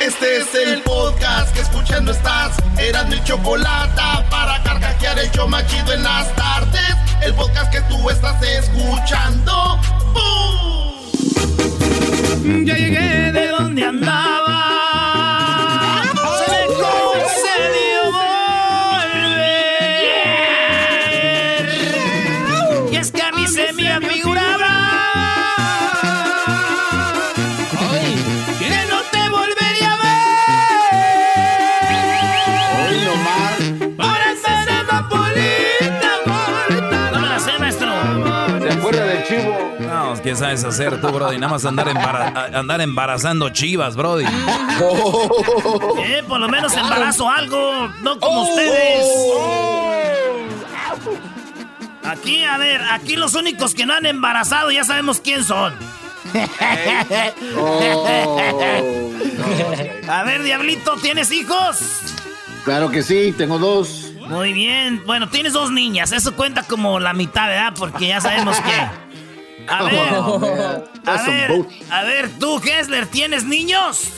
Este es el podcast que escuchando estás. Eran mi chocolate para carcajear el yo machido en las tardes. El podcast que tú estás escuchando. ¡Bum! Ya llegué de donde andaba. ¿Qué sabes hacer tú, Brody? Nada más andar, embara- a- andar embarazando chivas, Brody. Eh, por lo menos embarazo algo, no como ustedes. Aquí, a ver, aquí los únicos que no han embarazado ya sabemos quién son. A ver, Diablito, ¿tienes hijos? Claro que sí, tengo dos. Muy bien. Bueno, tienes dos niñas. Eso cuenta como la mitad, ¿verdad? Porque ya sabemos que. A ver. A ver, a ver, tú, Hessler, ¿tienes niños?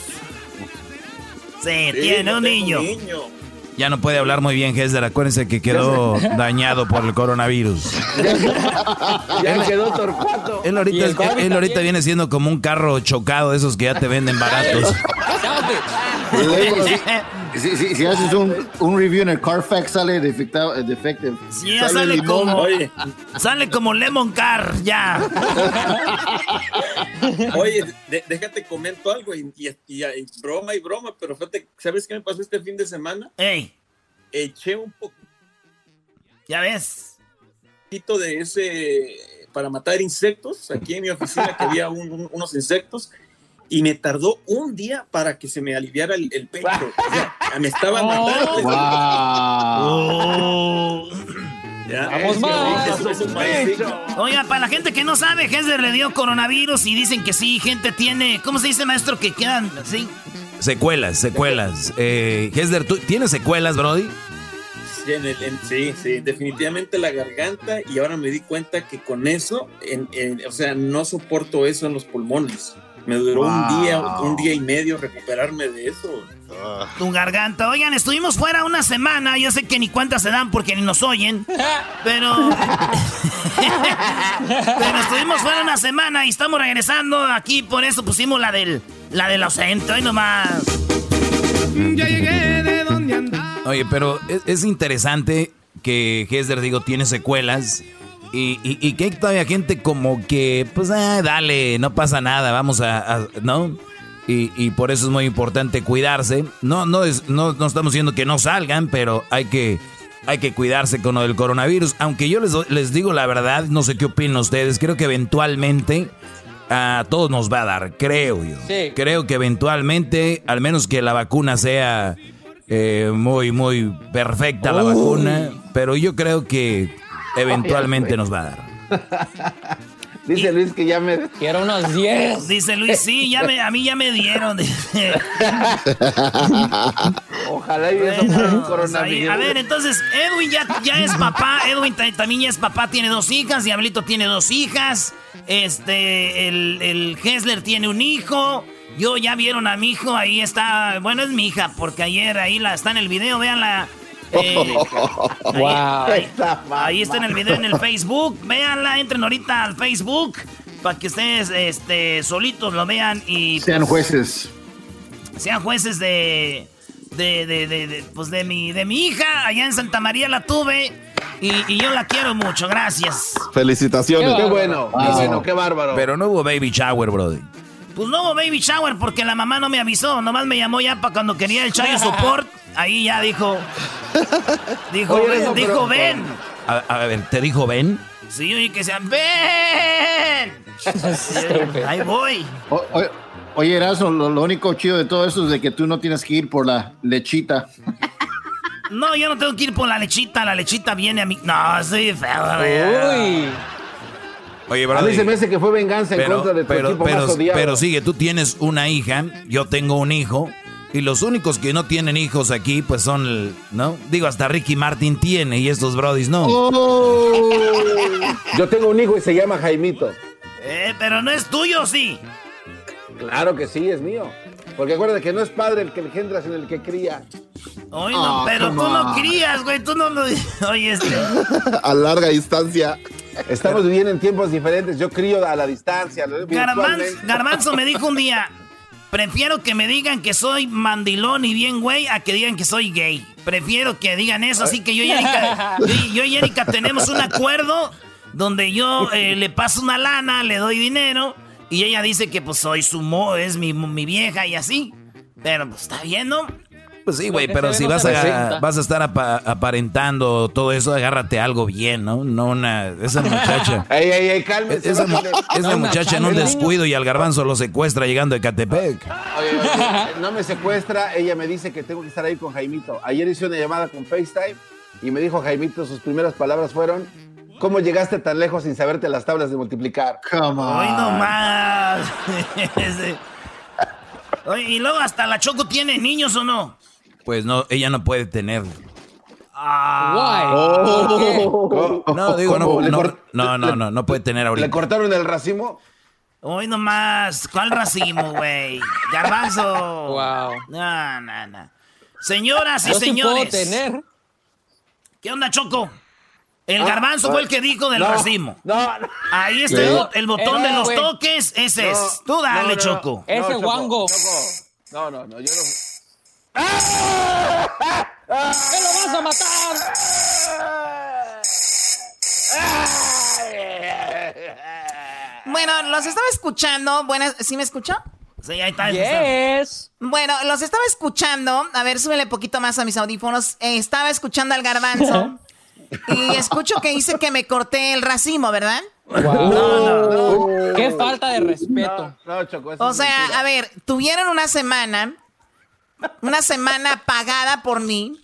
Sí, tiene un niño. Ya no puede hablar muy bien, Hesler. Acuérdense que quedó dañado por el coronavirus. Ya quedó torcuato. Él ahorita, él, él ahorita viene siendo como un carro chocado de esos que ya te venden baratos. Si, si- si haces un, un review en el Carfax sale defectado, eh, defective. Sí, ya sale, como. Sale como Lemon Car, ya. Oye, de- déjate comento algo y, y- y- y broma y broma, pero fíjate, ¿sabes qué me pasó este fin de semana? Ey, Eché un ya ves. poquito de ese para matar insectos aquí en mi oficina que había un- un- unos insectos y me tardó un día para que se me aliviara el, el pecho. O sea, me estaba matando. Oh. Ya. Vamos más. Eso es un maldito. Oiga, para la gente que no sabe, Hessler le dio coronavirus y dicen que sí, gente tiene. ¿Cómo se dice, maestro? Que quedan así. Secuelas, secuelas. Eh, Hesler, ¿tú tienes secuelas, Brody? Sí, en el- en- sí, sí, definitivamente la garganta y ahora me di cuenta que con eso, en- o sea, no soporto eso en los pulmones. Me duró un día, un día y medio recuperarme de eso. Tu garganta. Oigan, estuvimos fuera una semana. Yo sé que ni cuántas se dan porque ni nos oyen. Pero. pero estuvimos fuera una semana y estamos regresando aquí. Por eso pusimos la del. La del ausente. Hoy nomás. Ya llegué de donde andaba. Oye, pero es, es interesante que Hesler, digo, tiene secuelas. Y, y- y que hay todavía gente como que, pues, ah, dale, no pasa nada, vamos a, a- ¿no? Y, y por eso es muy importante cuidarse. No, no, es, no, no estamos diciendo que no salgan, pero hay que, hay que cuidarse con lo del coronavirus. Aunque yo les, les digo la verdad, no sé qué opinan ustedes, creo que eventualmente a todos nos va a dar, creo yo. Sí. Creo que eventualmente, al menos que la vacuna sea eh, muy, muy perfecta la vacuna, pero yo creo que eventualmente nos va a dar. Dice Luis que ya me. Quiero unos 10. Dice Luis, sí, ya me, a mí ya me dieron. Ojalá y eso Bueno, fuera un pues ahí- coronavirus. a ver, entonces, Edwin ya, ya es papá. Edwin ta- también ya es papá, tiene dos hijas. Diablito tiene dos hijas. Este, el, el Hessler tiene un hijo. Yo ya vieron a mi hijo, ahí está. Bueno, es mi hija, porque ayer ahí la, está en el video, véanla. Eh, Wow. ahí, ahí está en el video en el Facebook. Véanla, entren ahorita al Facebook para que ustedes este, solitos lo vean y Sean jueces. sean jueces de, de, de, de, de, pues de mi, de mi hija. Allá en Santa María la tuve. Y, y yo la quiero mucho, gracias. Felicitaciones. Qué Qué, bueno, qué bueno, qué bárbaro. Pero no hubo baby shower, brody. Pues no hubo baby shower porque la mamá no me avisó. Nomás me llamó ya para cuando quería el child support. Ahí ya dijo. Dijo, Oye, ven, no, dijo, pero- ven. A, a ver, ¿te dijo Ben? Sí, oye, que sean, ven. Ahí voy. O- o- oye, Erasmo, lo, lo único chido de todo eso es de que tú no tienes que ir por la lechita. No, yo no tengo que ir por la lechita. La lechita viene a mí. No, soy feo. güey. Uy. Oye, a brody. mí se me hace que fue venganza en pero, contra de tu pero, equipo pero, más odiado. pero sigue, tú tienes una hija, yo tengo un hijo, y los únicos que no tienen hijos aquí, pues son, el- ¿no? Digo, hasta Ricky Martin tiene y estos brodis no. Oh. Yo tengo un hijo y se llama Jaimito. Eh, pero no es tuyo, sí. Claro que sí, es mío. Porque acuérdate que no es padre el que engendra, sino el que cría. Oye, no, Ah, pero tú no crías, güey. Tú no lo. Oye, este. A larga distancia. Estamos viviendo en tiempos diferentes. Yo crío a la distancia. Garbanzo, virtualmente. Garbanzo me dijo un día. Prefiero que me digan que soy mandilón y bien güey a que digan que soy gay. Prefiero que digan eso, así que yo y Erika, yo, y- Erika tenemos un acuerdo donde yo eh, le paso una lana, le doy dinero y ella dice que pues soy su mo, es mi, mi vieja y así. Pero pues está bien, ¿no? Pues sí, güey, pero si vas a, vas a estar apa- aparentando todo eso, agárrate algo bien, ¿no? No una... Esa muchacha... Ey, ey, ey. Esa, mu- bájale. esa muchacha en un descuido y al garbanzo lo secuestra llegando de Catepec. Oye, oye, no me secuestra, ella me dice que tengo que estar ahí con Jaimito. Ayer hice una llamada con FaceTime y me dijo Jaimito, sus primeras palabras fueron, ¿cómo llegaste tan lejos sin saberte las tablas de multiplicar? Come on. Hoy no más. Oye, y luego hasta la Choco tiene niños o no. Pues no, ella no puede tener. Ah. Guay. ¿Por qué? ¿Cómo- No, digo, no? ¿Le no, cort- no, no, no, no puede tener ¿Le ahorita. cortaron el racimo? Hoy nomás. ¿Cuál racimo, güey? Garbanzo. Wow. No, no, no. Señoras y Yo sí puedo señores. tener. ¿Qué onda, Choco? Ah, El garbanzo fue el que dijo del No, racimo. No, no. Ahí está el, el botón Eh, de los güey. toques. Ese No, es. Tú dale, no, no, Choco. Ese guango. Choco. No, no, no, yo no. ¡Me lo vas a matar! Bueno, los estaba escuchando. Buenas, ¿sí me escuchó? Sí, ahí está. ahí está. Yes. Bueno, los estaba escuchando. A ver, súbele poquito más a mis audífonos. Eh, estaba escuchando al garbanzo. y escucho que dice que me corté el racimo, ¿verdad? Wow. Qué falta de respeto. No, no, Choco, eso O sea, mentira. a ver, tuvieron una semana. Una semana pagada por mí.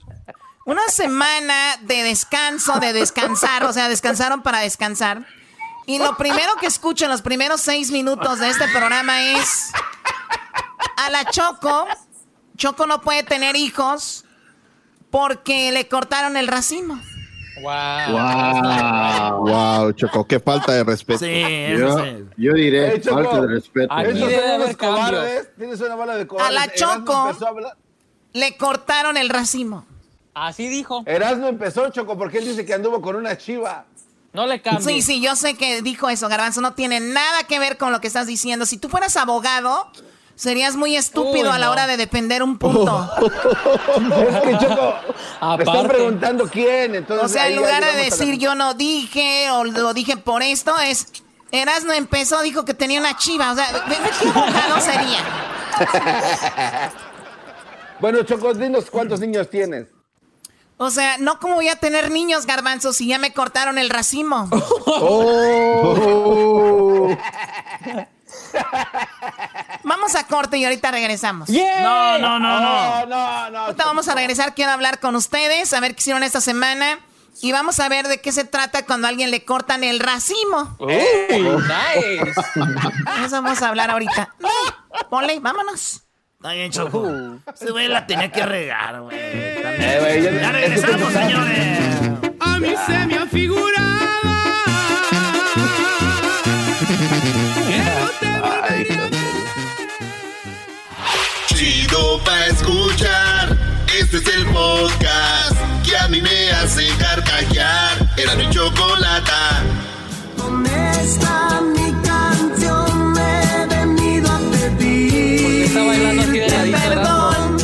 Una semana de descanso, de descansar. O sea, descansaron para descansar. Y lo primero que escucho en los primeros seis minutos de este programa es a la Choco. Choco no puede tener hijos porque le cortaron el racimo. Wow. Wow. Wow, Choco, qué falta de respeto. Sí, eso Yo, sí. yo diré Choco. falta de respeto. Aquí debe haber unos cobardes. Tienes una bala de cobardes. A la Choco. a Le cortaron el racimo. Así dijo. Erasmo empezó, Choco, porque él dice que anduvo con una chiva. No le cambies. Sí, sí, yo sé que dijo eso, Garbanzo. No tiene nada que ver con lo que estás diciendo. Si tú fueras abogado, serías muy estúpido Uy, a la no. hora de defender un punto. Es que, Choco, me están preguntando quién. Entonces, O sea, en lugar de la- decir yo no dije o lo dije por esto, es. Erasno empezó, dijo que tenía una chiva. O sea, ¿de- de ¿qué abogado sería? Bueno, Choco, dinos cuántos niños tienes. O sea, no como voy a tener niños, Garbanzo, si ya me cortaron el racimo. Oh. Vamos a corte y ahorita regresamos. ¡Yeah! No, no, no, no. No, no, no. Ahorita vamos a regresar, quiero hablar con ustedes, a ver qué hicieron esta semana. Y vamos a ver de qué se trata cuando a alguien le cortan el racimo. Uy, nice. Eso vamos a hablar ahorita. No, ponle, vámonos. Está bien, Choco. Ese güey la tenía que regar, güey. Eh, ya- regresamos, señores. A mí se me Chido pa' escuchar. Este es el podcast que a mí me hace carcajear. Era mi chocolata. Está bailando así de ladito, Erasmo.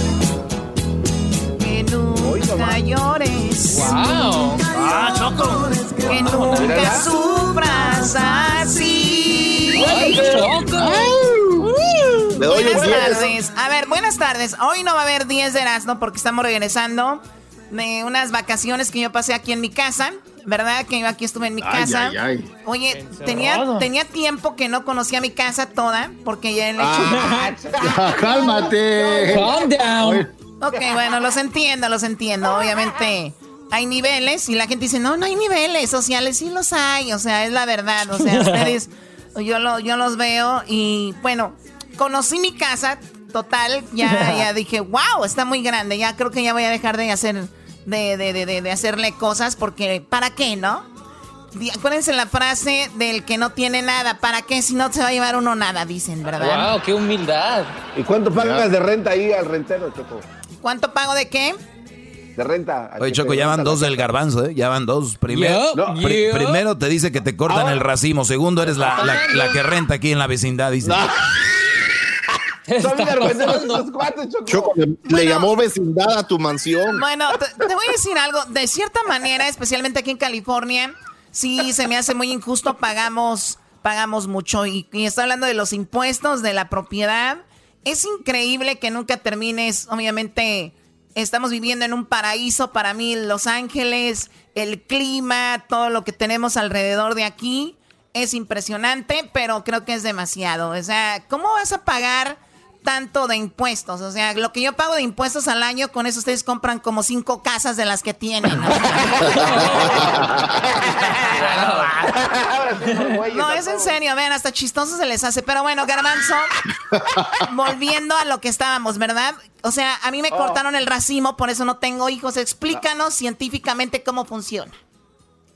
nunca llores. Wow. Ah, Choco. Que nunca sufras así. Le doy Buenas 10. tardes. A ver, buenas tardes. Hoy no va a haber 10 de Erasmo porque estamos regresando de unas vacaciones que yo pasé aquí en mi casa. ¿Verdad? Que yo aquí estuve en mi Ay, casa. ay, ay. Oye, tenía, tenía tiempo que no conocía mi casa toda porque ya le Ah, cálmate. Calm down. Ok, bueno, los entiendo, los entiendo. Obviamente hay niveles y la gente dice, no, no hay niveles sociales. Sí los hay, o sea, es la verdad. O sea, ustedes, yo, lo, yo los veo y bueno, conocí mi casa total. Ya, ya dije, wow, está muy grande. Ya creo que ya voy a dejar de hacer, de, de, de, de- de hacerle cosas porque, ¿para qué, no? Acuérdense la frase del que no tiene nada. ¿Para qué? Si no se va a llevar uno nada, dicen, ¿verdad? Wow, qué humildad. ¿Y cuánto pagas de renta ahí al rentero, Choco? ¿Cuánto pago de qué? De renta. Oye, Choco, ya van dos del garbanzo, ¿eh? Ya van dos. Primero, no, pri- primero te dice que te cortan el racimo. Segundo, eres la, la- la que renta aquí en la vecindad, dice. Son cuates, Choco. Choco, le, llamó vecindad a tu mansión. Bueno, te, te voy a decir algo. De cierta manera, especialmente aquí en California, sí se me hace muy injusto. Pagamos, pagamos mucho. Y, y estoy hablando de los impuestos, de la propiedad. Es increíble que nunca termines. Obviamente, estamos viviendo en un paraíso para mí. Los Ángeles, el clima, todo lo que tenemos alrededor de aquí. Es impresionante, pero creo que es demasiado. O sea, ¿cómo vas a pagar tanto de impuestos? O sea, lo que yo pago de impuestos al año, con eso ustedes compran como cinco casas de las que tienen. ¿no? No, es en serio, vean, hasta chistoso se les hace. Pero bueno, Garbanzo, volviendo a lo que estábamos, ¿verdad? O sea, a mí me Oh. cortaron el racimo, por eso no tengo hijos. Explícanos científicamente cómo funciona.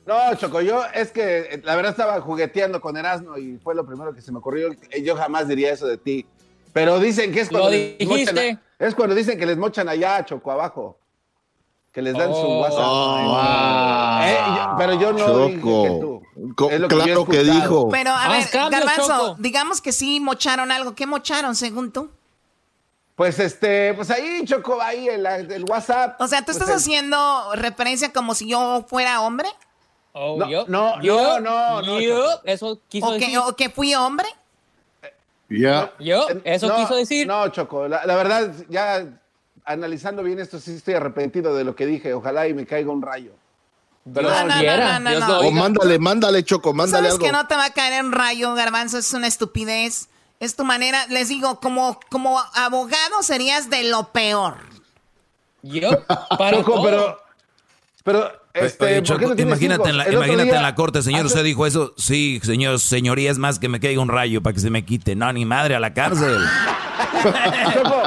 No, Choco, yo es que eh, la verdad estaba jugueteando con Erasmo y fue lo primero que se me ocurrió. Yo jamás diría eso de ti. Pero dicen que es cuando, les dijiste. mochan a- es cuando dicen que les mochan allá, Choco, abajo. Que les dan su Oh. WhatsApp. Eh, yo- pero yo no dije que Choco. tú. Es lo que yo he claro que dijo. Pero a ver, Garbanzo, Choco. digamos que sí mocharon algo. ¿Qué mocharon, según tú? Pues este, pues ahí, Choco, ahí el, el WhatsApp. O sea, ¿tú Pues, estás el- haciendo referencia como si yo fuera hombre? Oh, No, yup, no, yup, no, no, no. Choco. Eso quiso ¿O que, decir. o que fui hombre? Eh, eso no, quiso decir. No, Choco, la, la verdad, ya analizando bien esto, sí estoy arrepentido de lo que dije. Ojalá y me caiga un rayo. Dios No, no, no, no, O mándale, mándale, Choco, mándale ¿Sabes algo. que no te va a caer un rayo, Garbanzo? Es una estupidez. Es tu manera, les digo, como, como abogado serías de lo peor. Yup, para Choco, todo. pero, pero, este, Oye, ¿por qué Choco, no tienes imagínate, en la, El otro imagínate día- en la corte, señor, hace- usted dijo eso. Sí, señor, señoría, es más que me caiga un rayo para que se me quite. No, ni madre, a la cárcel. Choco,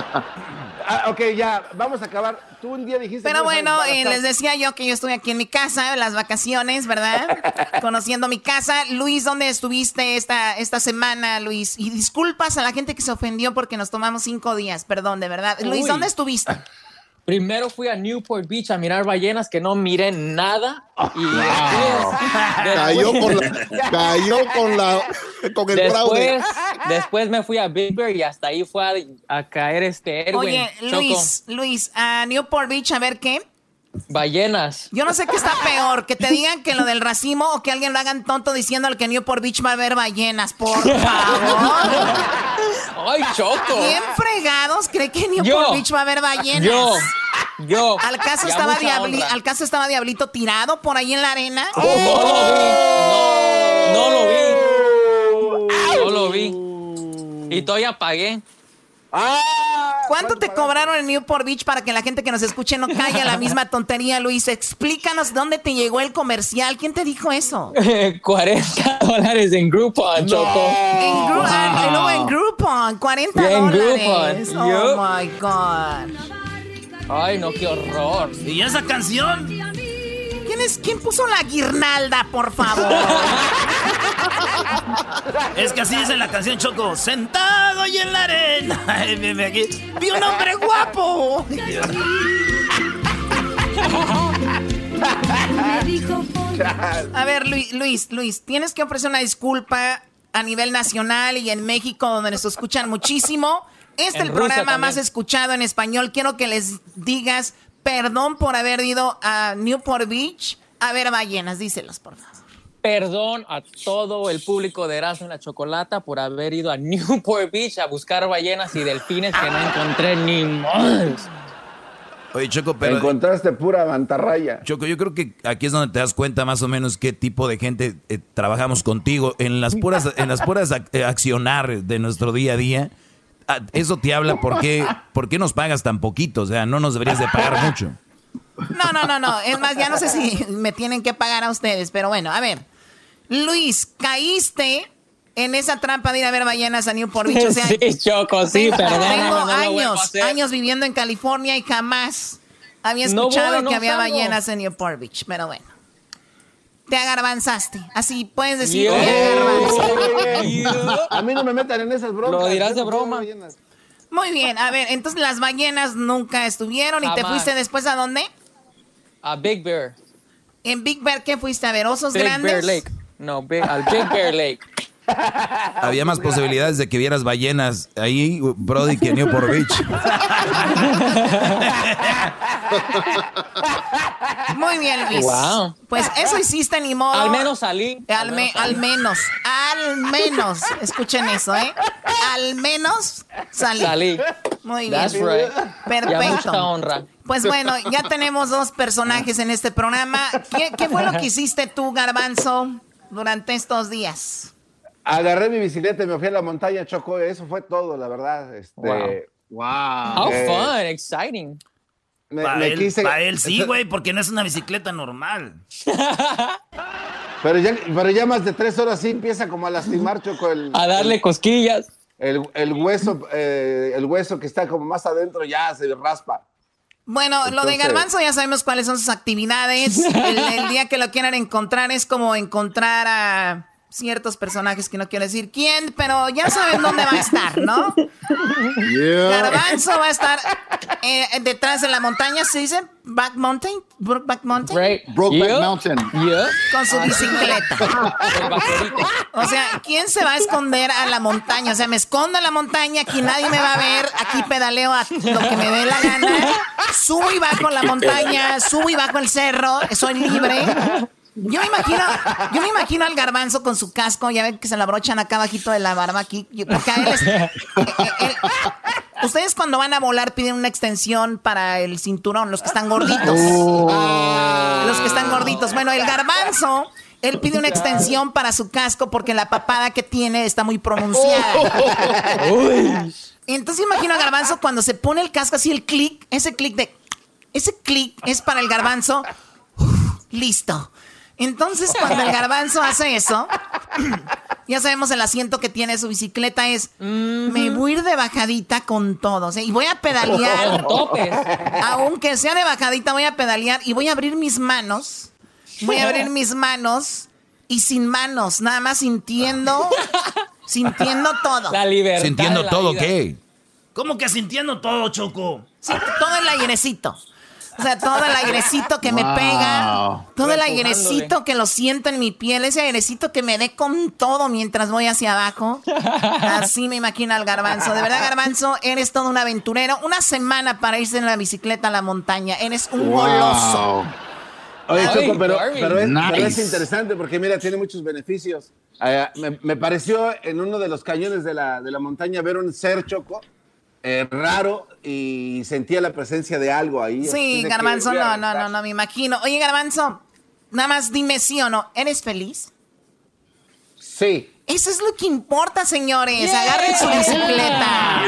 ah, ok, ya, vamos a acabar. Tú un día dijiste. Pero bueno, eh, les decía yo que yo estuve aquí en mi casa, en las vacaciones, ¿verdad? Conociendo mi casa. Luis, ¿dónde estuviste esta, esta semana, Luis? Y disculpas a la gente que se ofendió porque nos tomamos cinco días, perdón, de verdad. Luis, Uy. ¿dónde estuviste? Primero fui a Newport Beach a mirar ballenas que no miré nada. Y Cayó después, con la, cayó con la, con el fraude. después, después me fui a Big Bear y hasta ahí fue a, a caer este Erwin. Oye, Choco. Luis, Luis, a Newport Beach, a ver qué. Ballenas. Yo no sé qué está peor, que te digan que lo del racimo o que alguien lo hagan tonto diciendo al que Newport Beach va a haber ballenas, por favor. Ay, Choco. ¿Quién fregados cree que en Newport Yo. Beach va a haber ballenas? Yo, yo. ¿Al caso, Ya estaba Diabli-. ¿Al caso estaba Diablito tirado por ahí en la arena? No lo vi. No, no lo vi. No lo vi. Y todavía pagué. ¿Cuánto te cobraron en Newport Beach para que la gente que nos escuche no caiga en la misma tontería, Luis? Explícanos dónde te llegó el comercial. ¿Quién te dijo eso? 40 dólares en Groupon, Choco. En, Gru- ah, luego en Groupon, 40 Yeah, en dólares. Groupon, Oh my God. Ay, no, qué horror. ¿Y esa canción? ¿Quién, es, ¿Quién puso la guirnalda, por favor? Es que así dice la canción Choco. Sentado y en la arena. Vi un hombre guapo. A ver, Luis, Luis, Luis, tienes que ofrecer una disculpa a nivel nacional y en México, donde nos escuchan muchísimo. Este es el Rusia programa también. más escuchado en español. Quiero que les digas perdón por haber ido a Newport Beach a ver ballenas. Díselos, por favor. Perdón a todo el público de Erasmo en la Chocolata por haber ido a Newport Beach a buscar ballenas y delfines que no encontré ni más. Oye, Choco, pero. Encontraste pura mantarraya. Choco, yo creo que aquí es donde te das cuenta más o menos qué tipo de gente eh, trabajamos contigo. En las puras, en las puras ac- eh, accionar de nuestro día a día, ah, eso te habla por qué, por qué nos pagas tan poquito. O sea, no nos deberías de pagar mucho. No, no, no, no. Es más, ya no sé si me tienen que pagar a ustedes, pero bueno, a ver. Luis, caíste en esa trampa de ir a ver ballenas a Newport Beach. O sea, Sí, Choco, sí, tengo, perdóname, tengo no lo vuelvo a años, hacer. años viviendo en California y jamás había No escuchado voy, no que había ballenas en Newport Beach, pero bueno. Te agarbanzaste. Así puedes decir Yo- te agarbanzaste. A mí no me metan en esas bromas. Lo dirás de broma. Muy bien, a ver, entonces las ballenas nunca estuvieron y te fuiste después a dónde? A Big Bear. En Big Bear, ¿qué fuiste a ver? ¿Osos Big grandes? Bear Lake. No, Big- al Big Bear Lake. Había más posibilidades de que vieras ballenas ahí, Brody, que en Newport Beach. Muy bien, Luis. Wow. Pues eso hiciste ni modo. Al menos salí. Al, me- al menos, al menos, escuchen eso, ¿eh? Al menos salí. Salí. Muy bien. That's right. Perfecto. Ya mucha honra. Pues bueno, ya tenemos dos personajes en este programa. ¿Qué, qué fue lo que hiciste tú, Garbanzo, durante estos días? Agarré mi bicicleta y me fui a la montaña, Choco. Eso fue todo, la verdad. Este, Wow. How Eh, fun, exciting. me, Para me él, quise- pa' él sí, güey, porque no es una bicicleta normal. Pero ya, pero ya más de tres horas sí empieza como a lastimar, Choco. El, A darle cosquillas. el, el hueso, eh, el hueso que está como más adentro ya se raspa. Bueno, lo de Garbanzo ya sabemos cuáles son sus actividades. El, el día que lo quieran encontrar es como encontrar a ciertos personajes que no quiero decir quién, pero ya saben dónde va a estar, ¿no? Garbanzo va a estar eh, detrás de la montaña, ¿se dice? Back Mountain, Brokeback Mountain, Right. Brokeback Yeah. Mountain. Yeah. con su bicicleta. El vaquerito. O sea, ¿quién se va a esconder a la montaña? O sea, me escondo a la montaña, aquí nadie me va a ver, aquí pedaleo a lo que me dé la gana, subo y bajo la montaña, subo y bajo el cerro, soy libre. Yo me imagino, yo me imagino al garbanzo con su casco, ya ven que se lo abrochan acá abajito de la barba aquí. porque a él es- eh, eh, él- Ustedes cuando van a volar piden una extensión para el cinturón, los que están gorditos. Los que están gorditos. Bueno, el garbanzo, él pide una extensión para su casco porque la papada que tiene está muy pronunciada. Entonces imagino a garbanzo cuando se pone el casco así, el clic, ese clic de... Ese clic es para el garbanzo. Uf, listo. Entonces cuando el garbanzo hace eso, ya sabemos el asiento que tiene su bicicleta es, me voy a ir de bajadita con todo. o sea, y voy a pedalear. Aunque sea de bajadita, voy a pedalear y voy a abrir mis manos. Voy a abrir mis manos y sin manos, nada más sintiendo, sintiendo todo. La libertad. Sintiendo la todo, vida. ¿qué? ¿Cómo que sintiendo todo, Choco? Sí, todo el airecito. O sea, todo el airecito que me pega, todo el airecito que lo siento en mi piel, ese airecito que me dé con todo mientras voy hacia abajo. Así me imagino al garbanzo. De verdad, garbanzo, eres todo un aventurero. Una semana para irse en la bicicleta a la montaña. Eres un goloso. Oye, Choco, pero, es, pero es Nice. interesante porque, mira, tiene muchos beneficios. Eh, me, me pareció en uno de los cañones de la, de la montaña ver un ser, Choco, eh, raro y sentía la presencia de algo ahí. Sí, garbanzo, no, no, no, no me imagino. Oye, garbanzo, nada más dime sí o no. ¿Eres feliz? Sí. Eso es lo que importa, señores. Agarren su bicicleta.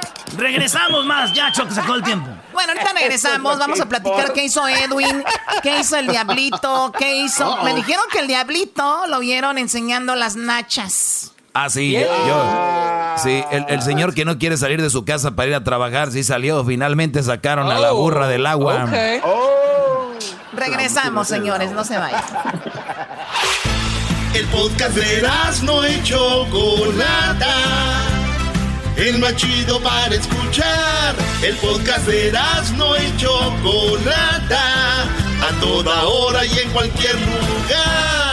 Regresamos más, ya, Choco, sacó el tiempo. Bueno, ahorita regresamos. Vamos a platicar qué hizo Edwin, qué hizo el Diablito, qué hizo. Me dijeron que el Diablito lo vieron enseñando las nachas. Ah, sí, yo. yo- sí, el, el señor que no quiere salir de su casa para ir a trabajar, sí salió. Finalmente sacaron a la Oh, burra del agua. ok. Regresamos, señores, no se vayan. El podcast de no y Chocolata. El más chido para escuchar. El podcast de no y Chocolata. A toda hora y en cualquier lugar.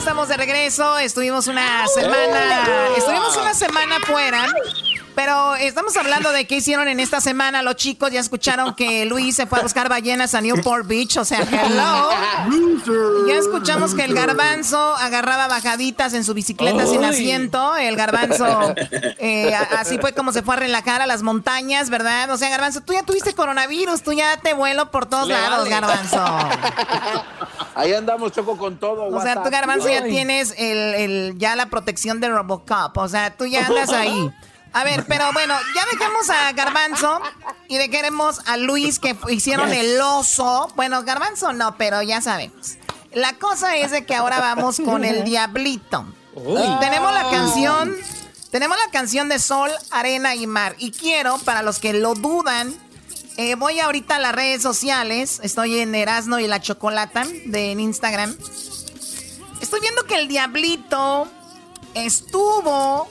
Estamos de regreso. Estuvimos una semana. Estuvimos una semana fuera. Pero estamos hablando de qué hicieron en esta semana los chicos. Ya escucharon que Luis se fue a buscar ballenas a Newport Beach. O sea, hello. Ya escuchamos que el garbanzo agarraba bajaditas en su bicicleta sin asiento. El garbanzo, eh, así fue como se fue a relajar a las montañas, ¿verdad? O sea, garbanzo, tú ya tuviste coronavirus. Tú ya te vuelo por todos Le lados, vale. garbanzo. Ahí andamos, Choco, con todo. O sea, tú, Garbanzo, ya tienes el, el- ya la protección de Robocop. O sea, tú ya andas ahí. A ver, pero bueno, ya dejamos a Garbanzo y dejemos a Luis que hicieron el oso. Bueno, Garbanzo no, pero ya sabemos. La cosa es de que ahora vamos con el Diablito. Tenemos la canción, tenemos la canción de Sol, Arena y Mar. Y quiero, para los que lo dudan, eh, voy ahorita a las redes sociales. Estoy en Erasno y la Chocolata de en Instagram. Estoy viendo que el Diablito estuvo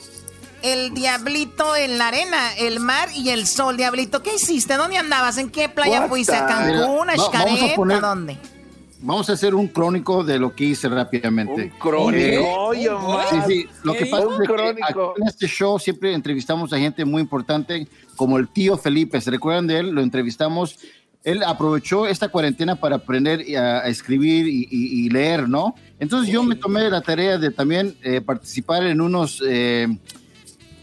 el Diablito en la arena, el mar y el sol. Diablito, ¿qué hiciste? ¿Dónde andabas? ¿En qué playa What fuiste? ¿A Cancún? ¿A Xcaret? ¿A dónde? Vamos a hacer un crónico de lo que hice rápidamente. crónico? Eh, man. sí, sí. Lo que ¿Qué pasa es que aquí en este show siempre entrevistamos a gente muy importante, como el tío Felipe. ¿Se recuerdan de él? Lo entrevistamos. Él aprovechó esta cuarentena para aprender a, a escribir y, y- y leer, ¿no? Entonces yo me tomé la tarea de también eh, participar en unos... eh,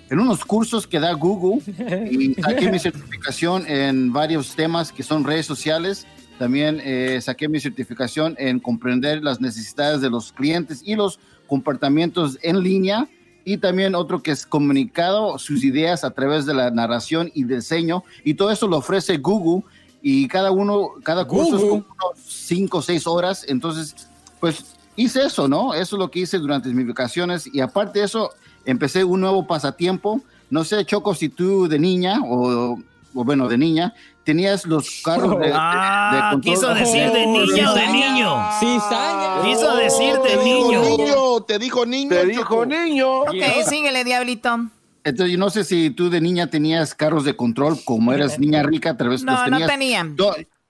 en unos cursos que da Google y saqué mi certificación en varios temas que son redes sociales. También eh, saqué mi certificación en comprender las necesidades de los clientes y los comportamientos en línea. Y también otro que es comunicado sus ideas a través de la narración y diseño. Y todo eso lo ofrece Google. Y cada uno, cada curso es como unos cinco o seis horas. Entonces, pues hice eso, ¿no? Eso es lo que hice durante mis vacaciones. Y aparte de eso, empecé un nuevo pasatiempo. No sé, Choco, si tú de niña o, o bueno, de niña, tenías los carros de, de- Ah, de control- quiso decir de niña o de niño. Cizaña. Quiso decir de Te dijo niño. niño, te dijo niño. Te dijo niño. Ok, síguele, Diablito. Entonces, yo no sé si tú de niña tenías carros de control, como eras niña rica, tal vez los No, no tenías. tenía.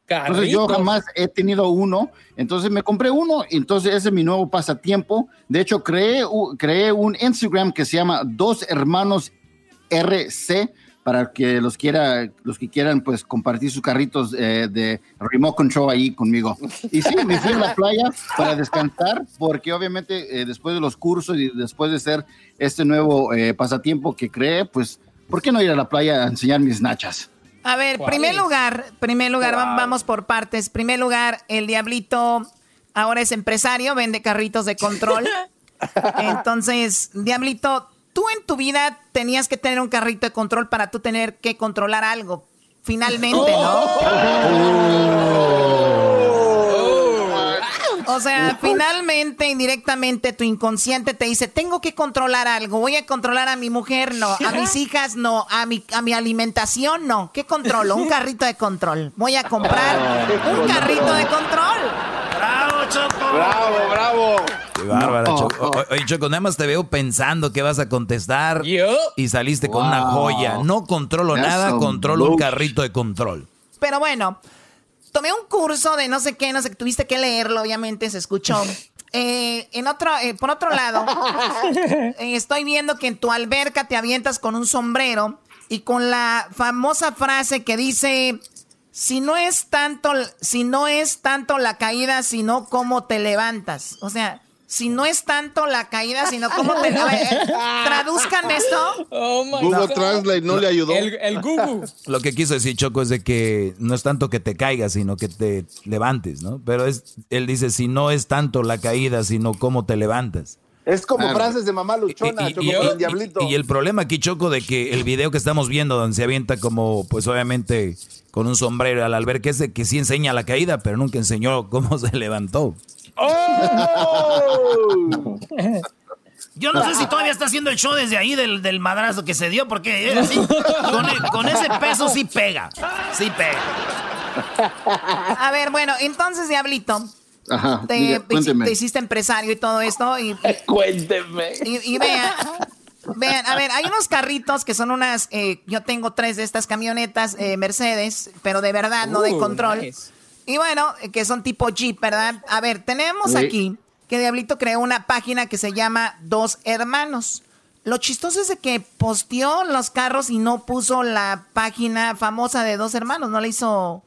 Entonces yo jamás he tenido uno, entonces me compré uno, entonces ese es mi nuevo pasatiempo. De hecho, creé, creé un Instagram que se llama Dos Hermanos RC para que los quiera, los que quieran pues compartir sus carritos eh, de remote control ahí conmigo. Y sí, me fui a la playa para descansar, porque obviamente eh, después de los cursos y después de hacer este nuevo eh, pasatiempo que creé, pues, ¿por qué no ir a la playa a enseñar mis nachas? A ver, ¿Cuál primer es? lugar, primer lugar, va- vamos por partes. Primer lugar, el Diablito ahora es empresario, vende carritos de control. Entonces, Diablito, tú en tu vida tenías que tener un carrito de control para tú tener que controlar algo. Finalmente, ¿no? O sea, finalmente, indirectamente, tu inconsciente te dice, tengo que controlar algo, voy a controlar a mi mujer, no, a mis hijas, no, a mi, a mi alimentación, no. ¿Qué controlo? Un carrito de control. Voy a comprar un carrito de control. ¡Bravo, Choco! Bravo, bravo. Qué bárbara, No. Choco. Oye, Choco, nada más te veo pensando que vas a contestar Yo. y saliste con una joya. No controlo That's nada, controlo un carrito de control. Pero bueno, tomé un curso de no sé qué, no sé, tuviste que leerlo, obviamente se escuchó. Eh, en otro, eh, por otro lado, eh, estoy viendo que en tu alberca te avientas con un sombrero y con la famosa frase que dice, si no es tanto, si no es tanto la caída, sino cómo te levantas. O sea, si no es tanto la caída, sino cómo te levantas. Traduzcan esto. Oh my Google God. Translate no le ayudó. El, el Google. Lo que quiso decir Choco es de que no es tanto que te caigas, sino que te levantes, ¿no? Pero es, él dice, si no es tanto la caída, sino cómo te levantas. Es como Claro. frases de mamá luchona, Y- Choco, y- con y- el diablito. y el problema aquí, Choco, de que el video que estamos viendo, donde se avienta como, pues obviamente, con un sombrero al albergue, es de que sí enseña la caída, pero nunca enseñó cómo se levantó. ¡Oh! Yo no sé si todavía está haciendo el show desde ahí del, del madrazo que se dio, porque eh, así, con, con ese peso sí pega. Sí pega. A ver, bueno, entonces, Diablito, Ajá, te, diga, te hiciste empresario y todo esto y, Cuénteme. y, y vean, vean, a ver, hay unos carritos que son unas, eh, yo tengo tres de estas camionetas eh, Mercedes, pero de verdad, no de control. nice. Y bueno, eh, que son tipo Jeep, ¿verdad? A ver, tenemos Sí. aquí que Diablito creó una página que se llama Dos Hermanos. lo chistoso es de que posteó los carros y no puso la página famosa de dos hermanos, no le hizo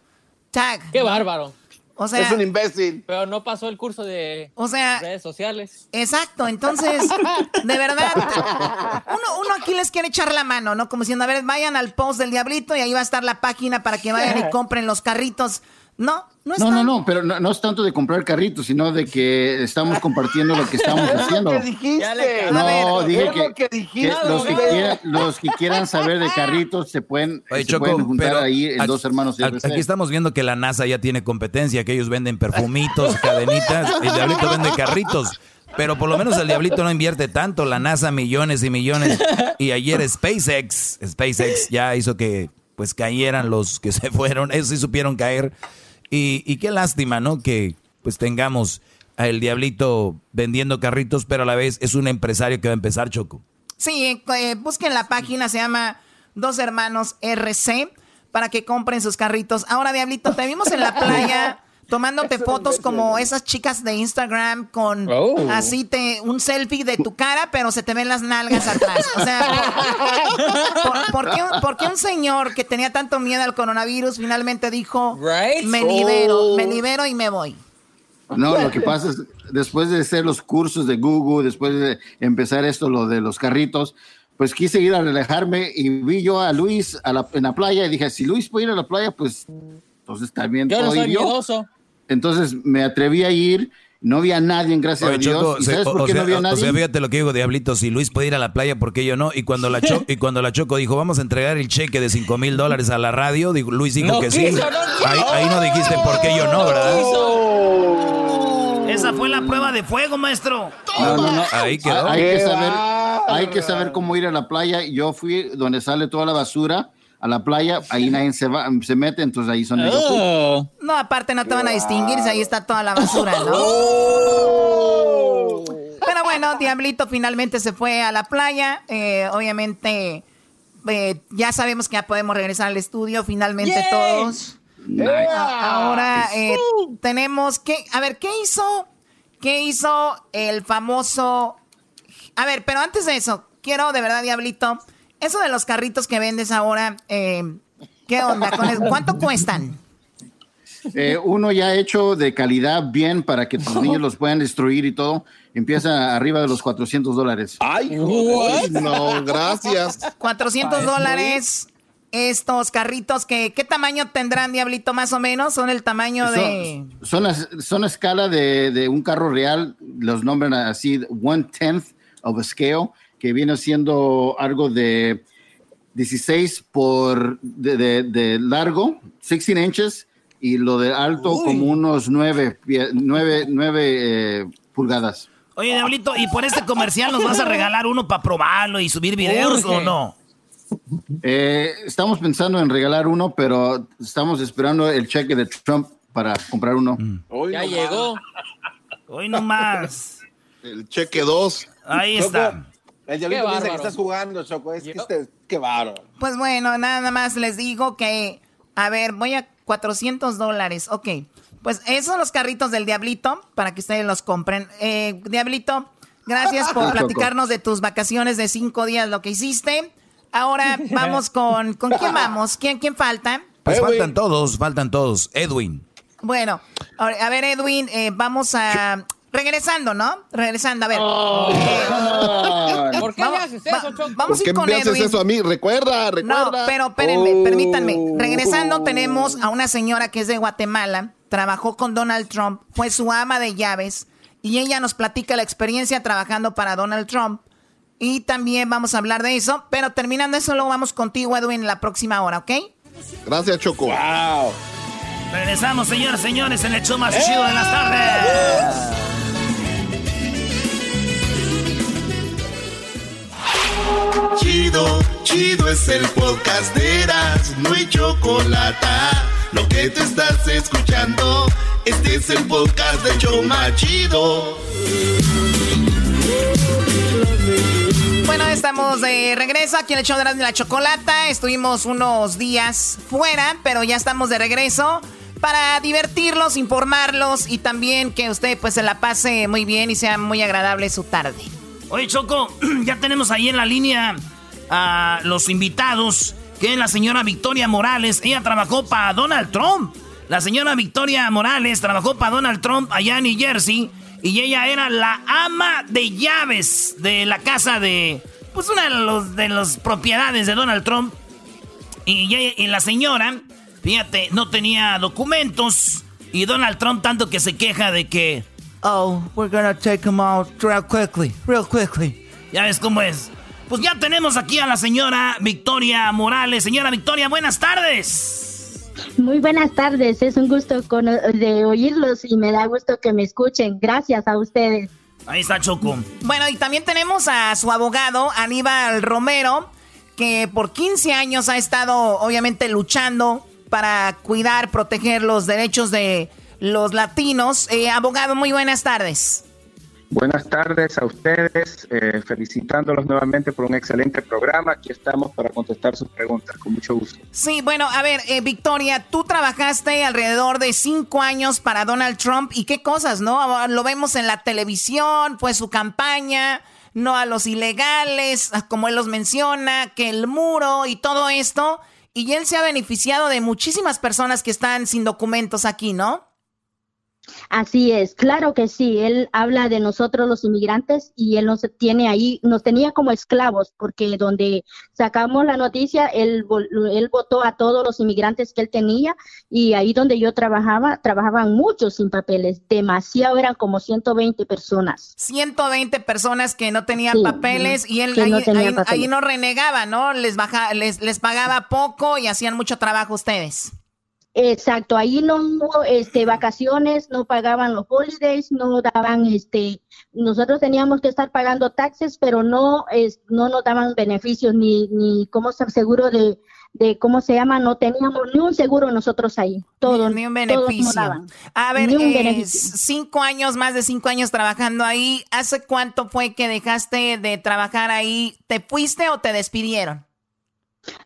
tag. Qué bárbaro. O sea, es un imbécil. Pero no pasó el curso de O sea- redes sociales. Exacto, entonces, de verdad, uno, uno aquí les quiere echar la mano, ¿no? Como diciendo, a ver, vayan al post del Diablito y ahí va a estar la página para que vayan y compren los carritos. No, no No, no, no, pero no, no es tanto de comprar carritos, sino de que estamos compartiendo lo que estamos haciendo. ¿Qué dijiste? No, dije que, dijiste. que los, que quieran, los que quieran saber de carritos se pueden, Oye, se Choco, pueden juntar pero ahí en aquí- dos hermanos. aquí estamos viendo que la NASA ya tiene competencia, que ellos venden perfumitos, cadenitas, el Diablito vende carritos. Pero por lo menos el Diablito no invierte tanto, la NASA millones y millones. Y ayer SpaceX, SpaceX ya hizo que pues cayeran los que se fueron, ellos sí supieron caer. Y, y qué lástima, ¿no? Que pues tengamos a el Diablito vendiendo carritos, pero a la vez es un empresario que va a empezar, Choco. Sí, eh, busquen la página, se llama Dos Hermanos RC, para que compren sus carritos. Ahora, Diablito, te vimos en la playa tomándote fotos como esas chicas de Instagram con Oh. así te un selfie de tu cara, pero se te ven las nalgas atrás. O sea, ¿por, por qué, un- por qué un señor que tenía tanto miedo al coronavirus finalmente dijo, Right? me libero, Oh. me libero y me voy? No, lo que pasa es, después de hacer los cursos de Google, después de empezar esto, lo de los carritos, pues quise ir a relajarme y vi yo a Luis a la- en la playa y dije, si Luis puede ir a la playa, pues entonces también Yo no soy ir yo. miedoso. Entonces me atreví a ir, no había nadie, gracias Oye, a Dios. Choco, ¿Y se- sabes o, por o sea, no había o nadie? sea, fíjate lo que digo, Diablito, si Luis puede ir a la playa, ¿por qué yo no? Y cuando la, cho- y cuando la Choco dijo, vamos a entregar el cheque de 5 mil dólares a la radio, digo, Luis dijo No que sí. no ahí, ahí no dijiste por qué yo no, ¿verdad? Esa fue la prueba de fuego, maestro. No, no, no. Ahí quedó. Hay Qué que, saber, bárbaro. hay que saber cómo ir a la playa. Yo fui donde sale toda la basura a la playa, ahí nadie se, va, se mete, entonces ahí son ellos. Oh. No, aparte no te van a distinguir ahí está toda la basura, ¿no? Pero bueno, Diablito finalmente se fue a la playa. Eh, obviamente, eh, ya sabemos que ya podemos regresar al estudio, finalmente todos. Ahora eh, tenemos que. A ver, ¿qué hizo? ¿Qué hizo el famoso. A ver, pero antes de eso, quiero de verdad, Diablito, eso de los carritos que vendes ahora, eh, ¿qué onda con eso? ¿Cuánto cuestan? Eh, uno ya hecho de calidad bien para que tus niños los puedan destruir y todo, empieza arriba de los 400 dólares. Ay, joder, no, gracias. 400 dólares. Estos carritos, que, ¿qué tamaño tendrán, Diablito, más o menos? Son el tamaño de... Son, son, las- son a escala de, de un carro real, los nombran así, one tenth of a scale, que viene siendo algo de 16 por de, de- de largo, 16 inches, y lo de alto como unos 9, 9, pulgadas. Oye, Diablito, ¿y por este comercial nos vas a regalar uno para probarlo y subir videos Urge. o no? Eh, estamos pensando en regalar uno, pero estamos esperando el cheque de Trump para comprar uno. Hoy Ya nomás. llegó. Hoy nomás. El cheque 2. Ahí está. El diablito piensa que estás jugando, Choco. Es que Yo- este, qué bárbaro. Pues bueno, nada más les digo que... A ver, voy a 400 dólares. Ok. Pues esos son los carritos del Diablito, para que ustedes los compren. Eh, Diablito, gracias por platicarnos de tus vacaciones de cinco días, lo que hiciste. Ahora vamos con... ¿Con quién vamos? ¿Quién, quién falta? Pues Edwin. faltan todos, faltan todos. Edwin. Bueno, a ver, a ver, Edwin, eh, vamos a... Regresando, ¿no? Regresando, a ver. Eh, ¿Por qué vamos, haces va- eso, Choco? vamos ¿Por a qué ir con me haces Edwin. eso a mí? Recuerda, recuerda. No, pero espérenme, Oh. permítanme. Regresando, tenemos a una señora que es de Guatemala, trabajó con Donald Trump, fue su ama de llaves, y ella nos platica la experiencia trabajando para Donald Trump. Y también vamos a hablar de eso, pero terminando eso, luego vamos contigo, Edwin, en la próxima hora, ¿ok? Gracias, Choco. Wow. Regresamos, señores, señores, en el show más chido de las tardes. Chido, chido es el podcast de Eras, no hay chocolate. Lo que te estás escuchando, este es el podcast de Choma Chido. Bueno, estamos de regreso aquí en el show de y la Chocolata. Estuvimos unos días fuera, pero ya estamos de regreso para divertirlos, informarlos y también que usted pues se la pase muy bien y sea muy agradable su tarde. Oye, Choco, ya tenemos ahí en la línea a los invitados, que es la señora Victoria Morales. Ella trabajó para Donald Trump. La señora Victoria Morales trabajó para Donald Trump allá en New Jersey. Y ella era la ama de llaves de la casa de, pues una de las propiedades de Donald Trump. Y, y la señora, fíjate, no tenía documentos. Y Donald Trump tanto que se queja de que, oh, we're gonna take him out real quickly, real quickly. Ya ves cómo es. Pues ya tenemos aquí a la señora Victoria Morales. Señora Victoria, buenas tardes. Muy buenas tardes, es un gusto de oírlos y me da gusto que me escuchen. Gracias a ustedes. Ahí está Choco. Bueno, y también tenemos a su abogado, Aníbal Romero, que por 15 años ha estado obviamente luchando para cuidar, proteger los derechos de los latinos. Eh, abogado, muy buenas tardes. Buenas tardes a ustedes, eh, felicitándolos nuevamente por un excelente programa. Aquí estamos para contestar sus preguntas, con mucho gusto. Sí, bueno, a ver, eh, Victoria, tú trabajaste alrededor de cinco años para Donald Trump y qué cosas, ¿no? Lo vemos en la televisión, fue su campaña, no a los ilegales, como él los menciona, que el muro y todo esto. Y él se ha beneficiado de muchísimas personas que están sin documentos aquí, ¿no? Así es, claro que sí. Él habla de nosotros los inmigrantes y él nos tiene ahí, nos tenía como esclavos, porque donde sacamos la noticia, él, él votó a todos los inmigrantes que él tenía y ahí donde yo trabajaba, trabajaban muchos sin papeles, demasiado, eran como 120 personas. 120 personas que no tenían papeles y él ahí, no renegaba, ¿no? Les, baja, les, les pagaba poco y hacían mucho trabajo ustedes. Exacto, ahí no hubo este, vacaciones, no pagaban los holidays, no daban, este, nosotros teníamos que estar pagando taxes, pero no, es, no nos daban beneficios ni, ni cómo estar seguro de, de cómo se llama, no teníamos ni un seguro nosotros ahí, todo. Ni, un beneficio. A ver, eh, cinco años, más de cinco años trabajando ahí, ¿hace cuánto fue que dejaste de trabajar ahí? ¿Te fuiste o te despidieron?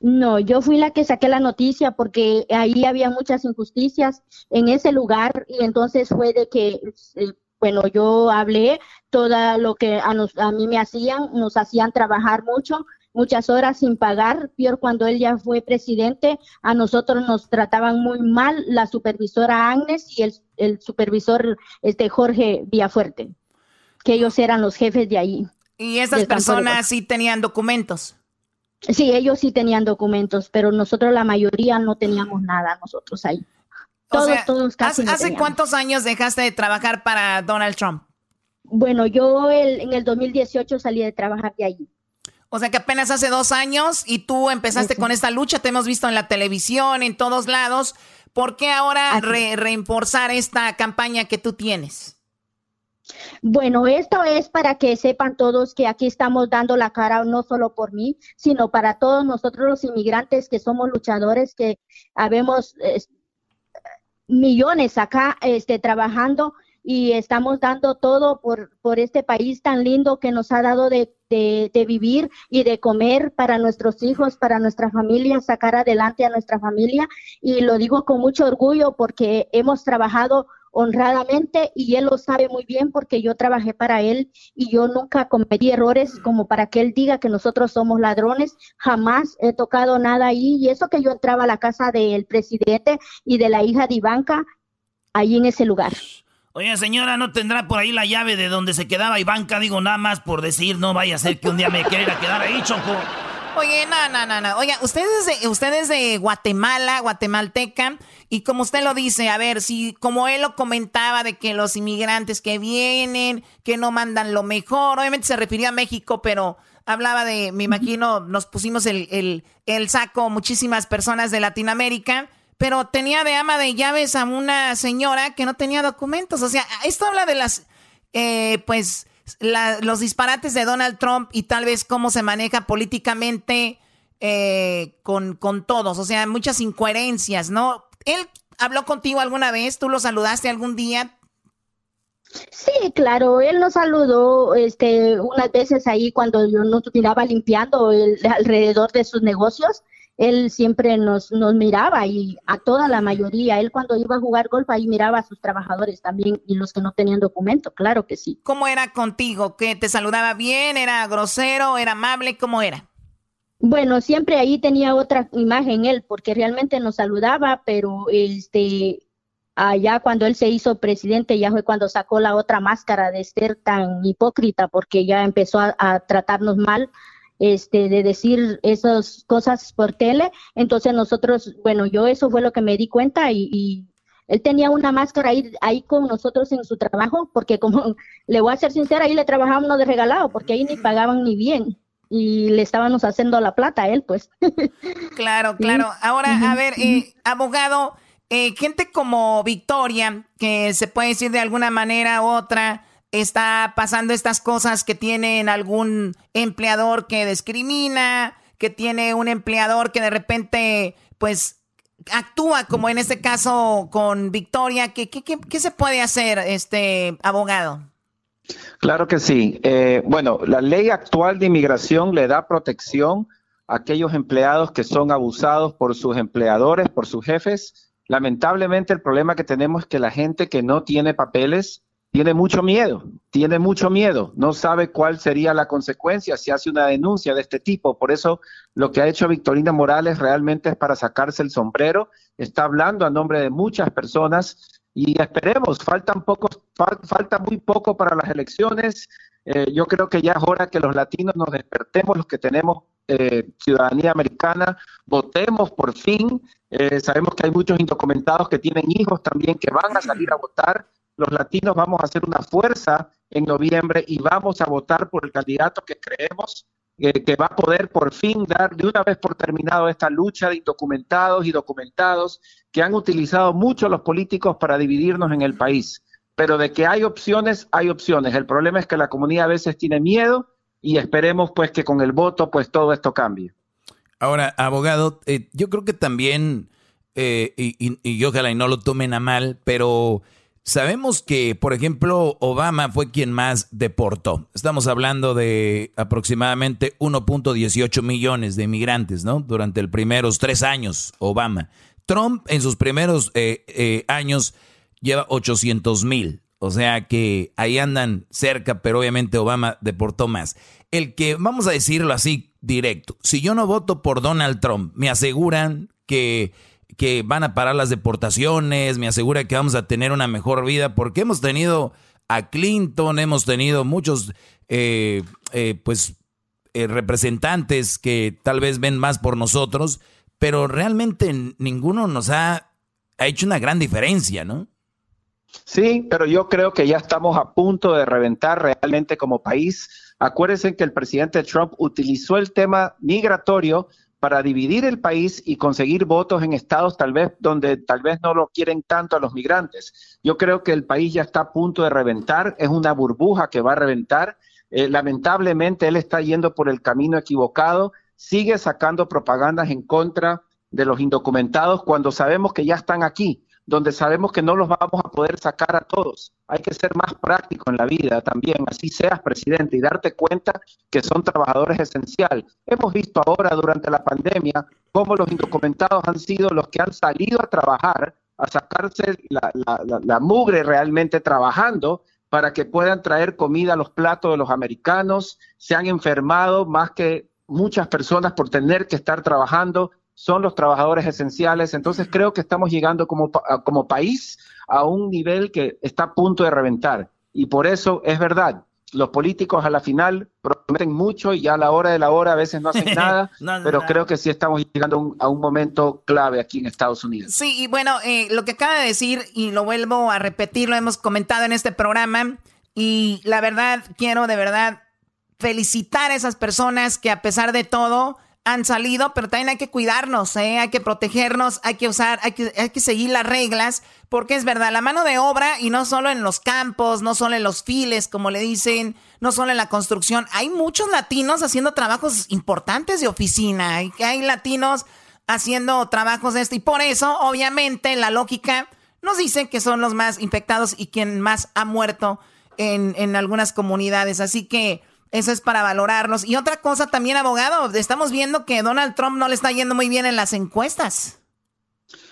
No, yo fui la que saqué la noticia porque ahí había muchas injusticias en ese lugar y entonces fue de que, eh, bueno, yo hablé todo lo que a, a mí me hacían, nos hacían trabajar mucho, muchas horas sin pagar, peor cuando él ya fue presidente, a nosotros nos trataban muy mal la supervisora Agnes y el, el supervisor este Jorge Villafuerte, que ellos eran los jefes de ahí. ¿Y esas personas sí tenían documentos? Sí, ellos sí tenían documentos, pero nosotros la mayoría no teníamos nada, nosotros ahí. Todos, todos casi. ¿Hace, cuántos años dejaste de trabajar para Donald Trump? Bueno, yo en el 2018 salí de trabajar de allí. O sea que apenas hace dos años y tú empezaste con esta lucha, te hemos visto en la televisión, en todos lados. ¿Por qué ahora re, esta campaña que tú tienes? Bueno, esto es para que sepan todos que aquí estamos dando la cara no solo por mí, sino para todos nosotros los inmigrantes que somos luchadores, que habemos millones acá este, trabajando y estamos dando todo por, por este país tan lindo que nos ha dado de, de, vivir y de comer para nuestros hijos, para nuestra familia, sacar adelante a nuestra familia. Y lo digo con mucho orgullo porque hemos trabajado honradamente y él lo sabe muy bien porque yo trabajé para él y yo nunca cometí errores como para que él diga que nosotros somos ladrones. Jamás he tocado nada ahí y eso que yo entraba a la casa del presidente y de la hija de Ivanka ahí en ese lugar. Oye, señora, ¿no tendrá por ahí la llave de donde se quedaba Ivanka? Digo, nada más por decir, no vaya a ser que un día me quiera quedar ahí, Choco. Oye, no, no, no, no. Oiga, ustedes de, ustedes de Guatemala, guatemalteca, y como usted lo dice, a ver, si como él lo comentaba de que los inmigrantes que vienen, que no mandan lo mejor, obviamente se refería a México, pero hablaba de, me imagino, nos pusimos el, el, el saco muchísimas personas de Latinoamérica, pero tenía de ama de llaves a una señora que no tenía documentos. O sea, esto habla de las, eh, pues, los disparates de Donald Trump y tal vez cómo se maneja políticamente eh, con, con todos, o sea, muchas incoherencias, ¿no? Él habló contigo alguna vez, tú lo saludaste algún día. Sí, claro, él nos saludó este, unas veces ahí cuando yo nos miraba limpiando el, alrededor de sus negocios él siempre nos, nos miraba y a toda la mayoría, él cuando iba a jugar golf ahí miraba a sus trabajadores también y los que no tenían documento, claro que sí. ¿Cómo era contigo? ¿Que te saludaba bien? ¿Era grosero? ¿Era amable? ¿Cómo era? Bueno, siempre ahí tenía otra imagen él, porque realmente nos saludaba, pero este allá cuando él se hizo presidente ya fue cuando sacó la otra máscara de ser tan hipócrita, porque ya empezó a, tratarnos mal, este, de decir esas cosas por tele. Entonces nosotros, bueno, yo eso fue lo que me di cuenta y, él tenía una máscara ahí, ahí con nosotros en su trabajo, porque como le voy a ser sincera, ahí le trabajábamos de regalado, porque ahí ni pagaban ni bien y le estábamos haciendo la plata a él, pues. Claro, claro. Ahora, a ver, eh, abogado, eh, gente como Victoria, que se puede decir de alguna manera u otra, está pasando estas cosas que tienen algún empleador que discrimina, que tiene un empleador que de repente, pues, actúa como en este caso con Victoria. ¿Qué, qué, qué, se puede hacer, este abogado? Claro que sí. Eh, bueno, la ley actual de inmigración le da protección a aquellos empleados que son abusados por sus empleadores, por sus jefes, Lamentablemente el problema que tenemos es que la gente que no tiene papeles tiene mucho miedo, tiene mucho miedo, no sabe cuál sería la consecuencia si hace una denuncia de este tipo. Por eso lo que ha hecho Victorina Morales realmente es para sacarse el sombrero, está hablando a nombre de muchas personas y esperemos, faltan pocos, falta muy poco para las elecciones. Eh, yo creo que ya es hora que los latinos nos despertemos, los que tenemos eh, ciudadanía americana, votemos por fin. Eh, sabemos que hay muchos indocumentados que tienen hijos también que van a salir a votar. Los latinos vamos a hacer una fuerza en noviembre y vamos a votar por el candidato que creemos que va a poder por fin dar de una vez por terminado esta lucha de indocumentados y documentados que han utilizado mucho los políticos para dividirnos en el país. Pero de que hay opciones, hay opciones. El problema es que la comunidad a veces tiene miedo y esperemos pues que con el voto pues todo esto cambie. Ahora, abogado, eh, yo creo que también, eh, y, y, y, ojalá y no lo tomen a mal, pero sabemos que, por ejemplo, Obama fue quien más deportó. Estamos hablando de aproximadamente 1.18 millones de inmigrantes, ¿no? Durante los primeros tres años, Obama. Trump en sus primeros eh, años lleva 800 mil. O sea que ahí andan cerca, pero obviamente Obama deportó más. El que, vamos a decirlo así, directo, si yo no voto por Donald Trump, me aseguran que, que van a parar las deportaciones, me asegura que vamos a tener una mejor vida, porque hemos tenido a Clinton, hemos tenido muchos, eh, eh, pues, eh, representantes que tal vez ven más por nosotros, pero realmente ninguno nos ha, ha hecho una gran diferencia, ¿no? Sí, pero yo creo que ya estamos a punto de reventar realmente como país. Acuérdense que el presidente Trump utilizó el tema migratorio para dividir el país y conseguir votos en estados tal vez donde tal vez no lo quieren tanto a los migrantes. Yo creo que el país ya está a punto de reventar, es una burbuja que va a reventar. Eh, lamentablemente él está yendo por el camino equivocado, sigue sacando propagandas en contra de los indocumentados cuando sabemos que ya están aquí donde sabemos que no los vamos a poder sacar a todos. Hay que ser más práctico en la vida también, así seas presidente y darte cuenta que son trabajadores esenciales. Hemos visto ahora durante la pandemia cómo los indocumentados han sido los que han salido a trabajar, a sacarse la, la mugre realmente trabajando para que puedan traer comida a los platos de los americanos. Se han enfermado más que muchas personas por tener que estar trabajando son los trabajadores esenciales. Entonces creo que estamos llegando como, como país a un nivel que está a punto de reventar. Y por eso es verdad, los políticos a la final prometen mucho y a la hora de la hora a veces no hacen nada, pero creo que sí estamos llegando a un momento clave aquí en Estados Unidos. Sí, y bueno, eh, lo que acaba de decir, y lo vuelvo a repetir, lo hemos comentado en este programa, y la verdad, quiero de verdad felicitar a esas personas que a pesar de todo han salido, pero también hay que cuidarnos, ¿eh? hay que protegernos, hay que usar, hay que, hay que seguir las reglas, porque es verdad, la mano de obra, y no solo en los campos, no solo en los files, como le dicen, no solo en la construcción, hay muchos latinos haciendo trabajos importantes de oficina, hay, hay latinos haciendo trabajos de esto, y por eso, obviamente, la lógica nos dice que son los más infectados y quien más ha muerto en, en algunas comunidades, así que Eso es para valorarlos. Y otra cosa también, abogado, estamos viendo que Donald Trump no le está yendo muy bien en las encuestas.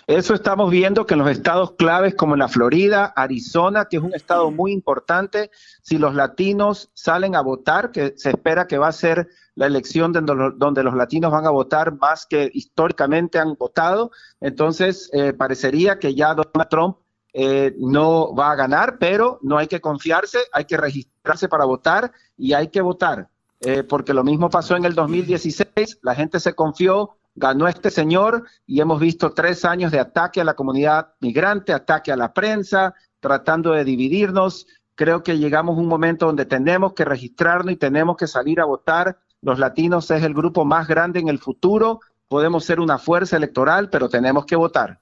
Eso estamos viendo que en los estados claves como la Florida, Arizona, que es un estado muy importante, si los latinos salen a votar, que se espera que va a ser la elección donde, los latinos van a votar más que históricamente han votado, entonces eh, parecería que ya Donald Trump eh, no va a ganar, pero no hay que confiarse, hay que registrarse para votar y hay que votar, eh, porque lo mismo pasó en el 2016, la gente se confió, ganó este señor y hemos visto tres años de ataque a la comunidad migrante, ataque a la prensa, tratando de dividirnos. Creo que llegamos a un momento donde tenemos que registrarnos y tenemos que salir a votar. Los latinos es el grupo más grande en el futuro. Podemos ser una fuerza electoral, pero tenemos que votar.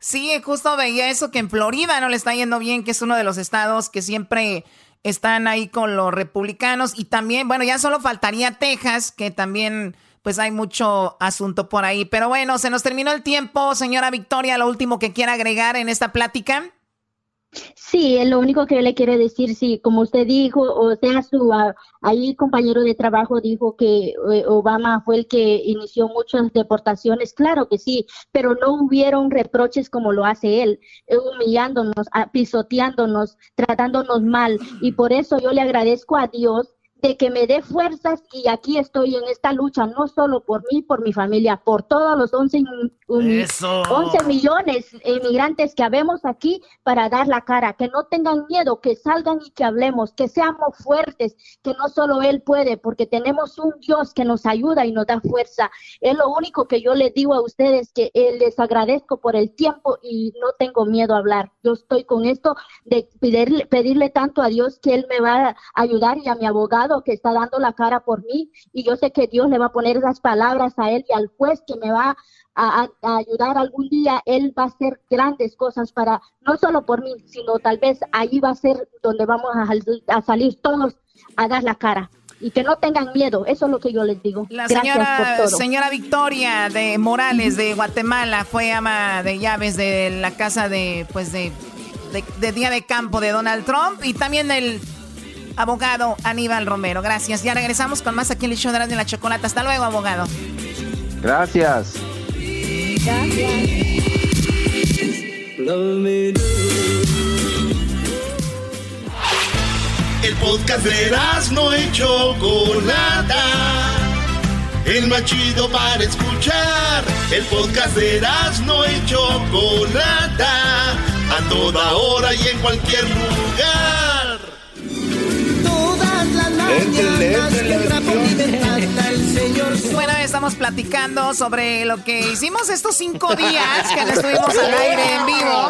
Sí, justo veía eso que en Florida no le está yendo bien, que es uno de los estados que siempre están ahí con los republicanos. Y también, bueno, ya solo faltaría Texas, que también pues hay mucho asunto por ahí. Pero bueno, se nos terminó el tiempo. Señora Victoria, lo último que quiera agregar en esta plática. Sí, lo único que le quiero decir, sí, como usted dijo, o sea, su ah, ahí compañero de trabajo dijo que eh, Obama fue el que inició muchas deportaciones, claro que sí, pero no hubieron reproches como lo hace él, eh, humillándonos, pisoteándonos, tratándonos mal, y por eso yo le agradezco a Dios de que me dé fuerzas y aquí estoy en esta lucha, no solo por mí, por mi familia, por todos los 11, 11 millones de inmigrantes que habemos aquí para dar la cara, que no tengan miedo, que salgan y que hablemos, que seamos fuertes, que no solo Él puede, porque tenemos un Dios que nos ayuda y nos da fuerza. Es lo único que yo les digo a ustedes, que eh, les agradezco por el tiempo y no tengo miedo a hablar. Yo estoy con esto de pedirle, pedirle tanto a Dios que Él me va a ayudar y a mi abogado que está dando la cara por mí y yo sé que Dios le va a poner esas palabras a él y al juez que me va a, ayudar algún día, él va a hacer grandes cosas para, no solo por mí, sino tal vez ahí va a ser donde vamos a, salir todos a dar la cara y que no tengan miedo. Eso es lo que yo les digo. La señora, señora Victoria de Morales de Guatemala fue ama de llaves de la casa de, pues de, de, de día de campo de Donald Trump y también del abogado Aníbal Romero. Gracias. Ya regresamos con más aquí en el show de la Chocolata. Hasta luego, abogado. Gracias. El podcast de no hecho Chocolata. El más chido para escuchar. El podcast de no hecho Chocolata. A toda hora y en cualquier lugar. Bueno, estamos platicando sobre lo que hicimos estos cinco días que no estuvimos al aire en vivo.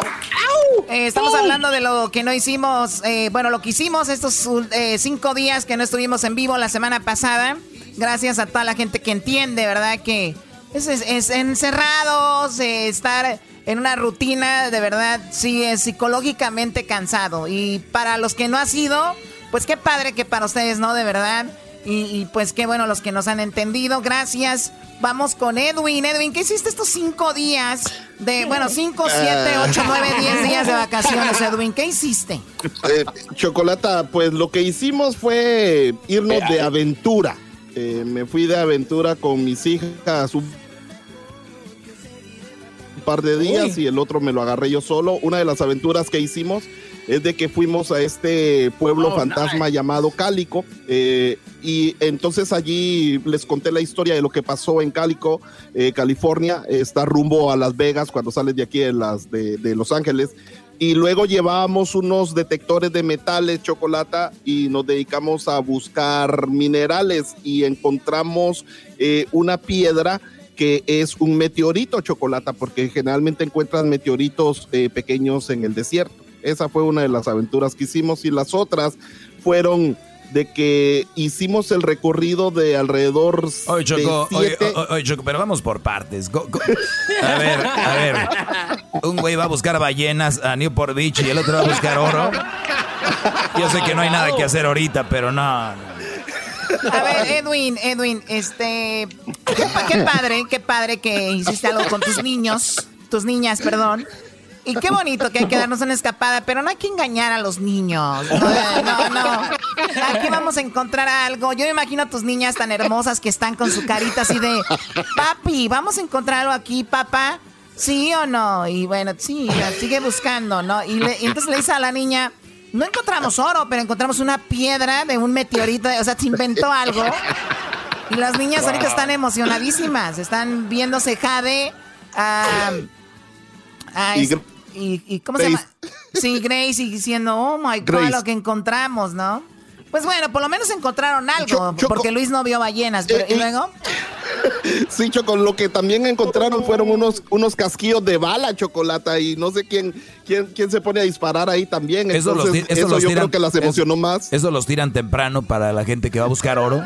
Eh, estamos hablando de lo que no hicimos, eh, bueno, lo que hicimos estos eh, cinco días que no estuvimos en vivo la semana pasada. Gracias a toda la gente que entiende, ¿verdad? Que es, es encerrados, estar en una rutina, de verdad, sí es psicológicamente cansado. Y para los que no ha sido pues qué padre que para ustedes, ¿no? De verdad. Y, pues qué bueno los que nos han entendido. Gracias. Vamos con Edwin. Edwin, ¿qué hiciste estos cinco días? De, bueno, cinco, siete, ocho, nueve, diez días de vacaciones, Edwin. ¿Qué hiciste? Eh, Chocolata, pues lo que hicimos fue irnos de aventura. Eh, me fui de aventura con mis hijas un par de días y el otro me lo agarré yo solo. Una de las aventuras que hicimos es de que fuimos a este pueblo oh, fantasma llamado Cálico eh, y entonces allí les conté la historia de lo que pasó en Cálico, eh, California, está rumbo a Las Vegas cuando sales de aquí de, las, de, Los Ángeles y luego llevábamos unos detectores de metales, chocolate y nos dedicamos a buscar minerales y encontramos eh, una piedra que es un meteorito chocolate porque generalmente encuentran meteoritos pequeños en el desierto. Esa fue una de las aventuras que hicimos y las otras fueron de que hicimos el recorrido de alrededor oye, Choco, oye, Choco, pero vamos por partes. A ver, a ver. Un güey va a buscar ballenas a Newport Beach y el otro va a buscar oro. Yo sé que no hay nada que hacer ahorita, pero no. A ver, Edwin, Edwin, este, qué, qué padre, qué padre que hiciste algo con tus niños, tus niñas, perdón. Y qué bonito que hay que darnos una escapada, pero no hay que engañar a los niños. No, no, no. Aquí vamos a encontrar algo. Yo me imagino a tus niñas tan hermosas que están con su carita así de, papi, vamos a encontrar algo aquí, papá. ¿Sí o no? Y bueno, sí, sigue buscando, ¿no? Y, y entonces le dice a la niña, no encontramos oro, pero encontramos una piedra de un meteorito. O sea, se inventó algo. Y las niñas ahorita están emocionadísimas. Están viéndose Jade. y, ¿Cómo se llama? Sí, Grace y diciendo, oh my God, lo que encontramos, ¿no? Pues bueno, por lo menos encontraron algo, porque Luis no vio ballenas, pero ¿y luego? Sí, Choco, lo que también encontraron fueron unos, unos casquillos de bala, chocolate, y no sé quién, quién, quién se pone a disparar ahí también. Eso, eso, yo creo que las emocionó más. Eso los tiran temprano para la gente que va a buscar oro.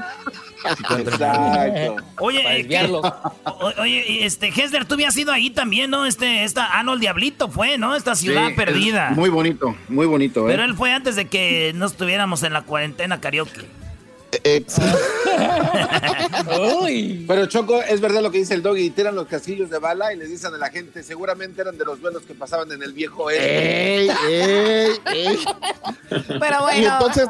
Exacto. Oye, oye, este, Hesler, tú habías ido ahí también, ¿no? Este, esta, ah, no, el Diablito fue, ¿no? Esta ciudad perdida. Muy bonito, muy bonito. ¿eh? Pero él fue antes de que no estuviéramos en la cuarentena karaoke. Pero Choco, es verdad lo que dice el doggy, tiran los casquillos de bala y les dicen a la gente, seguramente eran de los vuelos que pasaban en el viejo ey, Pero bueno, entonces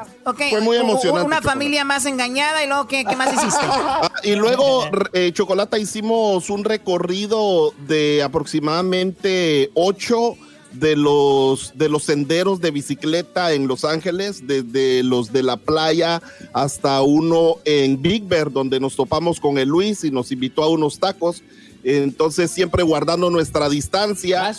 fue muy emocionante. Una familia más engañada y luego, ¿qué, más hiciste? Ah, y luego, eh, Chocolata, hicimos un recorrido de aproximadamente ocho de los, de los senderos de bicicleta en Los Ángeles, desde los de la playa hasta uno en Big Bear, donde nos topamos con el Luis y nos invitó a unos tacos. Entonces, siempre guardando nuestra distancia.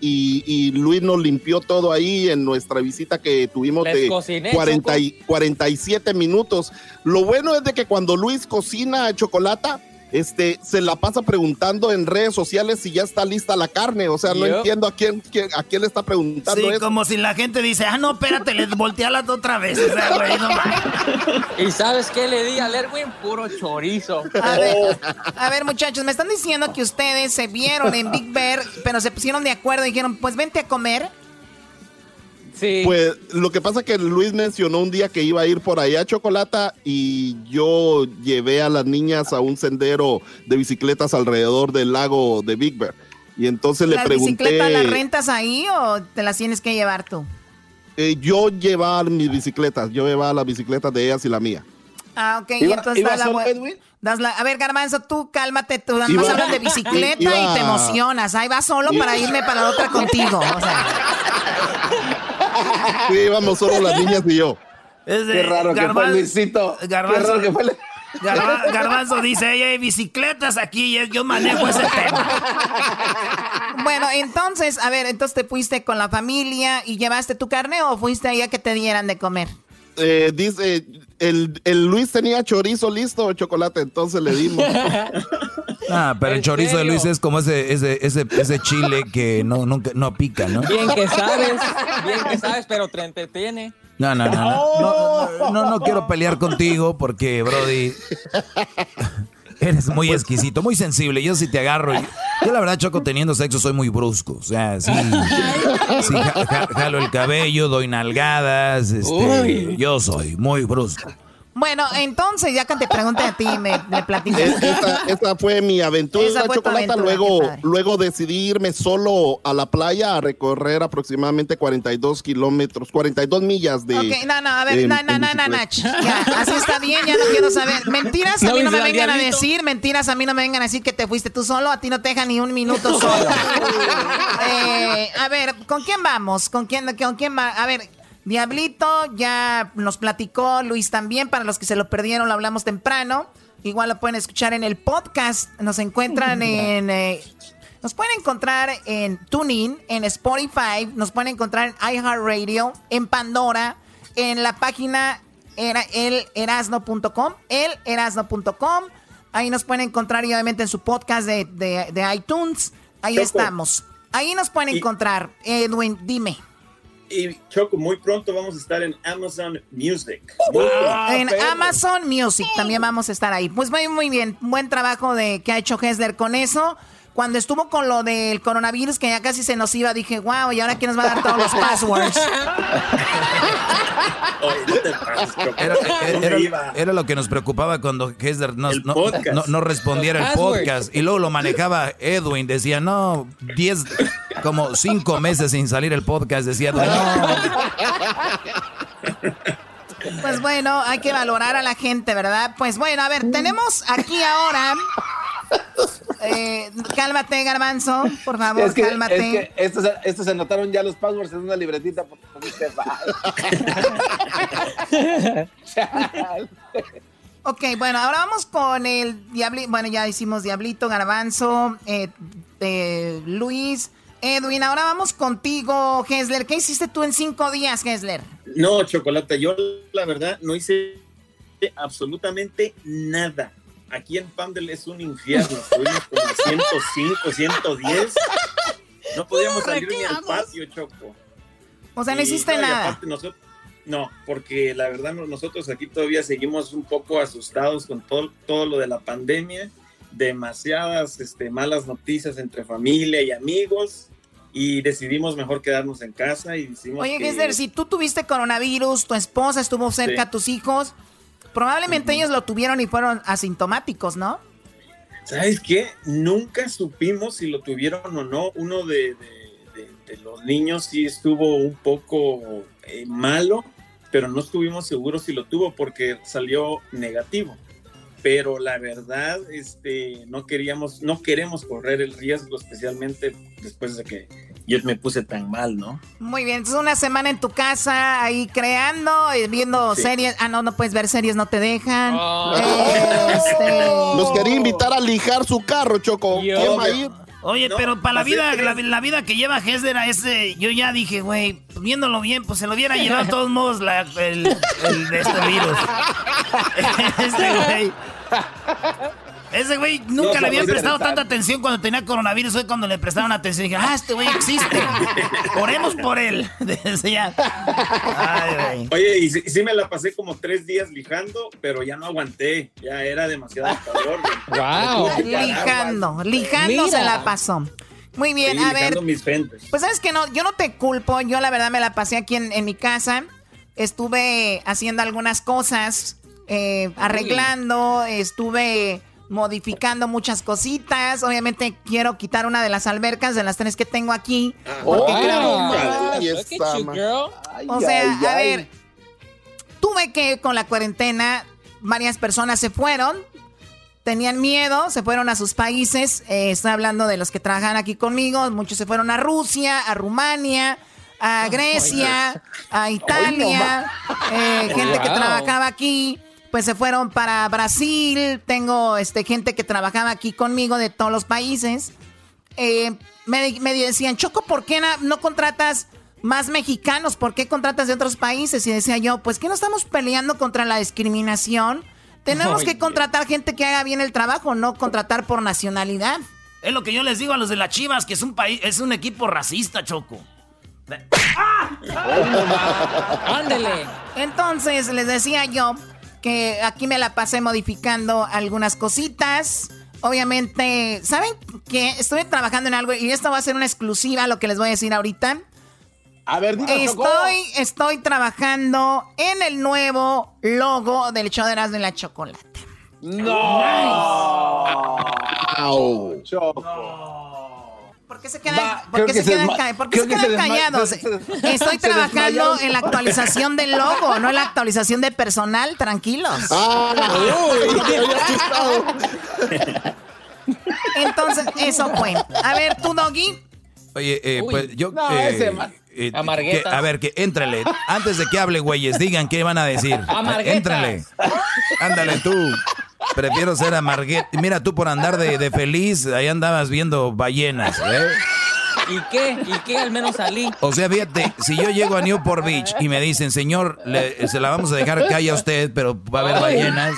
Y, Luis nos limpió todo ahí en nuestra visita que tuvimos de 40 y, 47 minutos. Lo bueno es de que cuando Luis cocina chocolate, este, se la pasa preguntando en redes sociales si ya está lista la carne. O sea, no entiendo a quién, a quién le está preguntando. Sí, como si la gente dice, ah, no, espérate, les voltealas otra vez. ¿Y sabes qué le di al Erwin? Puro chorizo. A ver, a ver, muchachos, me están diciendo que ustedes se vieron en Big Bear, pero se pusieron de acuerdo y dijeron, pues vente a comer. Pues lo que pasa es que Luis mencionó un día que iba a ir por allá a Chocolata y yo llevé a las niñas a un sendero de bicicletas alrededor del lago de Big Bear. Y entonces le pregunté... ¿Las bicicletas las rentas ahí o te las tienes que llevar tú? Eh, yo llevaba mis bicicletas, yo llevaba las bicicletas de ellas y la mía. Ah, ok, y entonces das la, A ver, Garbanzo, tú cálmate, tú nada más hablas de bicicleta y te emocionas. Ahí va solo para irme para la otra contigo. O sea. Sí, vamos solo las niñas y yo. Qué raro que fue Luisito. Garbanzo, Qué raro que fue Garbanzo dice, hay bicicletas aquí y yo manejo ese tema. Bueno, entonces, a ver, entonces te fuiste con la familia y llevaste tu carne o fuiste ahí a que te dieran de comer? Eh, dice, el, el, Luis tenía chorizo listo, chocolate, entonces le dimos. Ah, pero el chorizo de Luis es como ese, ese, ese, ese chile que no, nunca, no pica, ¿no? Bien que sabes, bien que sabes, pero te entretiene. No, no, no, no, no, no, no quiero pelear contigo porque, Brody, eres muy exquisito, muy sensible. Yo sí te agarro. yo, la verdad, Choco, teniendo sexo, soy muy brusco. O sea, sí. sí jalo el cabello, doy nalgadas. Este, yo soy muy brusco. Bueno, entonces, ya que te pregunté a ti, me, me platicas. Esa, fue mi aventura esa chocolate. luego, luego decidí irme solo a la playa a recorrer aproximadamente 42 kilómetros, 42 millas de. Ok, no, no, a ver, no, no, no, no, Ya, así está bien, ya no quiero saber. Mentiras a mí no me vengan a decir, mentiras a mí no me vengan a decir que te fuiste tú solo, a ti no te deja ni un minuto solo. eh, a ver, ¿con quién vamos? ¿Con quién, con quién va? A ver. Diablito ya nos platicó, Luis también, para los que se lo perdieron, lo hablamos temprano. Igual lo pueden escuchar en el podcast. Nos encuentran en... Eh, nos pueden encontrar en TuneIn, en Spotify, nos pueden encontrar en iHeartRadio, en Pandora, en la página era elerasno.com, elerasno.com. Ahí nos pueden encontrar y obviamente en su podcast de, iTunes. Ahí estamos. Ahí nos pueden encontrar. Edwin, dime y Choco, muy pronto vamos a estar en Amazon Music. en Amazon Music también vamos a estar ahí. Pues muy, muy bien. Buen trabajo de que ha hecho Hesler con eso. Cuando estuvo con lo del coronavirus, que ya casi se nos iba, dije, wow, ¿y ahora quién nos va a dar todos los passwords? era, lo que nos preocupaba cuando Hesler no, no, respondiera el podcast. Y luego lo manejaba Edwin. Decía, no, 10 como cinco meses sin salir el podcast, decía, no. Pues bueno, hay que valorar a la gente, ¿verdad? Pues bueno, a ver, tenemos aquí ahora. Eh, cálmate, Garbanzo, por favor, Es que, cálmate. es que estos, estos anotaron ya los passwords en una libretita. por-. Ok, bueno, ahora vamos con el Diablito. Bueno, ya hicimos Diablito, Garbanzo, eh, eh, Luis, Edwin. Ahora vamos contigo, Hesler. ¿Qué hiciste tú en cinco días, Hesler? No, Chocolate, yo la verdad no hice absolutamente nada. Aquí en Pandel es un infierno. Estuvimos como a 105, 110. No podíamos salir ni al patio, Choco. O sea, no hiciste y nada. aparte nosotros- no, porque la verdad no- nosotros aquí todavía seguimos un poco asustados con todo, todo lo de la pandemia, demasiadas este, malas noticias entre familia y amigos y decidimos mejor quedarnos en casa y decimos Oye, que- si tú tuviste coronavirus, tu esposa estuvo cerca Sí. a tus hijos, probablemente ellos lo tuvieron y fueron asintomáticos, ¿no? ¿Sabes qué? Nunca supimos si lo tuvieron o no. Uno de, de- de- de los niños sí estuvo un poco eh, malo, pero no estuvimos seguros si lo tuvo porque salió negativo. Pero la verdad, este, no queríamos, no queremos correr el riesgo, especialmente después de que yo me puse tan mal, ¿no? Muy bien, entonces una semana en tu casa ahí creando, eh, viendo Sí. series. Ah, no, no puedes ver series, no te dejan. Oh. Este- Nos quería invitar a lijar su carro, Choco. ¿Quién va a ir? Oye, No, pero para la vida, la, la vida que lleva Hesler a ese, yo ya dije, güey, viéndolo bien, pues se lo hubiera llevado de todos modos la, el, el- este virus. Ese güey. Ese güey nunca No, le habían prestado tanta atención cuando tenía coronavirus. Fue cuando le prestaron atención. Dije, ah, este güey existe. Oremos por él. Desde ya. Ay, güey. Oye, y sí, sí me la pasé como tres días lijando, pero ya no aguanté, ya era demasiado calor. Wow. Lijando, lijando Mira. se la pasó. Muy bien, Sí, a ver, lijando mis pues sabes que no, yo no te culpo, yo la verdad me la pasé aquí en, en mi casa, estuve haciendo algunas cosas, eh, arreglando, estuve modificando muchas cositas, obviamente quiero quitar una de las albercas de las tres que tengo aquí, porque Wow. claro, Ay. Ay, o sea, ay, a ver, tuve que con la cuarentena, varias personas se fueron, tenían miedo, se fueron a sus países. eh, estoy hablando de los que trabajan aquí conmigo. Muchos se fueron a Rusia, a Rumania, a Grecia, a Italia. eh, gente que trabajaba aquí, pues se fueron para Brasil. Tengo este, gente que trabajaba aquí conmigo de todos los países. Eh, me, me decían, Choco, ¿por qué na- no contratas más mexicanos? ¿Por qué contratas de otros países? Y decía yo, pues que no estamos peleando contra la discriminación. Tenemos Ay, que contratar gente que haga bien el trabajo, no contratar por nacionalidad. Es lo que yo les digo a los de las Chivas, que es un país, es un equipo racista, Choco. Ándele. Entonces les decía yo que aquí me la pasé modificando algunas cositas. Obviamente, ¿saben qué? Estoy trabajando en algo y esto va a ser una exclusiva, lo que les voy a decir ahorita. A ver, dime, Choco. Estoy, estoy trabajando en el nuevo logo del show de y la Chocolate. No. Au. Choco. ¿Por qué se quedan, por qué se se quedan, por qué se callados? se- Estoy trabajando en la actualización del logo, no en la actualización de personal, tranquilos. Ah, uy. Entonces, eso fue. A ver, tú, Doggy. Oye, eh, Uy. pues yo. No, eh, ese eh, que- a ver, que éntrale. Antes de que hable, güeyes, digan qué van a decir. Amarguetas. Éntrale. Ándale tú. Prefiero ser amarguet. Mira, tú por andar de, de feliz, ahí andabas viendo ballenas, ¿eh? ¿Y qué? ¿Y qué? Al menos salí. O sea, fíjate, si yo llego a Newport Beach y me dicen, señor, le- se la vamos a dejar que haya usted, pero va a haber ballenas.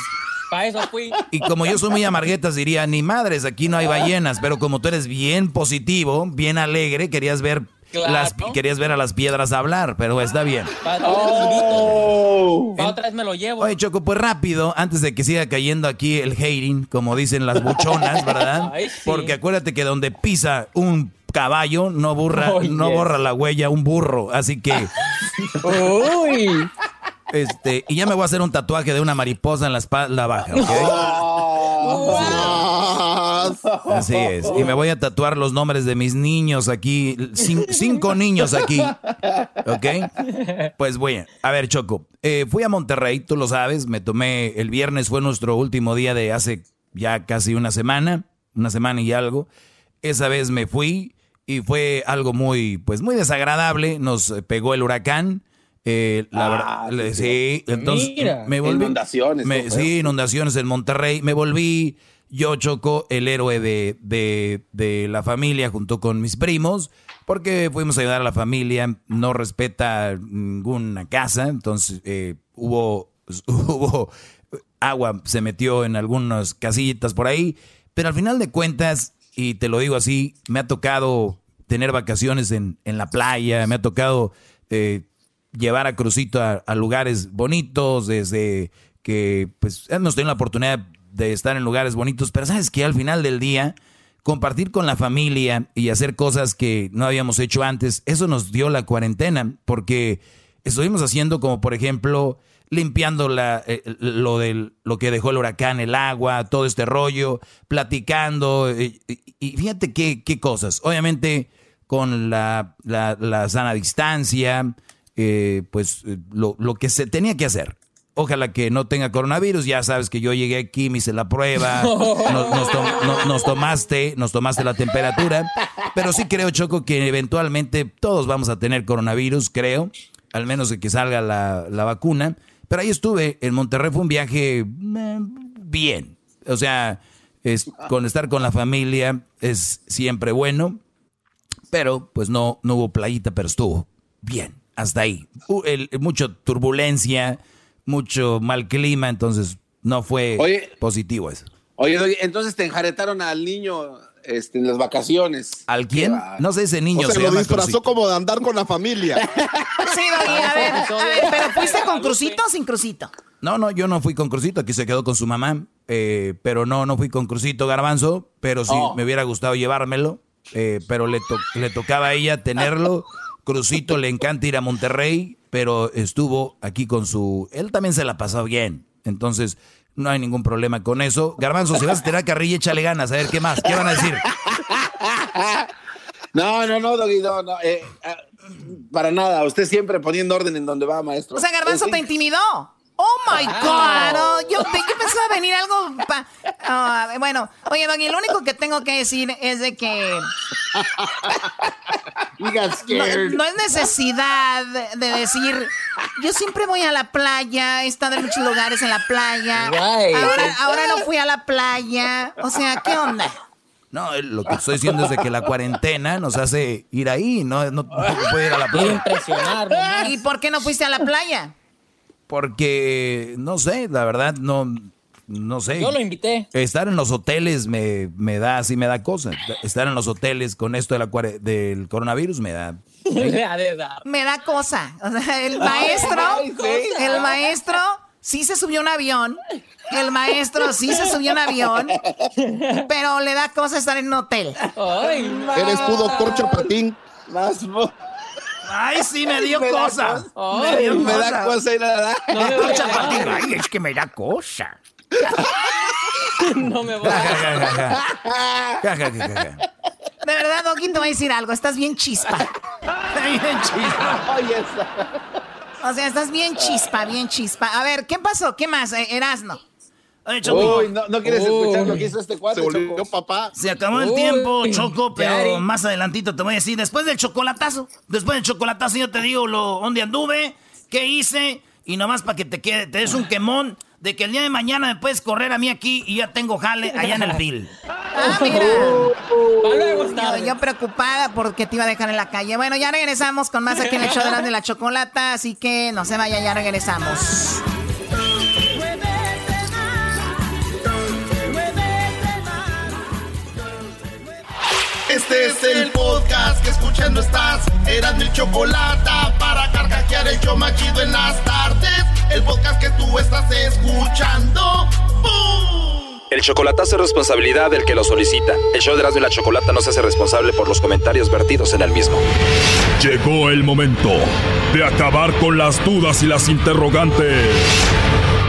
Para eso fui. Y como yo soy muy amarguetas, diría, ni madres, aquí no hay ballenas. Pero como tú eres bien positivo, bien alegre, querías ver, Claro. las, querías ver a las piedras hablar, pero está bien. Oh. otra vez me lo llevo. Oye, Choco, pues rápido, antes de que siga cayendo aquí el hating, como dicen las buchonas, ¿verdad? Ay, sí. Porque acuérdate que donde pisa un caballo, no, burra, Oh, no yes. borra la huella un burro. Así que, Uy. este, y ya me voy a hacer un tatuaje de una mariposa en la espalda baja, ¿ok? Ah, más. Así es. Y me voy a tatuar los nombres de mis niños aquí. cin- cinco niños aquí. ¿Ok? Pues bueno. A ver, Choco. eh, fui a Monterrey, tú lo sabes. Me tomé. El viernes fue nuestro último día de hace ya casi una semana. Una semana y algo. Esa vez me fui y fue algo muy, pues muy desagradable. Nos eh, pegó el huracán. Eh, la Ah, verdad, sí, sí, entonces Mira. me volví. Inundaciones, sí, inundaciones en Monterrey. Me volví yo, Choco, el héroe de, de, la familia junto con mis primos, porque fuimos a ayudar a la familia. No respeta ninguna casa, entonces eh, hubo, hubo agua, se metió en algunas casillitas por ahí. Pero al final de cuentas, y te lo digo así, me ha tocado tener vacaciones en, en la playa, me ha tocado eh, llevar a Crucito a, a lugares bonitos, desde que pues hemos tenido la oportunidad de estar en lugares bonitos, pero sabes que al final del día, compartir con la familia y hacer cosas que no habíamos hecho antes, eso nos dio la cuarentena, porque estuvimos haciendo como por ejemplo limpiando la, eh, lo, del, lo que dejó el huracán, el agua, todo este rollo, platicando. eh, Y, fíjate qué, qué cosas. Obviamente con la, la, la sana distancia, eh, pues lo, lo que se tenía que hacer. Ojalá que no tenga coronavirus. Ya sabes que yo llegué aquí, me hice la prueba, nos, nos no- nos tomaste, nos tomaste la temperatura. Pero sí creo, Choco, que eventualmente todos vamos a tener coronavirus, creo. Al menos de que salga la, la vacuna. Pero ahí estuve, en Monterrey fue un viaje eh, bien. O sea, es, con estar con la familia es siempre bueno. Pero pues no, no hubo playita, pero estuvo bien. Hasta ahí. El- mucho turbulencia, mucho mal clima, entonces no fue Oye. positivo eso. Oye, entonces te enjaretaron al niño este, en las vacaciones. ¿Al quién? No sé, ese niño o sea, se lo llama disfrazó Crucito. como de andar con la familia. Sí, a ver, a ver, pero ¿fuiste con crucito o sin crucito? No, no, yo no fui con Crucito, aquí se quedó con su mamá, eh, pero no, no fui con Crucito Garbanzo, pero sí Oh. me hubiera gustado llevármelo, eh, pero le, to- le tocaba a ella tenerlo. Crucito le encanta ir a Monterrey, pero estuvo aquí con su... Él también se la pasó bien, entonces no hay ningún problema con eso. Garbanzo, si vas a tirar carrilla, échale ganas, a ver qué más, ¿qué van a decir? No, no, no, Doggy, no, no. eh, ah, para nada, usted siempre poniendo orden en donde va, maestro. O sea, Garbanzo Eh, te intimidó. Oh my God. Oh, yo, ¿de qué pensaba venir algo? pa- Ah, bueno, oye, Doggy, lo único que tengo que decir es de que You got no, scared. no es necesidad de decir, yo siempre voy a la playa, he estado en muchos lugares en la playa. Right. Ahora, ahora no fui a la playa. O sea, ¿qué onda? No, eh, lo que estoy diciendo es de que la cuarentena nos hace ir ahí, no, no, no puede ir a la playa. impresionar. ¿Y por qué no fuiste a la playa? Porque, no sé, la verdad, no, no sé. Yo lo invité. Estar en los hoteles me, me da, así me da cosa. Estar en los hoteles con esto de la cuare- del coronavirus me da. Me da cosa. O sea, el maestro, Ay, sí. el maestro sí se subió un avión. El maestro sí se subió un avión. Pero le da cosa estar en un hotel. Ay, Eres tú, doctor Chapatín. Más, Ay, sí, me dio Me da cosa. cosa. Me dio me da cosa. cosa ir a la... no me a. Ay, es que me da cosa. No me voy a. De verdad, Doggy, te voy a decir algo. Estás bien chispa. Bien esa. O sea, estás bien chispa, bien chispa. A ver, ¿qué pasó? ¿Qué más, eh, Erasno? Oye, Choco, Uy, no, no quieres escuchar lo que hizo este cuate, Se volvió Choco? papá. se acabó el Uy, tiempo, Choco, pero más adelantito te voy a decir, después del chocolatazo, después del chocolatazo yo te digo lo, dónde anduve, qué hice, y nomás para que te quede, te des un quemón de que el día de mañana me puedes correr a mí aquí y ya tengo jale allá en el bill. Ah, mira. Es Yo, yo preocupada porque te iba a dejar en la calle. Bueno, ya regresamos con más aquí en el show de la, de la chocolata, así que no se vaya, ya regresamos. Este es el podcast que escuchando estás. Eran mi chocolate para carcajear el yo machido en las tardes. El podcast que tú estás escuchando. ¡Bum! El chocolatazo es responsabilidad del que lo solicita. El show de Erasmo y la Chocolata no se hace responsable por los comentarios vertidos en el mismo. Llegó el momento de acabar con las dudas y las interrogantes.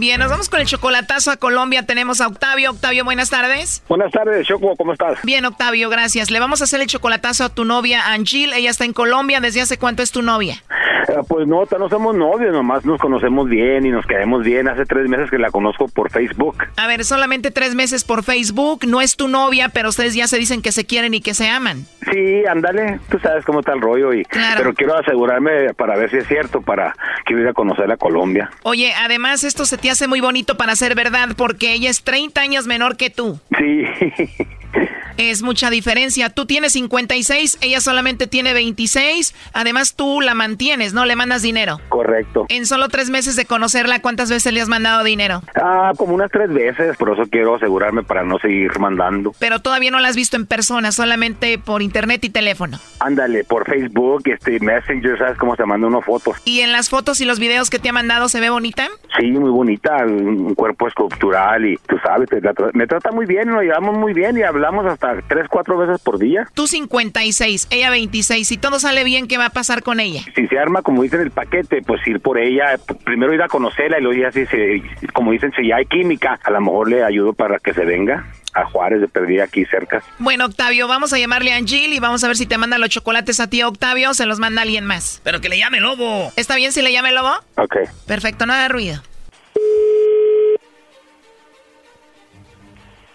Bien, nos vamos con el chocolatazo a Colombia. Tenemos a Octavio. Octavio, buenas tardes. Buenas tardes, Choco, ¿cómo estás? Bien, Octavio, gracias. Le vamos a hacer el chocolatazo a tu novia, Angel. Ella está en Colombia. ¿Desde hace cuánto es tu novia? Eh, pues no, no somos novios, nomás nos conocemos bien y nos quedamos bien. Hace tres meses que la conozco por Facebook. A ver, solamente tres meses por Facebook. No es tu novia, pero ustedes ya se dicen que se quieren y que se aman. Sí, ándale, tú sabes cómo está el rollo. y Pero quiero asegurarme para ver si es cierto, para que ir a conocer a Colombia. Oye, además esto se te hace muy bonito para ser verdad porque ella es 30 años menor que tú. Sí. Es mucha diferencia. Tú tienes 56, ella solamente tiene 26. Además, tú la mantienes, ¿no? Le mandas dinero. Correcto. En solo tres meses de conocerla, ¿cuántas veces le has mandado dinero? Ah, como unas tres veces. Por eso quiero asegurarme para no seguir mandando. Pero todavía no la has visto en persona, solamente por internet y teléfono. Ándale, por Facebook, este Messenger, ¿sabes cómo se manda una foto? ¿Y en las fotos y los videos que te ha mandado se ve bonita? Sí, muy bonita. Un cuerpo escultural y tú sabes, me trata muy bien, nos llevamos muy bien y hablamos hasta tres, cuatro veces por día. Tú 56, ella 26. Si todo sale bien, ¿qué va a pasar con ella? Si se arma, como dicen el paquete, pues ir por ella, primero ir a conocerla y luego ya si se, como dicen, si ya hay química, a lo mejor le ayudo para que se venga a Juárez de perdida aquí cerca. Bueno, Octavio, vamos a llamarle a Angel y vamos a ver si te manda los chocolates a ti, Octavio, o se los manda alguien más. Pero que le llame Lobo. ¿Está bien si le llame Lobo? Ok. Perfecto, no haga ruido.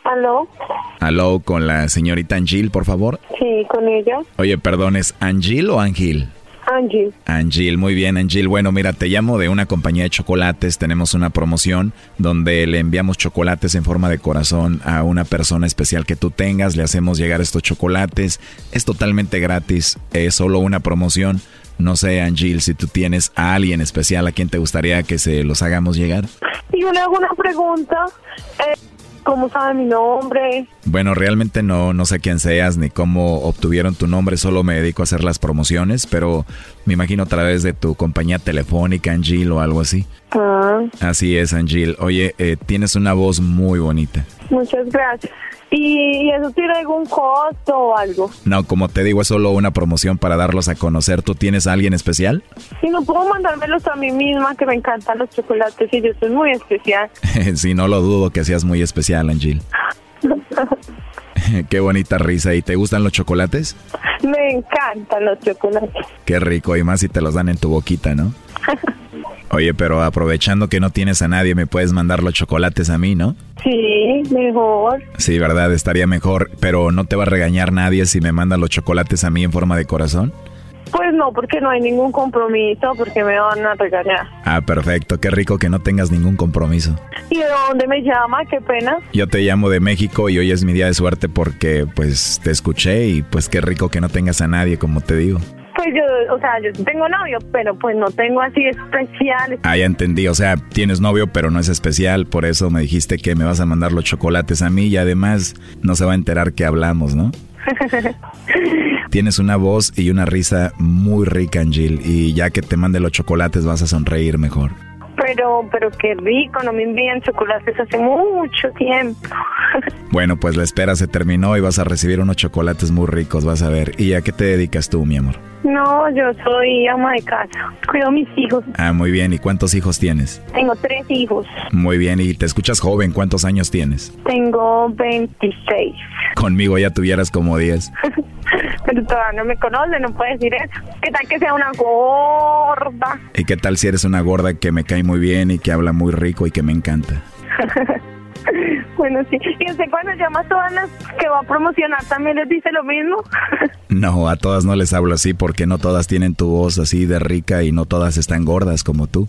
¿Aló? Aló, con la señorita Angel, por favor. Sí, con ella. Oye, perdón, ¿es Angel o Angel? Angel. Angel, muy bien, Angel. Bueno, mira, te llamo de una compañía de chocolates. Tenemos una promoción donde le enviamos chocolates en forma de corazón a una persona especial que tú tengas. Le hacemos llegar estos chocolates. Es totalmente gratis. Es solo una promoción. No sé, Angel, si tú tienes a alguien especial a quien te gustaría que se los hagamos llegar. Y yo le hago una pregunta. Eh, ¿Cómo sabe mi nombre? Bueno, realmente no, no sé quién seas ni cómo obtuvieron tu nombre, solo me dedico a hacer las promociones, pero me imagino a través de tu compañía telefónica, Angel, o algo así. Ah. Así es, Angel. Oye, eh, tienes una voz muy bonita. Muchas gracias. ¿Y eso tiene algún costo o algo? No, como te digo, es solo una promoción para darlos a conocer. ¿Tú tienes a alguien especial? Sí, no puedo mandármelos a mí misma, que me encantan los chocolates y yo soy muy especial. sí, no lo dudo que seas muy especial, Angel. Qué bonita risa. ¿Y te gustan los chocolates? Me encantan los chocolates. Qué rico, y más si te los dan en tu boquita, ¿no? Oye, pero aprovechando que no tienes a nadie, me puedes mandar los chocolates a mí, ¿no? Sí, mejor. Sí, verdad, estaría mejor, pero no te va a regañar nadie si me mandas los chocolates a mí en forma de corazón. Pues no, porque no hay ningún compromiso, porque me van a regañar. Ah, perfecto, qué rico que no tengas ningún compromiso. ¿Y de dónde me llama? Qué pena. Yo te llamo de México y hoy es mi día de suerte porque pues te escuché y pues qué rico que no tengas a nadie, como te digo. Pues yo, o sea, yo tengo novio, pero pues no tengo así especial. Ah, ya entendí, o sea, tienes novio, pero no es especial, por eso me dijiste que me vas a mandar los chocolates a mí y además no se va a enterar que hablamos, ¿no? Tienes una voz y una risa muy rica, Angel, y ya que te mande los chocolates vas a sonreír mejor. Pero, pero qué rico, no me envían chocolates hace mucho tiempo. bueno, pues la espera se terminó y vas a recibir unos chocolates muy ricos, vas a ver. ¿Y a qué te dedicas tú, mi amor? No, yo soy ama de casa. Cuido a mis hijos. Ah, muy bien. ¿Y cuántos hijos tienes? Tengo tres hijos. Muy bien. ¿Y te escuchas joven? ¿Cuántos años tienes? Tengo 26. Conmigo ya tuvieras como 10. Pero todavía no me conoce, no puedes decir eso. ¿Qué tal que sea una gorda? ¿Y qué tal si eres una gorda que me cae muy bien y que habla muy rico y que me encanta? bueno, sí. ¿Y usted cuando llama a todas las que va a promocionar también les dice lo mismo? no, a todas no les hablo así porque no todas tienen tu voz así de rica y no todas están gordas como tú.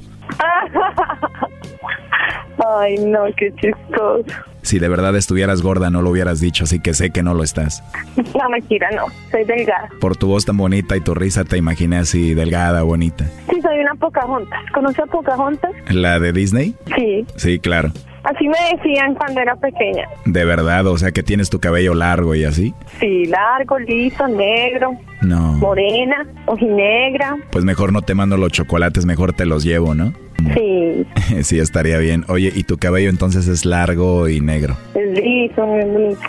Ay, no, qué chistoso. Si de verdad estuvieras gorda, no lo hubieras dicho, así que sé que no lo estás. No, mentira, no. Soy delgada. Por tu voz tan bonita y tu risa te imaginé así, delgada, bonita. Sí, soy una Pocahontas. ¿Conoce a Pocahontas? ¿La de Disney? Sí. Sí, claro. Así me decían cuando era pequeña. De verdad, o sea que tienes tu cabello largo y así. Sí, largo, liso, negro, No. morena, ojinegra. Pues mejor no te mando los chocolates, mejor te los llevo, ¿no? Sí, sí, estaría bien. Oye, ¿y tu cabello entonces es largo y negro? es liso, muy bonito.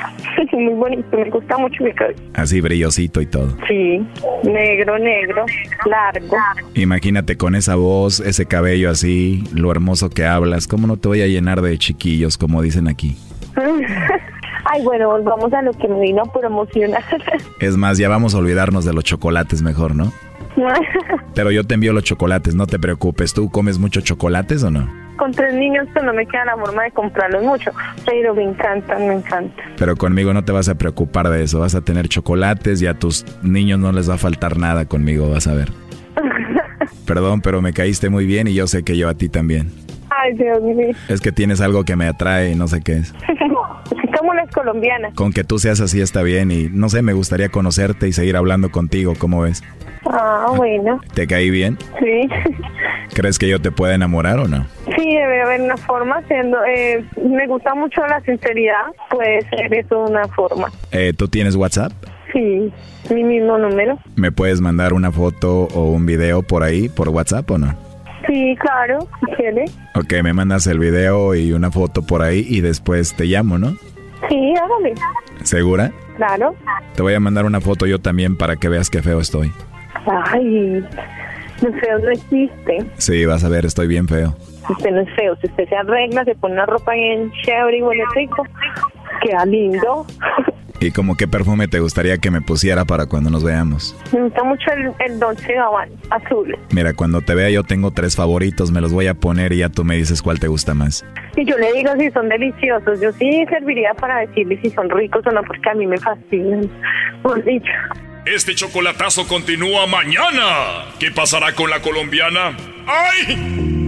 muy bonito, me gusta mucho mi cabello. Así brillosito y todo. Sí, negro, negro, largo. Imagínate con esa voz, ese cabello así, lo hermoso que hablas, ¿cómo no te voy a llenar de chiquillos, como dicen aquí? Ay, bueno, volvamos a lo que me vino a promocionar. Es más, ya vamos a olvidarnos de los chocolates mejor, ¿no? Pero yo te envío los chocolates, no te preocupes. ¿Tú comes muchos chocolates o no? Con tres niños pues no me queda la forma de comprarlos mucho, pero me encantan, me encantan. Pero conmigo no te vas a preocupar de eso. Vas a tener chocolates y a tus niños no les va a faltar nada conmigo, vas a ver. Perdón, pero me caíste muy bien y yo sé que yo a ti también. Ay, Dios mío. Es que tienes algo que me atrae y no sé qué es. Colombianas. Con que tú seas así está bien y no sé, me gustaría conocerte y seguir hablando contigo, ¿cómo ves? Ah, bueno. ¿Te caí bien? Sí. ¿Crees que yo te pueda enamorar o no? Sí, debe haber una forma. Siendo, eh, me gusta mucho la sinceridad. Puede ser eso una forma. Eh, ¿Tú tienes WhatsApp? Sí, mi mismo número. ¿Me puedes mandar una foto o un video por ahí, por WhatsApp o no? Sí, claro, quiere. Ok, me mandas el video y una foto por ahí y después te llamo, ¿no? Sí, hágale. ¿Segura? Claro. Te voy a mandar una foto yo también para que veas qué feo estoy. Ay, feo no existe. Sí, vas a ver, estoy bien feo. Usted no es feo. Si usted se arregla, se pone una ropa bien chévere y huele rico, queda lindo. ¿Y como qué perfume te gustaría que me pusiera para cuando nos veamos? Me gusta mucho el, el Dolce Gabbana azul. Mira, cuando te vea yo tengo tres favoritos, me los voy a poner y ya tú me dices cuál te gusta más. Y yo le digo si son deliciosos. Yo sí serviría para decirle si son ricos o no, porque a mí me fascinan. Por dicho. Este chocolatazo continúa mañana. ¿Qué pasará con la colombiana? ¡Ay!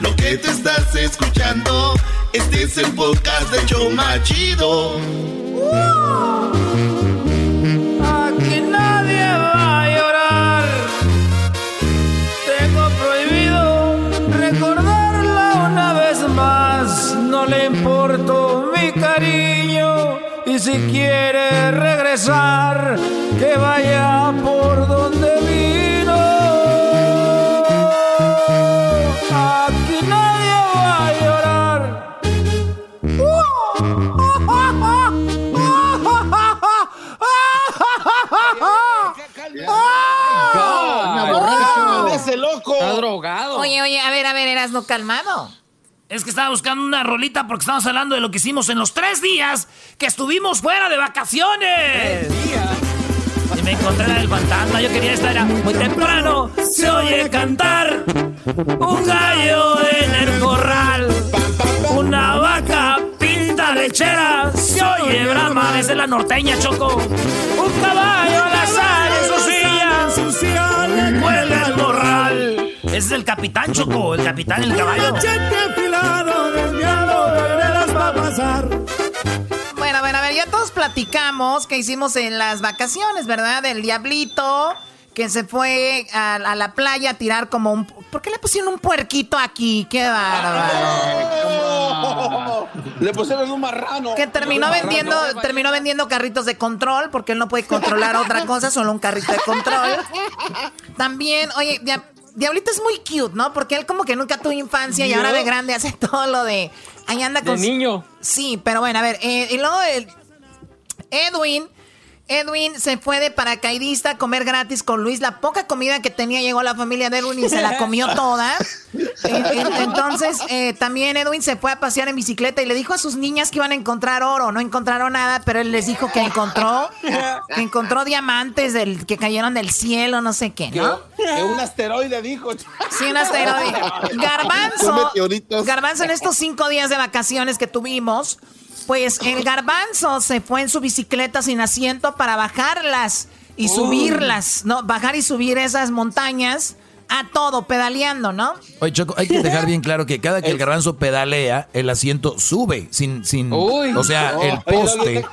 Lo que te estás escuchando, este es el podcast de Choma Chido. Aquí nadie va a llorar. Tengo prohibido recordarla una vez más. No le importo mi cariño. Y si quiere regresar, que vaya por donde vino. ¡Ese loco! Está drogado. Oye, oye, a ver, a ver, eras no calmado. Es que estaba buscando una rolita porque estamos hablando de lo que hicimos en los tres días que estuvimos fuera de vacaciones. Y me encontré la del fantasma. Yo quería estar muy temprano. Se oye cantar un gallo en el corral. Una vaca pinta lechera. Se oye brama desde la norteña, Choco. Un caballo al azar en su silla. Huele el. Ese es el capitán, Choco. El capitán, el caballo. Bueno, a ver, a ver, ya todos platicamos que hicimos en las vacaciones, ¿verdad? Del diablito que se fue a, a la playa a tirar como un... ¿Por qué le pusieron un puerquito aquí? ¡Qué bárbaro! Le pusieron un marrano. Que terminó vendiendo, terminó vendiendo carritos de control porque él no puede controlar otra cosa, solo un carrito de control. También, oye, Dia- Diablito es muy cute, ¿no? Porque él como que nunca tuvo infancia y ahora de grande hace todo lo de... Ahí anda De con... su- niño. Sí, pero bueno, a ver, eh, y luego el Edwin Edwin se fue de paracaidista a comer gratis con Luis. La poca comida que tenía llegó a la familia de Edwin y se la comió toda. Entonces, eh, también Edwin se fue a pasear en bicicleta y le dijo a sus niñas que iban a encontrar oro. No encontraron nada, pero él les dijo que encontró, que encontró diamantes del, que cayeron del cielo, no sé qué, ¿no? Que un asteroide dijo. Sí, un asteroide. Garbanzo. Garbanzo, en estos cinco días de vacaciones que tuvimos, pues el garbanzo se fue en su bicicleta sin asiento para bajarlas y subirlas, ¿no? Bajar y subir esas montañas a todo, pedaleando, ¿no? Oye, Choco, hay que dejar bien claro que cada que el garbanzo pedalea, el asiento sube, sin, sin, o sea, el poste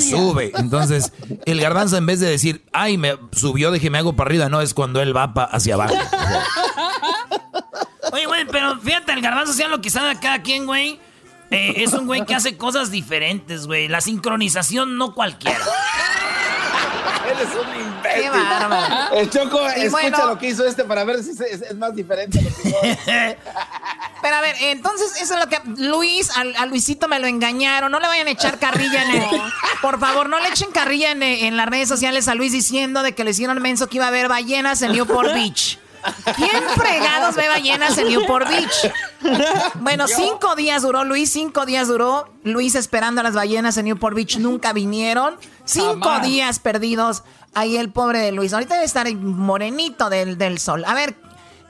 sube. Entonces, el garbanzo en vez de decir, ay, me subió, déjeme hago para arriba, no, es cuando él va hacia abajo. Oye, güey, pero fíjate, el garbanzo sea lo que sabe cada quien, güey. Eh, es un güey que hace cosas diferentes, güey. La sincronización no cualquiera. Eres un imbécil. Qué bárbaro. El Choco, escucha lo que hizo este para ver si es, más diferente. Pero a ver, entonces eso es lo que Luis, a, Luisito me lo engañaron. No le vayan a echar carrilla en el, Por favor, no le echen carrilla en, en, las redes sociales a Luis diciendo de que le hicieron menso que iba a haber ballenas en Newport Beach. ¿Quién fregados ve ballenas en Newport Beach? Bueno, cinco días duró Luis, cinco días duró Luis esperando a las ballenas en Newport Beach. Nunca vinieron. Cinco días perdidos. Ahí el pobre de Luis. Ahorita debe estar morenito del, del sol. A ver,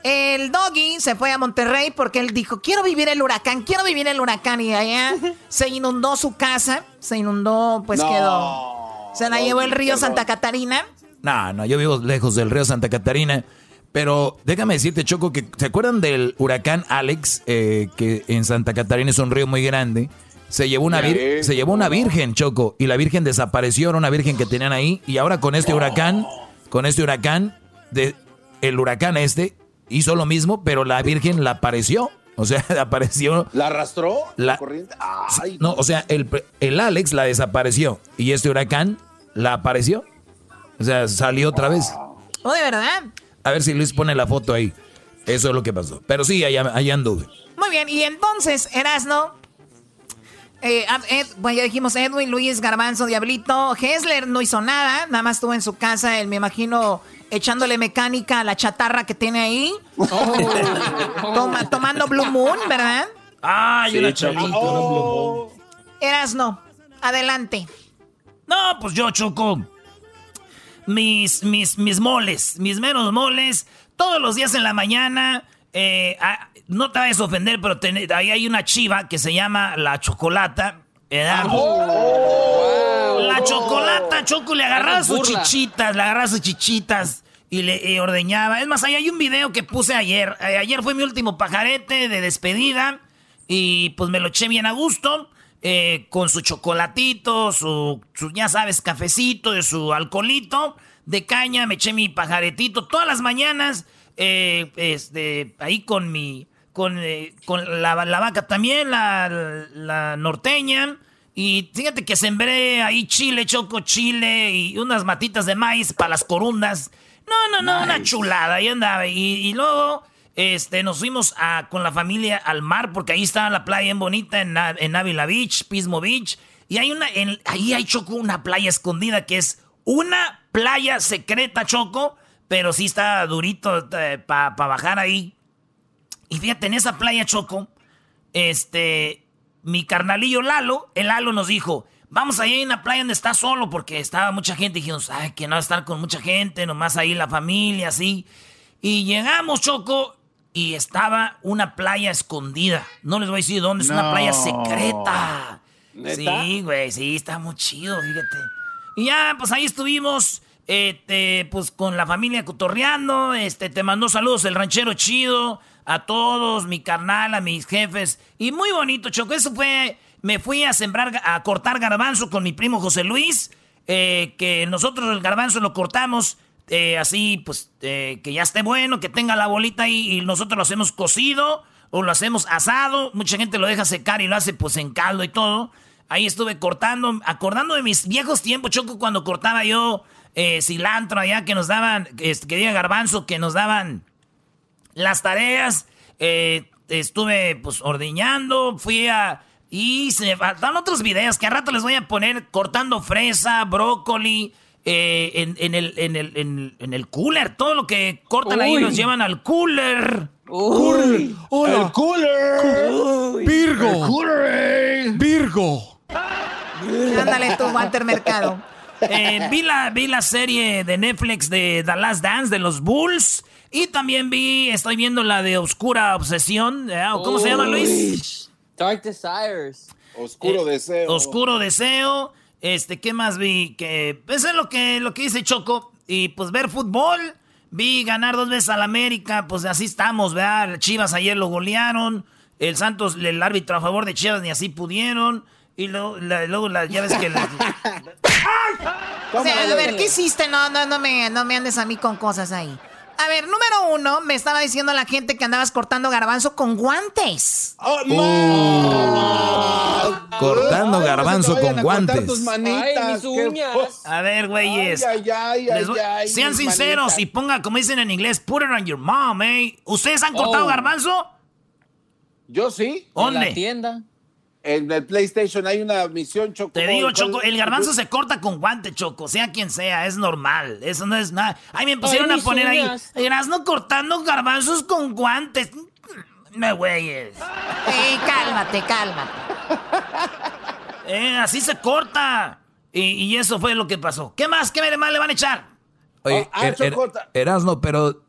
el doggy se fue a Monterrey porque él dijo, quiero vivir el huracán, quiero vivir el huracán. Y allá se inundó su casa, se inundó, pues quedó. Se la llevó el río Santa Catarina. No, no, yo vivo lejos del río Santa Catarina. Pero déjame decirte, Choco, que ¿se acuerdan del huracán Alex? Eh, que en Santa Catarina es un río muy grande. Se llevó una, se llevó una virgen, Choco, y la virgen desapareció, era una virgen que tenían ahí. Y ahora con este huracán, con este huracán, de, el huracán este hizo lo mismo, pero la virgen la apareció. O sea, apareció. ¿La arrastró? La, corriente. no, o sea, el, el Alex la desapareció. Y este huracán la apareció. O sea, salió otra vez. Oh, de verdad. A ver si Luis pone la foto ahí. Eso es lo que pasó. Pero sí, allá, anduve. Muy bien, y entonces, Erasno. Eh, bueno, ya dijimos Edwin, Luis, Garbanzo, Diablito. Hessler no hizo nada, nada más estuvo en su casa, él me imagino echándole mecánica a la chatarra que tiene ahí. Oh. tomando Blue Moon, ¿verdad? Ah, una chavito. Oh. Erasno, adelante. No, pues yo choco mis, mis, mis moles, mis menos moles, todos los días en la mañana. Eh, ah, no te vayas a ofender, pero ahí hay una chiva que se llama la chocolata. Oh, la chocolata, Choco, le agarraba sus chichitas, le agarraba sus chichitas y le ordeñaba. Es más, ahí hay un video que puse ayer. Eh, ayer fue mi último pajarete de despedida y pues me lo eché bien a gusto. Eh, con su chocolatito, su, ya sabes, cafecito, su alcoholito de caña, me eché mi pajaretito todas las mañanas, eh, este, ahí con mi, con, eh, con la, vaca también, la, norteña. Y fíjate que sembré ahí chile, choco chile y unas matitas de maíz para las corundas. No, no, no, una chulada, ahí andaba. Y, luego este, nos fuimos a, con la familia al mar, porque ahí estaba la playa en bonita, en, en Ávila Beach, Pismo Beach. Y hay una, ahí hay choco una playa escondida que es una playa secreta, Choco, pero sí está durito eh, para bajar ahí. Y fíjate, en esa playa, Choco, este, mi carnalillo Lalo, el Lalo nos dijo, vamos allá a una playa donde está solo, porque estaba mucha gente. Y dijimos, ay, que no va a estar con mucha gente, nomás ahí la familia, así. Y llegamos, Choco, y estaba una playa escondida. No les voy a decir dónde, es una playa secreta. Sí, güey, sí, está muy chido, fíjate. Y ya, pues ahí estuvimos, este, pues con la familia cotorreando. Este, te mandó saludos el ranchero chido, a todos, mi carnal, a mis jefes. Y muy bonito, Choco. Eso fue, me fui a sembrar, a cortar garbanzo con mi primo José Luis. Eh, que nosotros el garbanzo lo cortamos eh, así, pues, eh, que ya esté bueno, que tenga la bolita ahí y nosotros lo hacemos cocido o lo hacemos asado. Mucha gente lo deja secar y lo hace pues en caldo y todo. Ahí estuve cortando, acordando de mis viejos tiempos, Choco, cuando cortaba yo eh, cilantro allá que nos daban, que diga garbanzo, que nos daban las tareas. Eh, estuve pues ordeñando, fui a, Y se faltan otros videos que a rato les voy a poner cortando fresa, brócoli, eh, en, el, en, el, en, el cooler. Todo lo que cortan ahí los llevan al cooler. Uy. Hola. El cooler. Virgo. El cooler. Virgo. Ándale tú, Walter Mercado. Eh, vi, la, vi la serie de Netflix de The Last Dance de los Bulls. Y también vi, estoy viendo la de Oscura Obsesión. ¿Cómo se llama, Luis? Dark Desires. Oscuro eh, Deseo. Oscuro Deseo. Este, ¿qué más vi? Que pues es lo que, lo que dice Choco. Y pues ver fútbol. Vi ganar dos veces al América. Pues así estamos, ¿verdad? Chivas ayer lo golearon. El Santos, el árbitro a favor de Chivas, ni así pudieron. Y luego, luego la, ya ves que... La... o sea, a ver, ¿qué hiciste? No, no, no me, no me andes a mí con cosas ahí. A ver, número uno, me estaba diciendo la gente que andabas cortando garbanzo con guantes. Oh, uh, cortando garbanzo con guantes. A ver, güeyes. Sean sinceros y ponga, como dicen en inglés, put it on your mom, eh. ¿Ustedes han cortado oh. garbanzo? Yo sí. ¿Dónde? En la tienda en el PlayStation hay una misión, Choco. Te digo, Choco, el garbanzo se corta con guante, Choco, sea quien sea, es normal. Eso no es nada. Ay, me pusieron a poner ahí. no cortando garbanzos con guantes. Me güeyes. Eh, cálmate, cálmate. Eh, así se corta. Y, eso fue lo que pasó. ¿Qué más? ¿Qué más le van a echar? Oye, oh, er, er, Erasno, pero.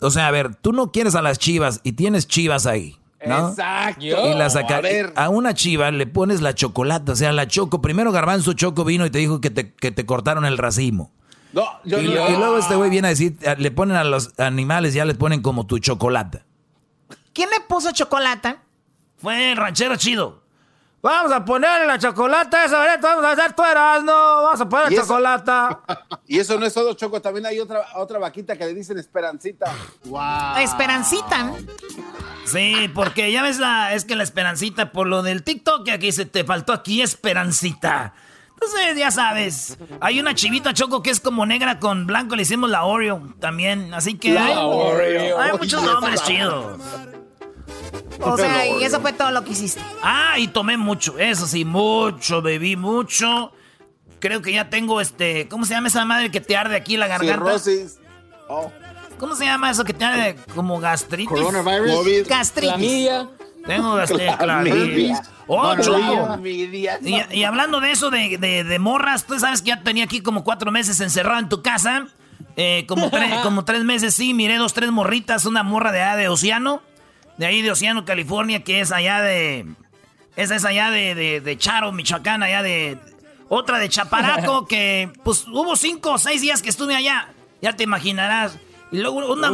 O sea, a ver, tú no quieres a las chivas y tienes chivas ahí. Exacto. Y la a, una chiva le pones la chocolate, o sea, la choco. Primero Garbanzo Choco vino y te dijo que te, que te cortaron el racimo. No, yo y, y luego este güey viene a decir, le ponen a los animales, ya les ponen como tu chocolate. ¿Quién le puso chocolate? Fue el ranchero chido. Vamos a ponerle la chocolate esa, vamos a hacer tu no vamos a poner chocolate. Y eso no es todo, Choco, también hay otra, otra vaquita que le dicen Esperancita. Wow. Esperancita. Sí, porque ya ves la, es que la Esperancita, por lo del TikTok, aquí se te faltó aquí Esperancita. Entonces, ya sabes, hay una chivita choco que es como negra con blanco, le hicimos la Oreo también, así que hay, hay muchos nombres chidos. O sea, y eso fue todo lo que hiciste. Ah, y tomé mucho, eso sí, mucho, bebí mucho. Creo que ya tengo este, ¿cómo se llama esa madre que te arde aquí la garganta? Oh. ¿Cómo se llama eso que te arde como gastritis? Coronavirus. Gastritis. Tengo gastritis. Ocho. Y, y, hablando de eso de, de, morras, tú sabes que ya tenía aquí como cuatro meses encerrado en tu casa. Eh, como, como tres meses, sí, miré dos, tres morritas, una morra de, de Océano de ahí de Océano, California, que es allá de... Esa es allá de, de, Charo, Michoacán, allá de... Otra de Chaparaco, que pues hubo cinco o seis días que estuve allá. Ya te imaginarás. Y luego una,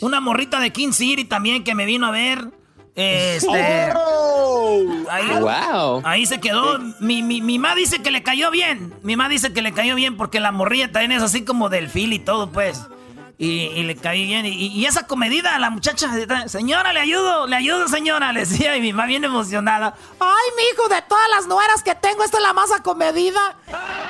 una morrita de King City también que me vino a ver. Este. Oh. ahí, wow. ahí se quedó. Mi, mi, mi mamá dice que le cayó bien. Mi mamá dice que le cayó bien porque la morrilla también es así como del fil y todo, pues. Y, le caí bien. Y, esa comedida la muchacha, señora, le ayudo, le ayudo, señora, le decía. Y mi mamá bien emocionada. Ay, mi hijo, de todas las nueras que tengo, esta es la más acomedida.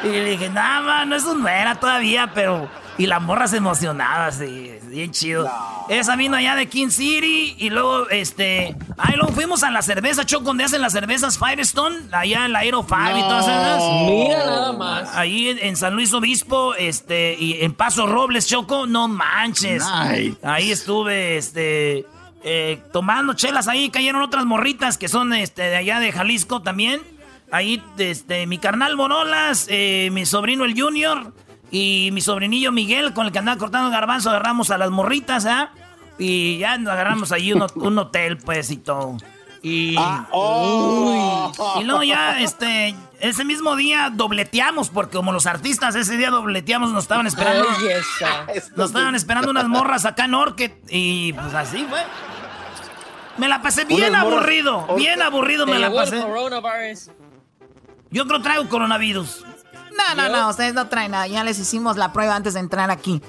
Y le dije, nada, no es una nuera todavía, pero y la morra se emocionaba, así, bien chido. Esa vino allá de King City y luego, este... Ahí luego fuimos a la cerveza, Choco, donde hacen las cervezas Firestone, allá en la Aero 5 y todas esas. Mira nada más. Ahí en, San Luis Obispo, este, y en Paso Robles, Choco, no manches. Ahí estuve, este... Eh, tomando chelas ahí, cayeron otras morritas que son este, de allá de Jalisco también. Ahí, este, mi carnal Morolas, eh, mi sobrino el Junior, y mi sobrinillo Miguel, con el que andaba cortando garbanzo, agarramos a las morritas, ¿ah? Y ya nos agarramos ahí un, hotel, pues, y todo. Y, ah, oh. y luego ya, este, ese mismo día dobleteamos, porque como los artistas ese día dobleteamos, nos estaban esperando. nos estaban esperando unas morras acá en Orchid, y pues así fue. Me la pasé bien aburrido, bien aburrido me la pasé. Yo creo traigo coronavirus. No, no, no, ustedes no traen nada. Ya les hicimos la prueba antes de entrar aquí.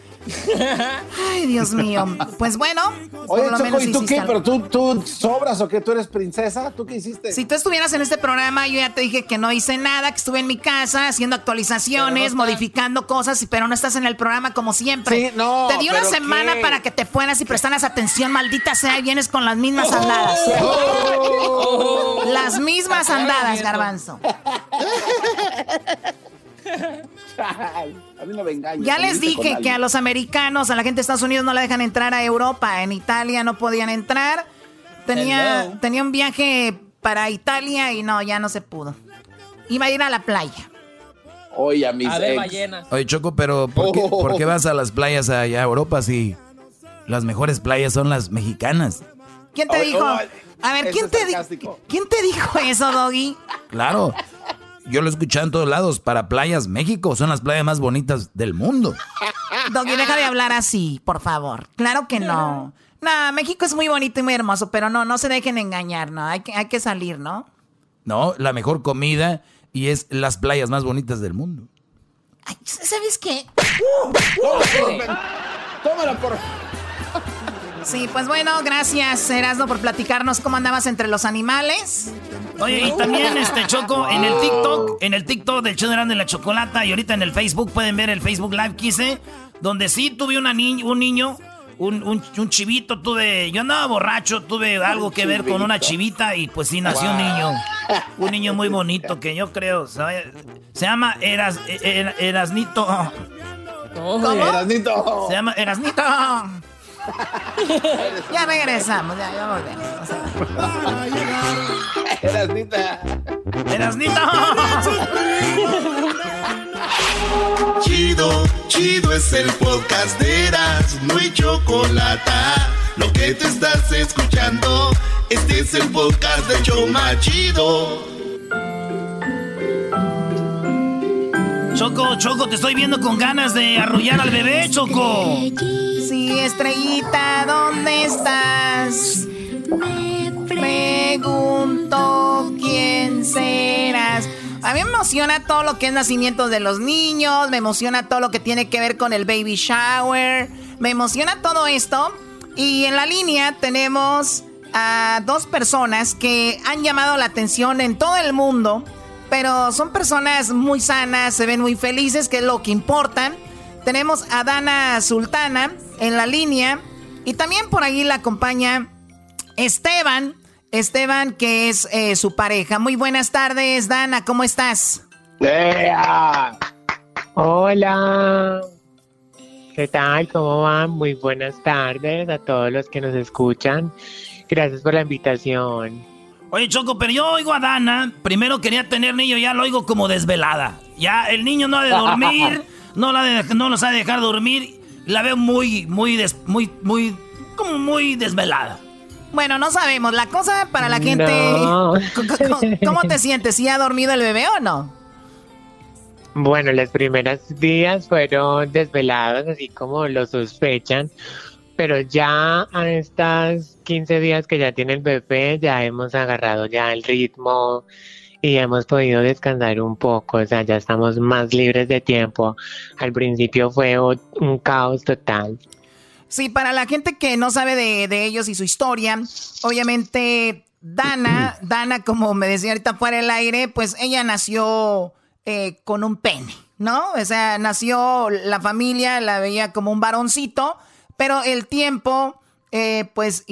Ay, Dios mío. Pues bueno, Oye, Choco, ¿y tú qué? ¿Pero tú, tú sobras o qué? ¿Tú eres princesa? ¿Tú qué hiciste? Si tú estuvieras en este programa, yo ya te dije que no hice nada, que estuve en mi casa haciendo actualizaciones, modificando cosas, pero no estás en el programa como siempre. Sí, no, te di una ¿pero semana qué? para que te fueras y prestaras atención, maldita sea, y vienes con las mismas andadas. Oh. Las mismas andadas, garbanzo. A mí no me engañes. Ya les dije que a los americanos, a la gente de Estados Unidos no la dejan entrar a Europa. En Italia no podían entrar. Tenía, Hello. tenía un viaje para Italia y no, ya no se pudo. Iba a ir a la playa. Oye, a mis A ver, ex. ballenas. Oye, Choco, pero ¿por qué, por qué vas a las playas allá a Europa si las mejores playas son las mexicanas? ¿Quién te dijo? oye, A ver, ¿quién te. ¿quién te dijo eso, Doggy? Claro. Yo lo he escuchado en todos lados. Para playas, México son las playas más bonitas del mundo. Doggy, deja de hablar así, por favor. Claro que no. No, México es muy bonito y muy hermoso, pero no, no se dejen engañar, ¿no? Hay que, hay que salir, ¿no? No, la mejor comida y es las playas más bonitas del mundo. Ay, ¿sabes qué? Tómala por. Sí, pues bueno, gracias, Erasmo, por platicarnos cómo andabas entre los animales. Oye, y también este Choco, en el TikTok, en el TikTok del show de Erasmo y la Chocolata, y ahorita en el Facebook, pueden ver el Facebook Live que hice, donde sí tuve una ni un niño, un, un, un chivito, tuve, yo andaba borracho, tuve algo que ver con una chivita y pues sí nació un niño, un niño muy bonito que yo creo, se, se llama Eras, Er- Erasnito, ¿Cómo? Erasnito. se llama Erasnito. Ya regresamos, ya, ya volvemos. Erasnita. Erasnito. Chido, chido es el podcast de Eras, no hay chocolate. Lo que te estás escuchando, este es el podcast de Choma Chido. Choco, Choco, te estoy viendo con ganas de arrullar al bebé, Choco. Sí, estrellita, ¿dónde estás? Me pregunto quién serás. A mí me emociona todo lo que es nacimiento de los niños, me emociona todo lo que tiene que ver con el baby shower, me emociona todo esto. Y en la línea tenemos a dos personas que han llamado la atención en todo el mundo, pero son personas muy sanas, se ven muy felices, que es lo que importa. Tenemos a Dana Sultana en la línea y también por ahí la acompaña Esteban. Esteban, que es eh, su pareja. Muy buenas tardes, Dana, ¿cómo estás? Hola. ¿Qué tal? ¿Cómo van? Muy buenas tardes a todos los que nos escuchan. Gracias por la invitación. Oye, Choco, pero yo oigo a Dana. Primero quería tener niño, ya lo oigo como desvelada. Ya el niño no ha de dormir, no, la de- no los ha de dejar dormir. La veo muy, muy, des- muy, muy, como muy desvelada. Bueno, no sabemos. La cosa para la gente. No. ¿Cómo, te sientes? ¿Sí ha dormido el bebé o no? Bueno, los primeros días fueron desvelados, así como lo sospechan, pero ya a estos 15 días que ya tiene el bebé, ya hemos agarrado ya el ritmo y hemos podido descansar un poco, o sea, ya estamos más libres de tiempo. Al principio fue un caos total. Sí, para la gente que no sabe de, de ellos y su historia, obviamente Dana, Dana, como me decía ahorita fuera del aire, pues ella nació eh, con un pene, ¿no? O sea, nació la familia, la veía como un varoncito, pero el tiempo, eh, pues,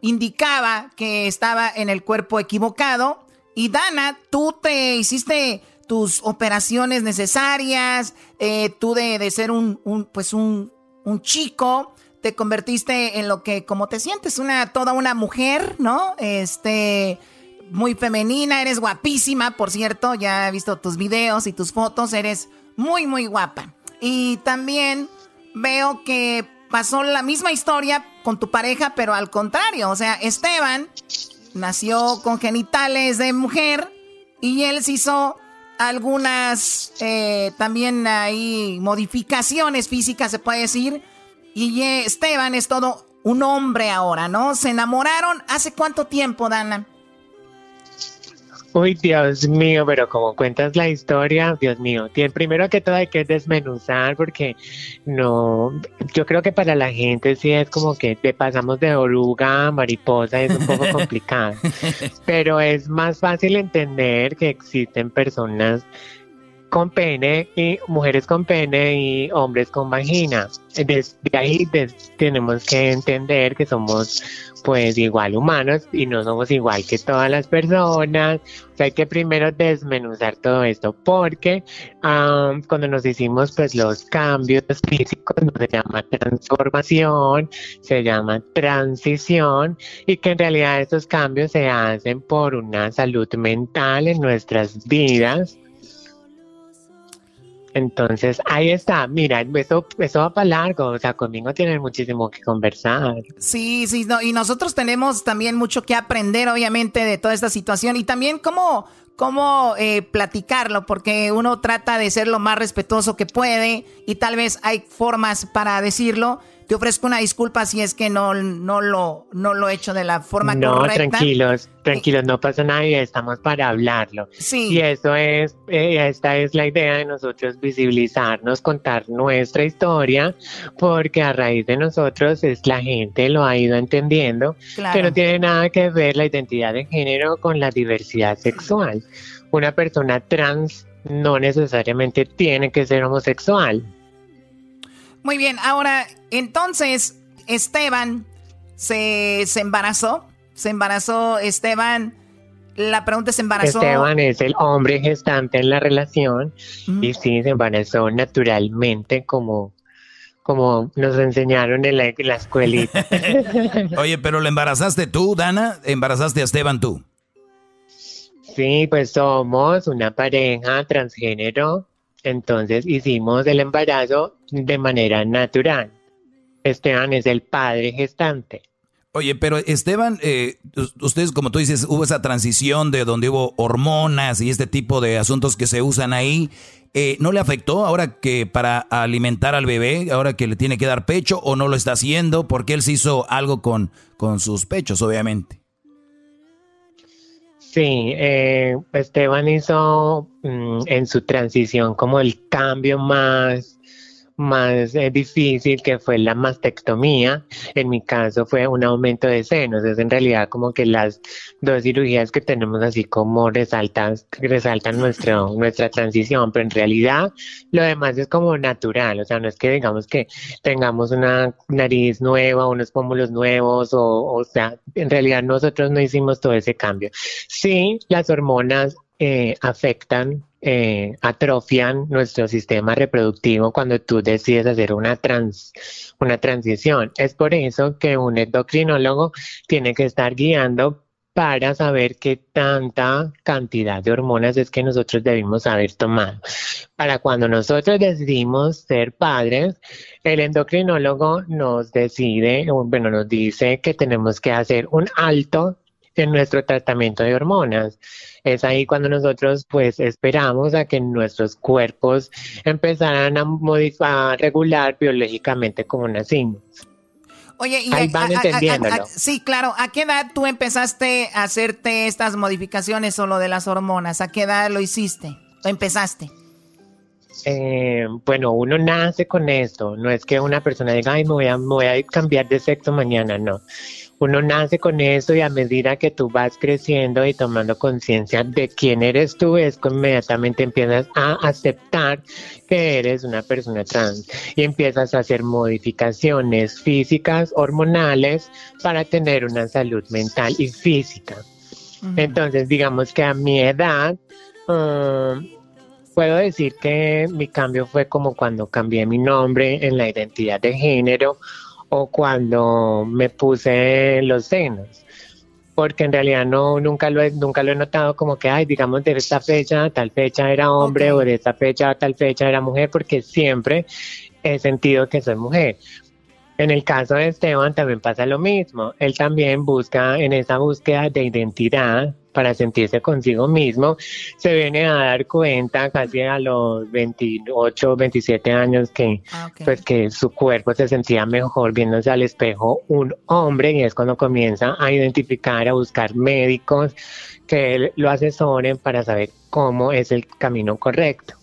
indicaba que estaba en el cuerpo equivocado. Y Dana, tú te hiciste tus operaciones necesarias, eh, tú de, de ser un, un, pues un, un chico, te convertiste en lo que, como te sientes, una, toda una mujer, ¿no? Este, muy femenina, eres guapísima, por cierto, ya he visto tus videos y tus fotos, eres muy, muy guapa. Y también veo que pasó la misma historia con tu pareja, pero al contrario, o sea, Esteban nació con genitales de mujer y él se hizo algunas eh, también hay modificaciones físicas, se puede decir. Y eh, Esteban es todo un hombre ahora, ¿no? Se enamoraron hace cuánto tiempo, Dana? Uy, Dios mío, pero como cuentas la historia, Dios mío, tiene, primero que todo hay que desmenuzar porque no, yo creo que para la gente sí es como que te pasamos de oruga a mariposa, es un poco complicado, pero es más fácil entender que existen personas con pene y mujeres con pene y hombres con vagina. Desde ahí tenemos que entender que somos pues igual humanos y no somos igual que todas las personas. Hay que primero desmenuzar todo esto porque cuando nos hicimos pues los cambios físicos no se llama transformación, se llama transición y que en realidad estos cambios se hacen por una salud mental en nuestras vidas entonces, ahí está, mira, eso, eso va para largo, o sea, conmigo tienen muchísimo que conversar. Sí, sí, no, y nosotros tenemos también mucho que aprender, obviamente, de toda esta situación y también cómo, cómo eh, platicarlo, porque uno trata de ser lo más respetuoso que puede y tal vez hay formas para decirlo te ofrezco una disculpa si es que no, no, lo, no lo he hecho de la forma correcta. No, tranquilos, tranquilos, no pasa nada y estamos para hablarlo. Sí. Y eso es, eh, esta es la idea de nosotros visibilizarnos, contar nuestra historia, porque a raíz de nosotros es la gente lo ha ido entendiendo, que no tiene nada que ver la identidad de género con la diversidad sexual. Una persona trans no necesariamente tiene que ser homosexual. Muy bien, ahora entonces Esteban se, embarazó, se embarazó Esteban. La pregunta es, ¿se embarazó? Esteban es el hombre gestante en la relación y sí, se embarazó naturalmente como, como nos enseñaron en la, en la escuelita. Oye, pero ¿le embarazaste tú, Dana? ¿Embarazaste a Esteban tú? Sí, pues somos una pareja transgénero entonces hicimos el embarazo de manera natural. Esteban es el padre gestante. Oye, pero Esteban, eh, ustedes como tú dices, hubo esa transición de donde hubo hormonas y este tipo de asuntos que se usan ahí. Eh, ¿No le afectó ahora que para alimentar al bebé, ahora que le tiene que dar pecho o no lo está haciendo? Porque él se hizo algo con, con sus pechos, obviamente. Sí, eh, Esteban hizo mm, en su transición como el cambio más más eh, difícil que fue la mastectomía. En mi caso fue un aumento de senos. Es en realidad como que las dos cirugías que tenemos así como resaltan, resaltan nuestro, nuestra transición, pero en realidad lo demás es como natural. O sea, no es que digamos que tengamos una nariz nueva, unos pómulos nuevos, o, o sea, en realidad nosotros no hicimos todo ese cambio. Sí, las hormonas eh, afectan, eh, atrofian nuestro sistema reproductivo cuando tú decides hacer una, trans, una transición. Es por eso que un endocrinólogo tiene que estar guiando para saber qué tanta cantidad de hormonas es que nosotros debimos haber tomado. Para cuando nosotros decidimos ser padres, el endocrinólogo nos decide, bueno, nos dice que tenemos que hacer un alto en nuestro tratamiento de hormonas. Es ahí cuando nosotros pues esperamos a que nuestros cuerpos empezaran a modificar, regular biológicamente como nacimos. Oye, y ahí van entendiéndolo. sí, claro. ¿A qué edad tú empezaste a hacerte estas modificaciones o lo de las hormonas? ¿A qué edad lo hiciste? ¿O empezaste? Eh, bueno, uno nace con esto. No es que una persona diga, ay, me voy a, me voy a cambiar de sexo mañana. No uno nace con eso y a medida que tú vas creciendo y tomando conciencia de quién eres tú, es que inmediatamente empiezas a aceptar que eres una persona trans y empiezas a hacer modificaciones físicas, hormonales, para tener una salud mental y física. Entonces, digamos que a mi edad, um, puedo decir que mi cambio fue como cuando cambié mi nombre en la identidad de género o cuando me puse los senos porque en realidad no nunca lo he, nunca lo he notado como que ay digamos de esta fecha a tal fecha era hombre o de esta fecha a tal fecha era mujer porque siempre he sentido que soy mujer. En el caso de Esteban también pasa lo mismo. Él también busca en esa búsqueda de identidad para sentirse consigo mismo, se viene a dar cuenta casi a los 28, 27 años que, Ah, pues que su cuerpo se sentía mejor viéndose al espejo un hombre y es cuando comienza a identificar, a buscar médicos que lo asesoren para saber cómo es el camino correcto.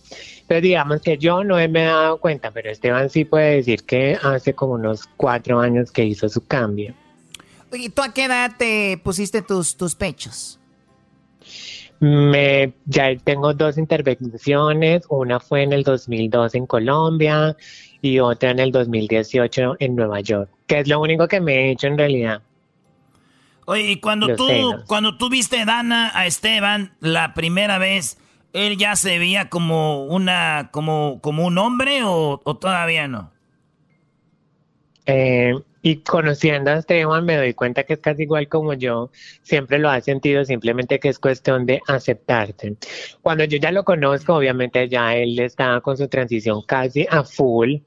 Pero digamos que yo no me he dado cuenta, pero Esteban sí puede decir que hace como unos cuatro años que hizo su cambio. ¿Y tú a qué edad te pusiste tus, tus pechos? Me, ya tengo dos intervenciones, una fue en el 2002 en Colombia y otra en el 2018 en Nueva York, que es lo único que me he hecho en realidad. Oye, y cuando Los tú, senos. cuando tú viste Dana a Esteban la primera vez, ¿él ya se veía como una, como, como un hombre o, o todavía no? Eh, y conociendo a Esteban me doy cuenta que es casi igual como yo, siempre lo ha sentido, simplemente que es cuestión de aceptarte. Cuando yo ya lo conozco, obviamente ya él estaba con su transición casi a full,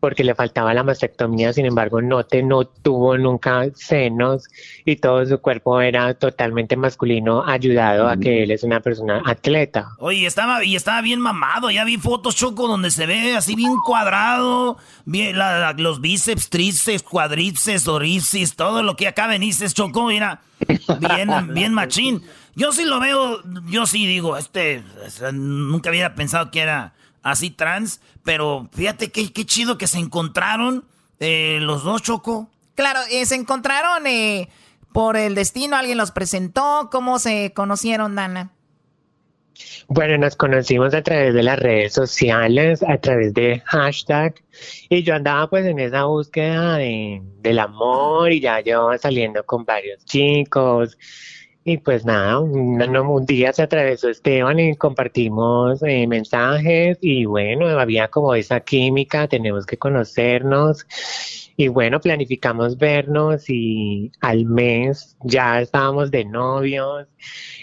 porque le faltaba la mastectomía, sin embargo no, te, no tuvo nunca senos y todo su cuerpo era totalmente masculino, ayudado a que él es una persona atleta. Oye, estaba, y estaba bien mamado. Ya vi fotos, Choco, donde se ve así bien cuadrado. Bien, la- la- los bíceps, tríceps, cuadríceps, oríceps, todo lo que acá venices, Choco, mira. Bien, bien machín. Yo sí lo veo, yo sí digo, este, nunca había pensado que era así trans, pero fíjate qué, qué chido que se encontraron eh, los dos, Choco. Claro, eh, se encontraron eh, por el destino, alguien los presentó, ¿cómo se conocieron, Dana? Bueno, nos conocimos a través de las redes sociales, a través de hashtag, y yo andaba pues en esa búsqueda de, del amor y ya llevaba saliendo con varios chicos. Y pues nada, un, día se atravesó Esteban y compartimos eh, mensajes y bueno, había como esa química, tenemos que conocernos. Y bueno, planificamos vernos y al mes ya estábamos de novios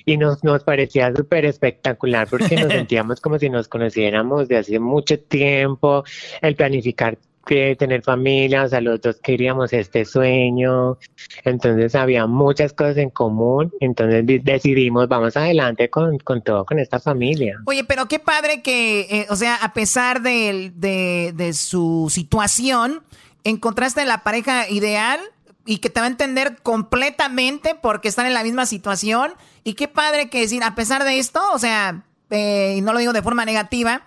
y nos, nos parecía súper espectacular porque nos sentíamos como si nos conociéramos de hace mucho tiempo, el planificar que tener familia, o sea, los dos queríamos este sueño, entonces había muchas cosas en común, entonces di- decidimos, vamos adelante con, con todo, con esta familia. Oye, pero qué padre que, eh, o sea, a pesar del- de, de su situación, encontraste la pareja ideal y que te va a entender completamente porque están en la misma situación. Y qué padre que decir, a pesar de esto, o sea, eh, y no lo digo de forma negativa,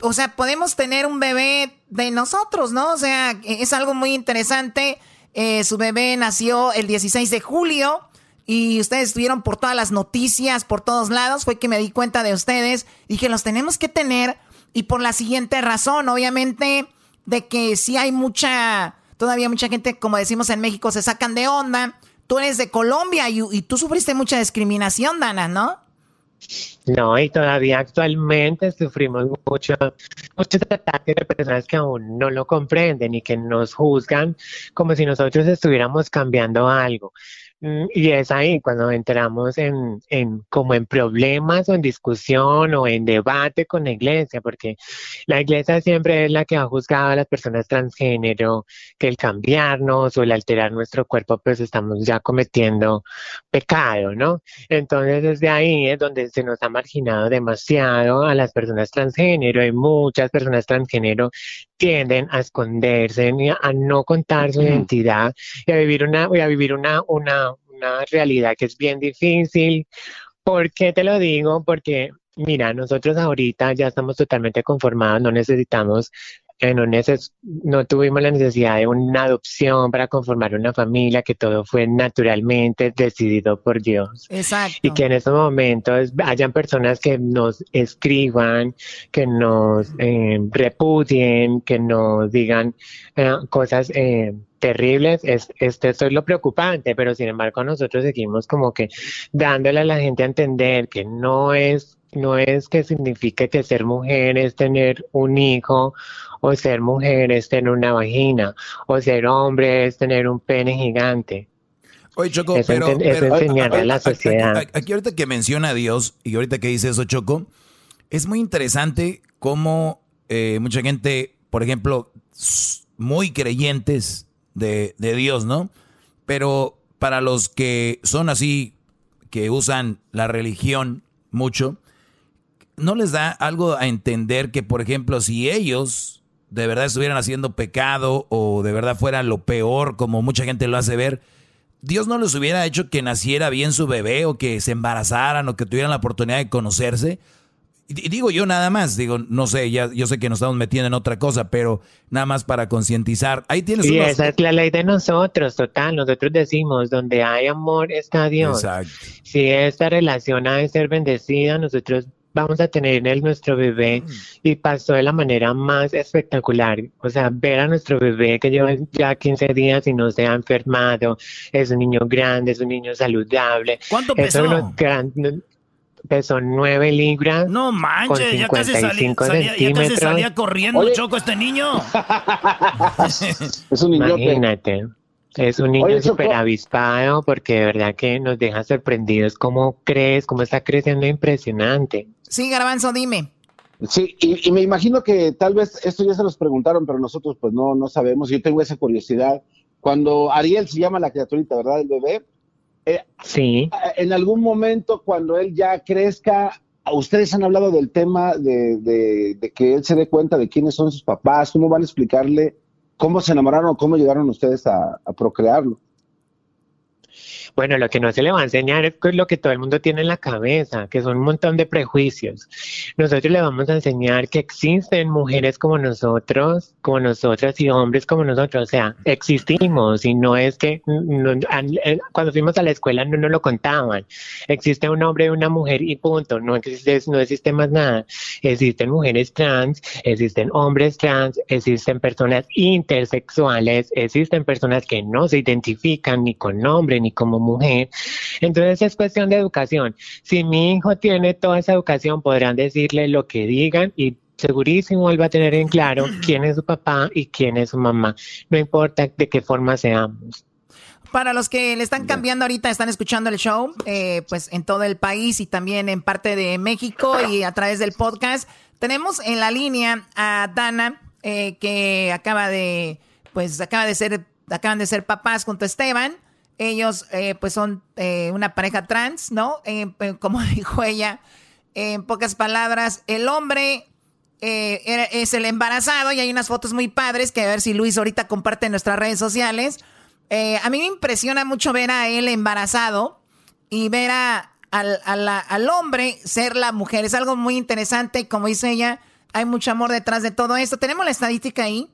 o sea, podemos tener un bebé de nosotros, ¿no? O sea, es algo muy interesante. Eh, su bebé nació el 16 de julio y ustedes estuvieron por todas las noticias, por todos lados. Fue que me di cuenta de ustedes. Dije, los tenemos que tener y por la siguiente razón, obviamente, de que sí hay mucha, todavía mucha gente, como decimos en México, se sacan de onda. Tú eres de Colombia y, y tú sufriste mucha discriminación, Dana, ¿no? No, y todavía actualmente sufrimos mucho, muchos ataques de personas que aún no lo comprenden y que nos juzgan como si nosotros estuviéramos cambiando algo. Mm, Y es ahí cuando entramos en, en como en problemas o en discusión o en debate con la iglesia, porque la iglesia siempre es la que ha juzgado a las personas transgénero, que el cambiarnos o el alterar nuestro cuerpo, pues estamos ya cometiendo pecado, ¿no? Entonces desde ahí es donde se nos ha marginado demasiado a las personas transgénero y muchas personas transgénero tienden a esconderse a, no contar su identidad y a vivir una, a vivir una, una, una realidad que es bien difícil. ¿Por qué te lo digo? Porque mira, nosotros ahorita ya estamos totalmente conformados, no necesitamos no, neces- no tuvimos la necesidad de una adopción para conformar una familia, que todo fue naturalmente decidido por Dios. Exacto. Y que en estos momentos hayan personas que nos escriban, que nos eh, repudien, que nos digan eh, cosas eh, terribles, es, este, esto es lo preocupante, pero sin embargo nosotros seguimos como que dándole a la gente a entender que no es, no es que signifique que ser mujer es tener un hijo o ser mujer es tener una vagina o ser hombre es tener un pene gigante. Oye, Choco, Es pero, es enseñarle a la sociedad. Aquí, aquí ahorita que menciona a Dios y ahorita que dice eso, Choco, es muy interesante cómo eh, mucha gente, por ejemplo, muy creyentes de, de Dios, ¿no? Pero para los que son así, que usan la religión mucho, ¿no les da algo a entender que, por ejemplo, si ellos de verdad estuvieran haciendo pecado o de verdad fuera lo peor, como mucha gente lo hace ver, Dios no les hubiera hecho que naciera bien su bebé o que se embarazaran o que tuvieran la oportunidad de conocerse? Y digo yo nada más, digo, no sé, ya yo sé que nos estamos metiendo en otra cosa, pero nada más para concientizar. Ahí tienes Y esa es la ley de nosotros, total. Nosotros decimos, donde hay amor está Dios. Exacto. Si esta relación ha de ser bendecida, nosotros vamos a tener el, nuestro bebé y pasó de la manera más espectacular. O sea, ver a nuestro bebé que lleva ya 15 días y no se ha enfermado, es un niño grande, es un niño saludable. ¿Cuánto Es pesó? uno gran- pesó 9 libras. No manches, ya casi, salía, 55 salía- ya casi salía corriendo, Oye. Choco, este niño. Es un niñote. Imagínate. Es un niño súper avispado porque de verdad que nos deja sorprendidos cómo crees, cómo está creciendo impresionante. Sí, Garbanzo, dime. Sí, y, y me imagino que tal vez esto ya se los preguntaron, pero nosotros pues no, no sabemos. Yo tengo esa curiosidad. Cuando Ariel se llama la criaturita, ¿verdad? El bebé. Eh, Sí. en algún momento, cuando él ya crezca, ustedes han hablado del tema de, de- de que él se dé cuenta de quiénes son sus papás. ¿Cómo van a explicarle cómo se enamoraron cómo llegaron ustedes a, a procrearlo? Bueno, lo que no se le va a enseñar es lo que todo el mundo tiene en la cabeza, que son un montón de prejuicios. Nosotros le vamos a enseñar que existen mujeres como nosotros, como nosotras y hombres como nosotros. O sea, existimos y no es que no- eh, cuando fuimos a la escuela no nos lo contaban. Existe un hombre y una mujer y punto. No existe, no existe más nada. Existen mujeres trans, existen hombres trans, existen personas intersexuales, existen personas que no se identifican ni con hombre ni como mujer. Entonces es cuestión de educación. Si mi hijo tiene toda esa educación, podrán decirle lo que digan y segurísimo él va a tener en claro quién es su papá y quién es su mamá. No importa de qué forma seamos. Para los que le están cambiando ahorita, están escuchando el show, eh, pues en todo el país y también en parte de México y a través del podcast, tenemos en la línea a Dana, eh, que acaba de, pues acaba de ser, acaban de ser papás junto a Esteban. Ellos, eh, pues son eh, una pareja trans, ¿no? Eh, eh, como dijo ella, en pocas palabras, el hombre eh, es el embarazado y hay unas fotos muy padres que a ver si Luis ahorita comparte en nuestras redes sociales. A mí me impresiona mucho ver a él embarazado y ver a, al, al hombre ser la mujer. Es algo muy interesante. Como dice ella, hay mucho amor detrás de todo esto. Tenemos la estadística ahí.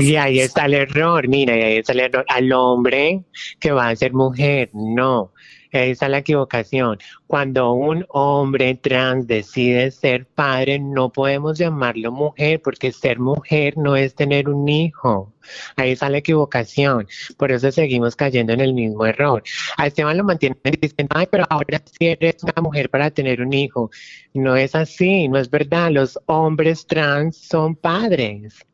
Y ahí está el error, mira, y ahí está el error. Al hombre que va a ser mujer, no. Ahí está la equivocación. Cuando un hombre trans decide ser padre, no podemos llamarlo mujer, porque ser mujer no es tener un hijo. Ahí está la equivocación. Por eso seguimos cayendo en el mismo error. A Esteban lo mantienen diciendo, ay, pero ahora sí eres una mujer para tener un hijo. No es así, no es verdad. Los hombres trans son padres.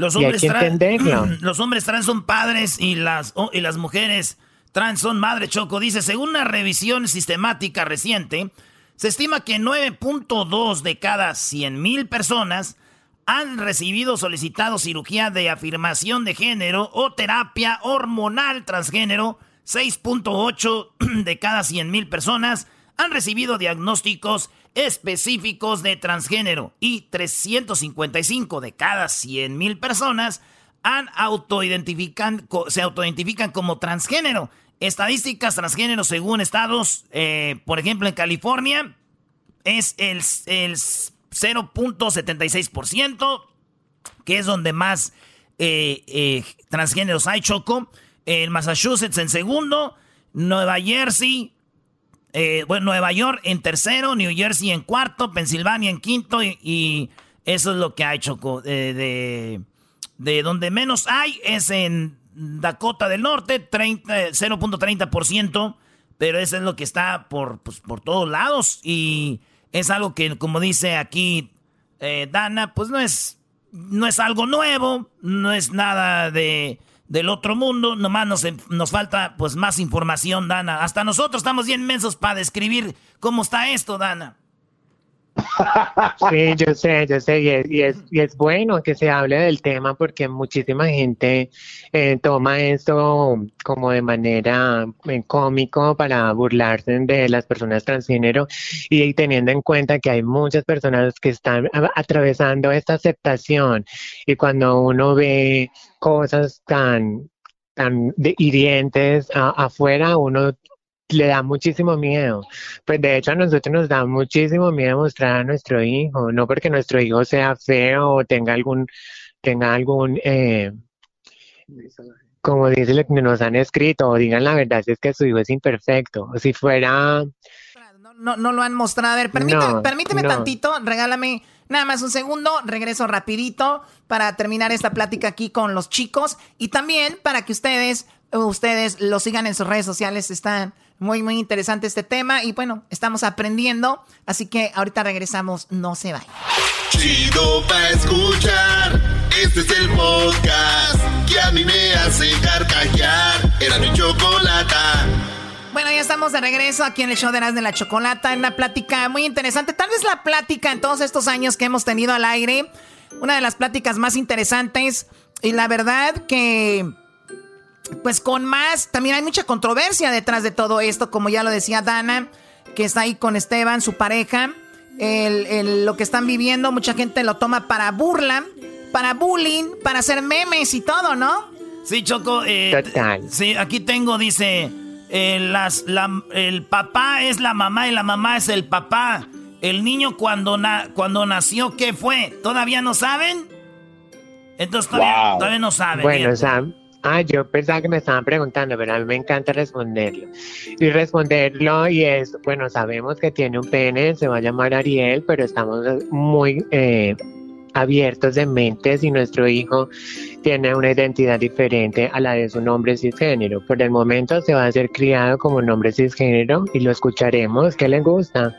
Los hombres, trans, los hombres trans son padres y las, oh, y las mujeres trans son madres, Choco. Dice, según una revisión sistemática reciente, se estima que 9.2 de cada 100.000 personas han recibido solicitado cirugía de afirmación de género o terapia hormonal transgénero. 6.8 de cada 100.000 personas han recibido diagnósticos específicos de transgénero y 355 de cada 100.000 personas han autoidentifican, co- se autoidentifican como transgénero. Estadísticas transgénero según estados, eh, por ejemplo en California es el, el 0.76%, que es donde más eh, eh, transgéneros hay, Choco. En Massachusetts en segundo, Nueva Jersey, eh, bueno, Nueva York en tercero, New Jersey en cuarto, Pensilvania en quinto y, eso es lo que Choco. Eh, de, de donde menos hay es en Dakota del Norte, 30, 0.30%, pero eso es lo que está por, pues, por todos lados y es algo que, como dice aquí eh, Dana, pues no es, no es algo nuevo, no es nada de, del otro mundo, nomás nos, nos falta pues más información, Dana. Hasta nosotros estamos bien mensos para describir cómo está esto, Dana. Sí, yo sé, yo sé, y es, y es, y es bueno que se hable del tema porque muchísima gente eh, toma esto como de manera eh, cómico para burlarse de las personas transgénero y, teniendo en cuenta que hay muchas personas que están atravesando esta aceptación y cuando uno ve cosas tan tan de- hirientes a- afuera, uno le da muchísimo miedo. Pues de hecho a nosotros nos da muchísimo miedo mostrar a nuestro hijo, no porque nuestro hijo sea feo o tenga algún, tenga algún, eh, como dice lo que nos han escrito, o digan la verdad, si es que su hijo es imperfecto. O si fuera, No, no lo han mostrado. A ver, permíteme, No, permíteme no. tantito, regálame nada más un segundo, regreso rapidito para terminar esta plática aquí con los chicos y también para que ustedes, ustedes lo sigan en sus redes sociales, está muy, muy interesante este tema y bueno, estamos aprendiendo, así que ahorita regresamos, no se vayan. Chido pa' escuchar. Este es el podcast que a mí me hace. Era mi. Bueno, ya estamos de regreso aquí en el show de Erasmo de la Chocolata, en una plática muy interesante. Tal vez la plática en todos estos años que hemos tenido al aire, una de las pláticas más interesantes. Y la verdad que, pues con más, también hay mucha controversia detrás de todo esto, como ya lo decía Dana, que está ahí con Esteban, su pareja. El- el- lo que están viviendo, mucha gente lo toma para burla, para bullying, para hacer memes y todo, ¿no? Sí, Choco. eh, Sí, aquí tengo, dice, eh, las, la- el papá es la mamá y la mamá es el papá. El niño cuando, na- cuando nació, ¿qué fue? ¿Todavía no saben? Entonces todavía, Wow. todavía no saben. Bueno. Sam, ah, yo pensaba que me estaban preguntando, pero a mí me encanta responderlo. Y responderlo y es, bueno, sabemos que tiene un pene, se va a llamar Ariel, pero estamos muy eh, abiertos de mente si nuestro hijo tiene una identidad diferente a la de su nombre cisgénero. Por el momento se va a ser criado como un nombre cisgénero y lo escucharemos, que le gusta,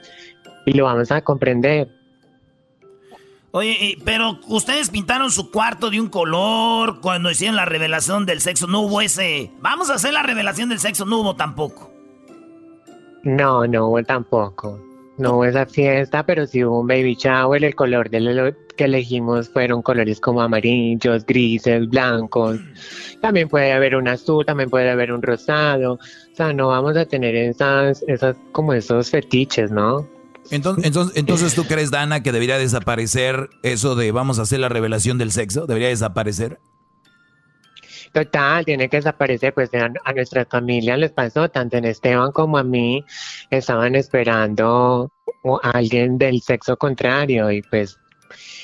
y lo vamos a comprender. Oye, eh, pero ustedes pintaron su cuarto de un color cuando hicieron la revelación del sexo. No hubo ese. Vamos a hacer la revelación del sexo. No hubo tampoco. No, no hubo tampoco. No hubo esa fiesta, pero sí hubo un baby shower. El color de lo que elegimos fueron colores como amarillos, grises, blancos. También puede haber un azul, también puede haber un rosado. O sea, no vamos a tener esas, esas, como esos fetiches, ¿no? Entonces, entonces, entonces, ¿tú crees, Dana, que debería desaparecer eso de vamos a hacer la revelación del sexo? ¿Debería desaparecer? Total, tiene que desaparecer, pues a, nuestra familia les pasó, tanto en Esteban como a mí, estaban esperando a alguien del sexo contrario y pues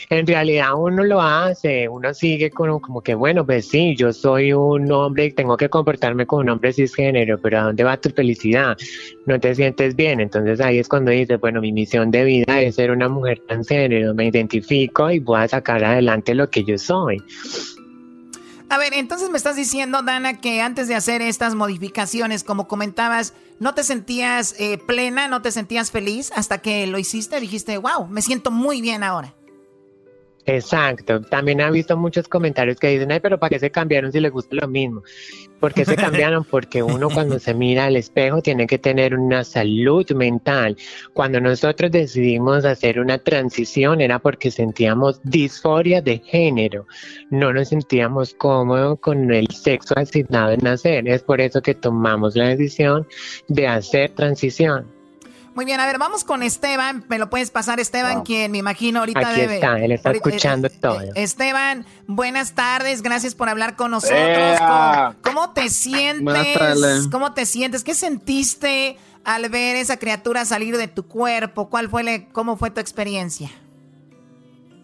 en realidad uno lo hace, uno sigue con como que bueno, pues sí, yo soy un hombre y tengo que comportarme como un hombre cisgénero, pero ¿a dónde va tu felicidad? No te sientes bien, entonces ahí es cuando dices, bueno, mi misión de vida es ser una mujer transgénero, me identifico y voy a sacar adelante lo que yo soy. A ver, entonces me estás diciendo, Dana, que antes de hacer estas modificaciones, como comentabas, no te sentías eh, plena, no te sentías feliz hasta que lo hiciste, dijiste, wow, me siento muy bien ahora. Exacto. También he visto muchos comentarios que dicen, ay, pero ¿para qué se cambiaron si les gusta lo mismo? ¿Por qué se cambiaron? Porque uno cuando se mira al espejo tiene que tener una salud mental. Cuando nosotros decidimos hacer una transición era porque sentíamos disforia de género. No nos sentíamos cómodos con el sexo asignado en nacer. Es por eso que tomamos la decisión de hacer transición. Muy bien, a ver, vamos con Esteban. ¿Me lo puedes pasar, Esteban? Quien me imagino ahorita Aquí debe. está, él está ahorita- escuchando todo. Esteban, buenas tardes, gracias por hablar con nosotros. ¡Ea! ¿Cómo, cómo te sientes? ¿Cómo te sientes? ¿Qué sentiste al ver esa criatura salir de tu cuerpo? ¿Cuál fue le- cómo fue tu experiencia?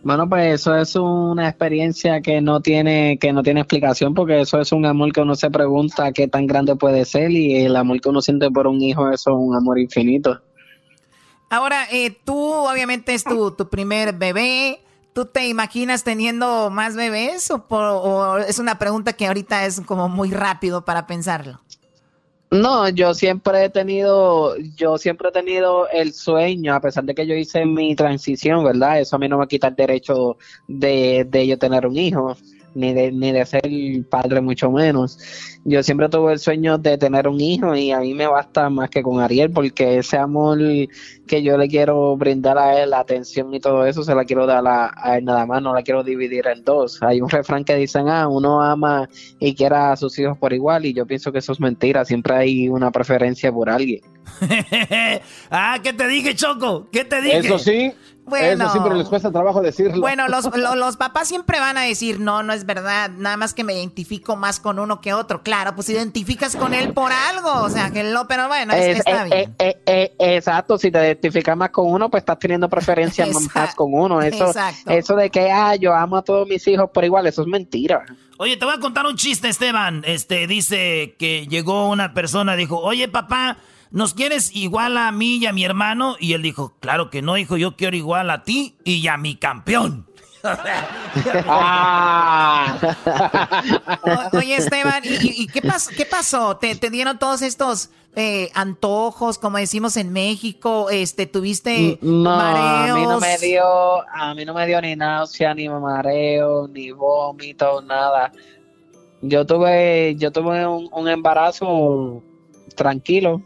Bueno, pues eso es una experiencia que no tiene que no tiene explicación porque eso es un amor que uno se pregunta qué tan grande puede ser y el amor que uno siente por un hijo eso es un amor infinito. Ahora, eh, tú obviamente es tu, tu primer bebé. ¿Tú te imaginas teniendo más bebés o, o es una pregunta que ahorita es como muy rápido para pensarlo? No, yo siempre he tenido, yo siempre he tenido el sueño, a pesar de que yo hice mi transición, ¿verdad? Eso a mí no me quita el derecho de, de yo tener un hijo. Ni de, ni de ser padre mucho menos. Yo siempre tuve el sueño de tener un hijo y a mí me basta más que con Ariel porque ese amor que yo le quiero brindar a él, la atención y todo eso, se la quiero dar a, a él nada más, no la quiero dividir en dos. Hay un refrán que dicen, ah, uno ama y quiere a sus hijos por igual y yo pienso que eso es mentira, siempre hay una preferencia por alguien. ah, ¿qué te dije, Choco? ¿Qué te dije? Eso sí. Bueno. Eso sí, pero les cuesta trabajo decirlo. Bueno, los, lo- los papás siempre van a decir, no, no es verdad, nada más que me identifico más con uno que otro. Claro, pues identificas con él por algo, o sea, que no, pero bueno, es- Es- está eh, bien. eh, eh, eh, exacto, si te identificas más con uno, pues estás teniendo preferencia más con uno. Eso, exacto. eso de que ah, yo amo a todos mis hijos por igual, eso es mentira. Oye, te voy a contar un chiste, Esteban. Este, dice que llegó una persona, dijo, oye, papá, ¿nos quieres igual a mí y a mi hermano? Y él dijo, claro que no, hijo, yo quiero igual a ti y a mi campeón. O- oye, Esteban, ¿y, qué, pas- qué pasó? ¿Te, te dieron todos estos eh, antojos, como decimos en México? Este, ¿Tuviste No, mareos? a mí no me dio, a mí no me dio ni náusea, ni mareo, ni vómito, nada. Yo tuve, yo tuve un, un embarazo tranquilo.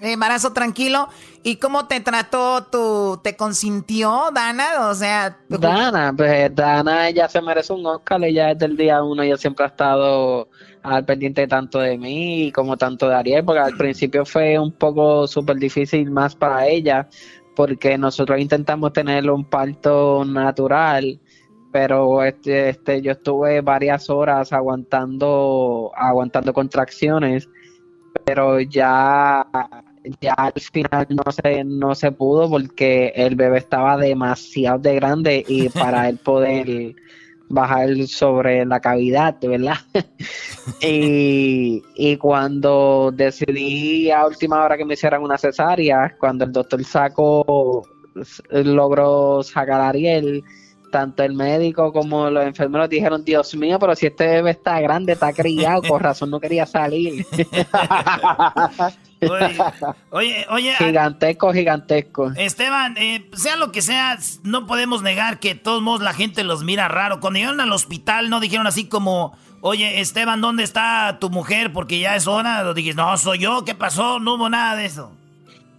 Embarazo tranquilo. ¿Y cómo te trató tu, te consintió, Dana? O sea, Dana, pues Dana ella se merece un Oscar, ella desde el día uno, ella siempre ha estado al pendiente tanto de mí como tanto de Ariel, porque al principio fue un poco súper difícil más para ella, porque nosotros intentamos tener un parto natural, pero este, este, yo estuve varias horas aguantando, aguantando contracciones, pero ya ya al final no se, no se pudo porque el bebé estaba demasiado de grande y para él poder bajar sobre la cavidad, ¿verdad? y, y cuando decidí a última hora que me hicieran una cesárea, cuando el doctor sacó, logró sacar a Ariel, tanto el médico como los enfermeros dijeron, Dios mío, pero si este bebé está grande, está criado, con razón no quería salir. Oye, oye, gigantesco, gigantesco. Esteban, eh, sea lo que sea, no podemos negar que de todos modos la gente los mira raro. Cuando llegaron al hospital no dijeron así como, oye, Esteban, ¿dónde está tu mujer? Porque ya es hora. O dijiste, no, soy yo, ¿qué pasó? No hubo nada de eso.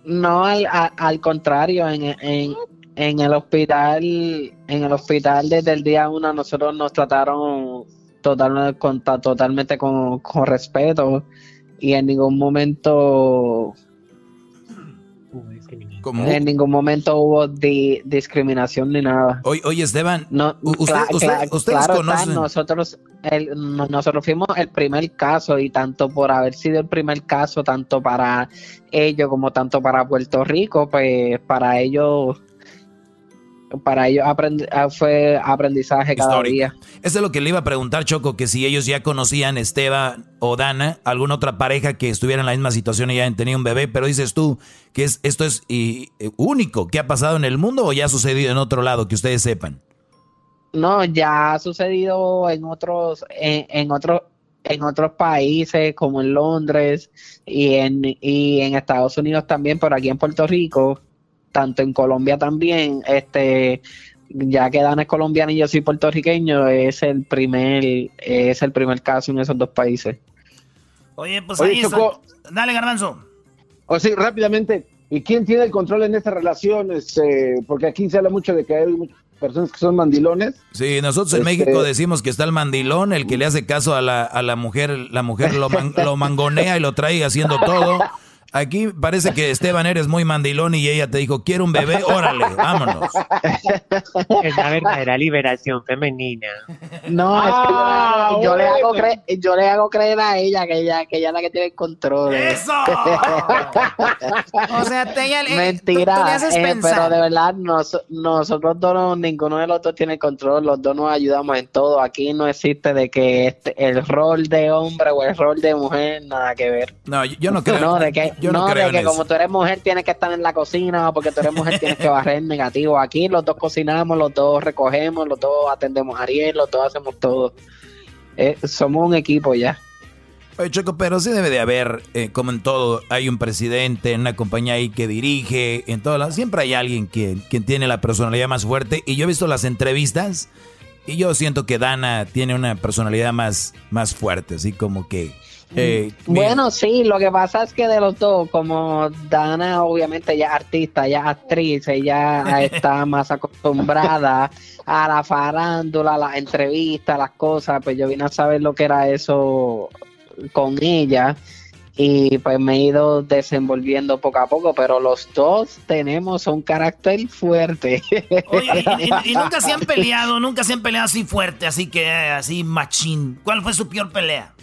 No, al, a- al contrario, en, en, en el hospital, en el hospital desde el día uno nosotros nos trataron total, con- totalmente con, con respeto y en ningún momento ¿Cómo? en ningún momento hubo di- discriminación ni nada. Oye, oye, Esteban, No, usted- usted- ustedes claro está, conocen... nosotros, el- no- nosotros fuimos el primer caso y tanto por haber sido el primer caso, tanto para ellos como tanto para Puerto Rico, pues para ellos, para ellos ah, fue aprendizaje cada día. Eso es lo que le iba a preguntar, Choco, que si ellos ya conocían Esteban o Dana, alguna otra pareja que estuviera en la misma situación y ya hayan tenido un bebé, pero dices tú que es, esto es y, eh, único, ¿qué ha pasado en el mundo o ya ha sucedido en otro lado, que ustedes sepan? No, ya ha sucedido en otros, en, en otros, en otros países como en Londres y en, y en Estados Unidos también, pero aquí en Puerto Rico, tanto en Colombia también, este, ya que Dan es colombiano y yo soy puertorriqueño, es el primer, es el primer caso en esos dos países. Oye, pues Oye, ahí está. Choco. Dale, garbanzo. O sí, rápidamente. ¿Y quién tiene el control en esta relación? Este, porque aquí se habla mucho de que hay muchas personas que son mandilones. Sí, nosotros en Este- México decimos que está el mandilón, el que le hace caso a la, a la mujer, la mujer lo, man- lo mangonea y lo trae haciendo todo. Aquí parece que Esteban eres muy mandilón y ella te dijo, quiero un bebé, órale, vámonos. Es la verdadera liberación femenina. No, es que yo, yo le hago creer, yo le hago creer a ella que ella, que ella es la que tiene el control. ¡Eso! O sea, te, ella, eh, tú- Mentira, tú le haces eh, pero de verdad nos- nosotros dos, no- ninguno de los dos tiene control, los dos nos ayudamos en todo. Aquí no existe de que este, el rol de hombre o el rol de mujer, nada que ver. No, yo, yo no creo. No, de que, yo no no, creo de en que eso. como tú eres mujer tienes que estar en la cocina o porque tú eres mujer tienes que barrer negativo. Aquí los dos cocinamos, los dos recogemos, los dos atendemos a Ariel, los dos hacemos todo. Eh, somos un equipo ya. Oye, Choco, pero sí debe de haber, eh, como en todo, hay un presidente, una compañía ahí que dirige, en todo lado, siempre hay alguien que, quien tiene la personalidad más fuerte. Y yo he visto las entrevistas Y yo siento que Dana tiene una personalidad más, más fuerte, así como que... eh, Bueno, sí, lo que pasa es que de los dos, como Dana obviamente ya es artista, ya es actriz, ella está más acostumbrada a la farándula, a las entrevistas, las cosas, pues yo vine a saber lo que era eso con ella y pues me he ido desenvolviendo poco a poco, pero los dos tenemos un carácter fuerte. Oye, y, y- y nunca se han peleado, nunca se han peleado así fuerte, así que eh, así machín. ¿Cuál fue su peor pelea?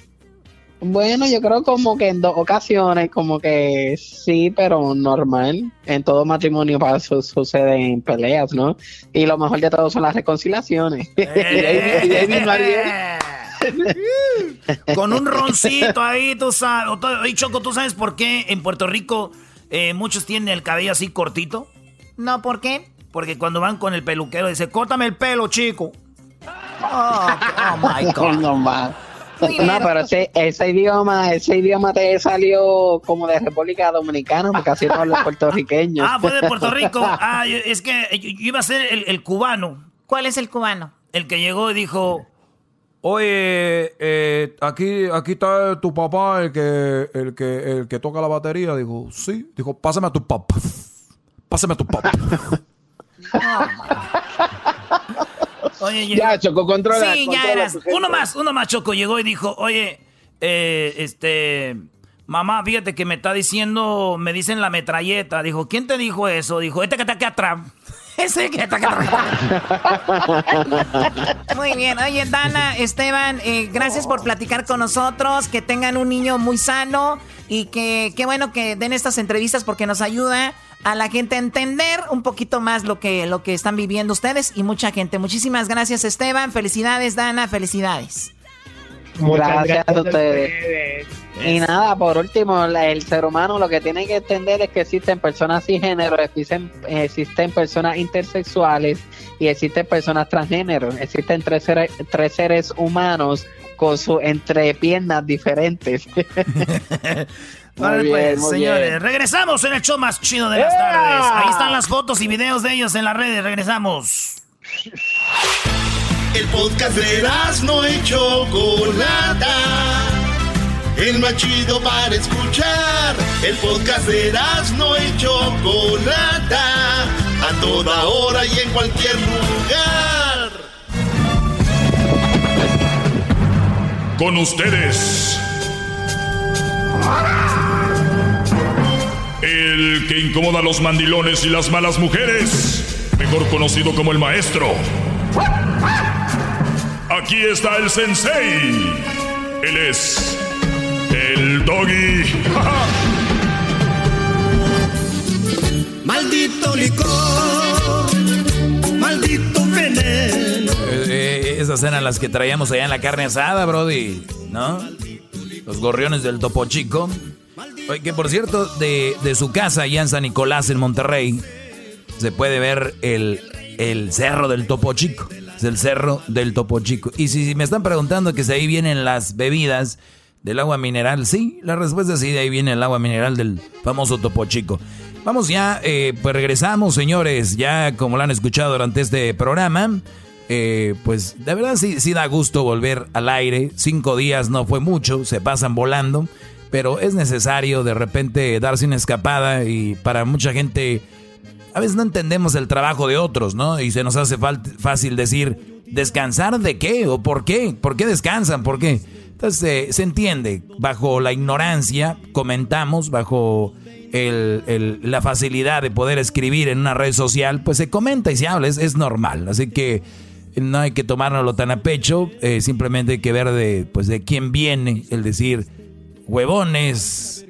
Bueno, yo creo como que en dos ocasiones, como que sí, pero normal. En todo matrimonio pasa, su- suceden peleas, ¿no? Y lo mejor de todo son las reconciliaciones. y ahí. Con un roncito ahí, tú sabes. Oye, Choco, ¿tú sabes por qué en Puerto Rico eh, muchos tienen el cabello así cortito? No, ¿por qué? Porque cuando van con el peluquero dice, córtame el pelo, chico. Oh, oh my God. No, más. No, pero ese, ese idioma, ese idioma te salió como de República Dominicana, porque así no hablan puertorriqueños. Ah, fue de Puerto Rico. Ah, es que yo, yo iba a ser el, el cubano. ¿Cuál es el cubano? El que llegó y dijo, Oye, eh, aquí, aquí está tu papá, el que, el que, el que toca la batería. Dijo, sí. Dijo, pásame a tu papá. Pásame a tu papá. Oye, Ya, Choco, controla, Sí, controla ya eras. Uno más, uno más, Choco. Llegó y dijo, oye, eh, este, mamá, fíjate que me está diciendo, me dicen la metralleta. Dijo, ¿quién te dijo eso? Dijo, este que está aquí atrás. Ese que está. Muy bien. Oye, Dana, Esteban, eh, gracias por platicar con nosotros. Que tengan un niño muy sano y que qué bueno que den estas entrevistas porque nos ayuda a la gente a entender un poquito más lo que, lo que están viviendo ustedes y mucha gente. Muchísimas gracias, Esteban. Felicidades, Dana. Felicidades. Gracias a ustedes. Y nada, por último, el ser humano lo que tiene que entender es que existen personas sin género, existen, existen personas intersexuales y existen personas transgénero. Existen tres seres, tres seres humanos con sus entrepiernas diferentes. Vale, pues, señores, bien. regresamos en el show más chido de las tardes. Ahí están las fotos y videos de ellos en las redes. Regresamos. El podcast de no y Chocolata. El más chido para escuchar. El podcast de no y Chocolata. A toda hora y en cualquier lugar. Con ustedes. El que incomoda a los mandilones y las malas mujeres. Mejor conocido como el maestro. Aquí está el sensei. Él es el doggy. Maldito licor. Maldito veneno. Eh, eh, esas eran las que traíamos allá en la carne asada, Brody. ¿No? Los gorriones del Topo Chico. Que por cierto, de, de su casa allá en San Nicolás, en Monterrey, se puede ver el, el cerro del Topo Chico. Es el cerro del Topo Chico. Y si me están preguntando que si ahí vienen las bebidas del agua mineral, sí, la respuesta es sí, de ahí viene el agua mineral del famoso Topo Chico. Vamos ya, eh, pues regresamos, señores, ya como lo han escuchado durante este programa. eh, pues de verdad sí, sí da gusto volver al aire. Cinco días no fue mucho, se pasan volando, pero es necesario de repente darse una escapada y para mucha gente a veces no entendemos el trabajo de otros, ¿no? Y se nos hace fácil decir, ¿descansar de qué? ¿O por qué? ¿Por qué descansan? ¿Por qué? Entonces eh, se entiende, bajo la ignorancia comentamos, bajo el- la facilidad de poder escribir en una red social, pues se comenta y se habla, es, es normal. Así que no hay que tomárnoslo tan a pecho, eh, simplemente hay que ver de, pues, de quién viene el decir, huevones,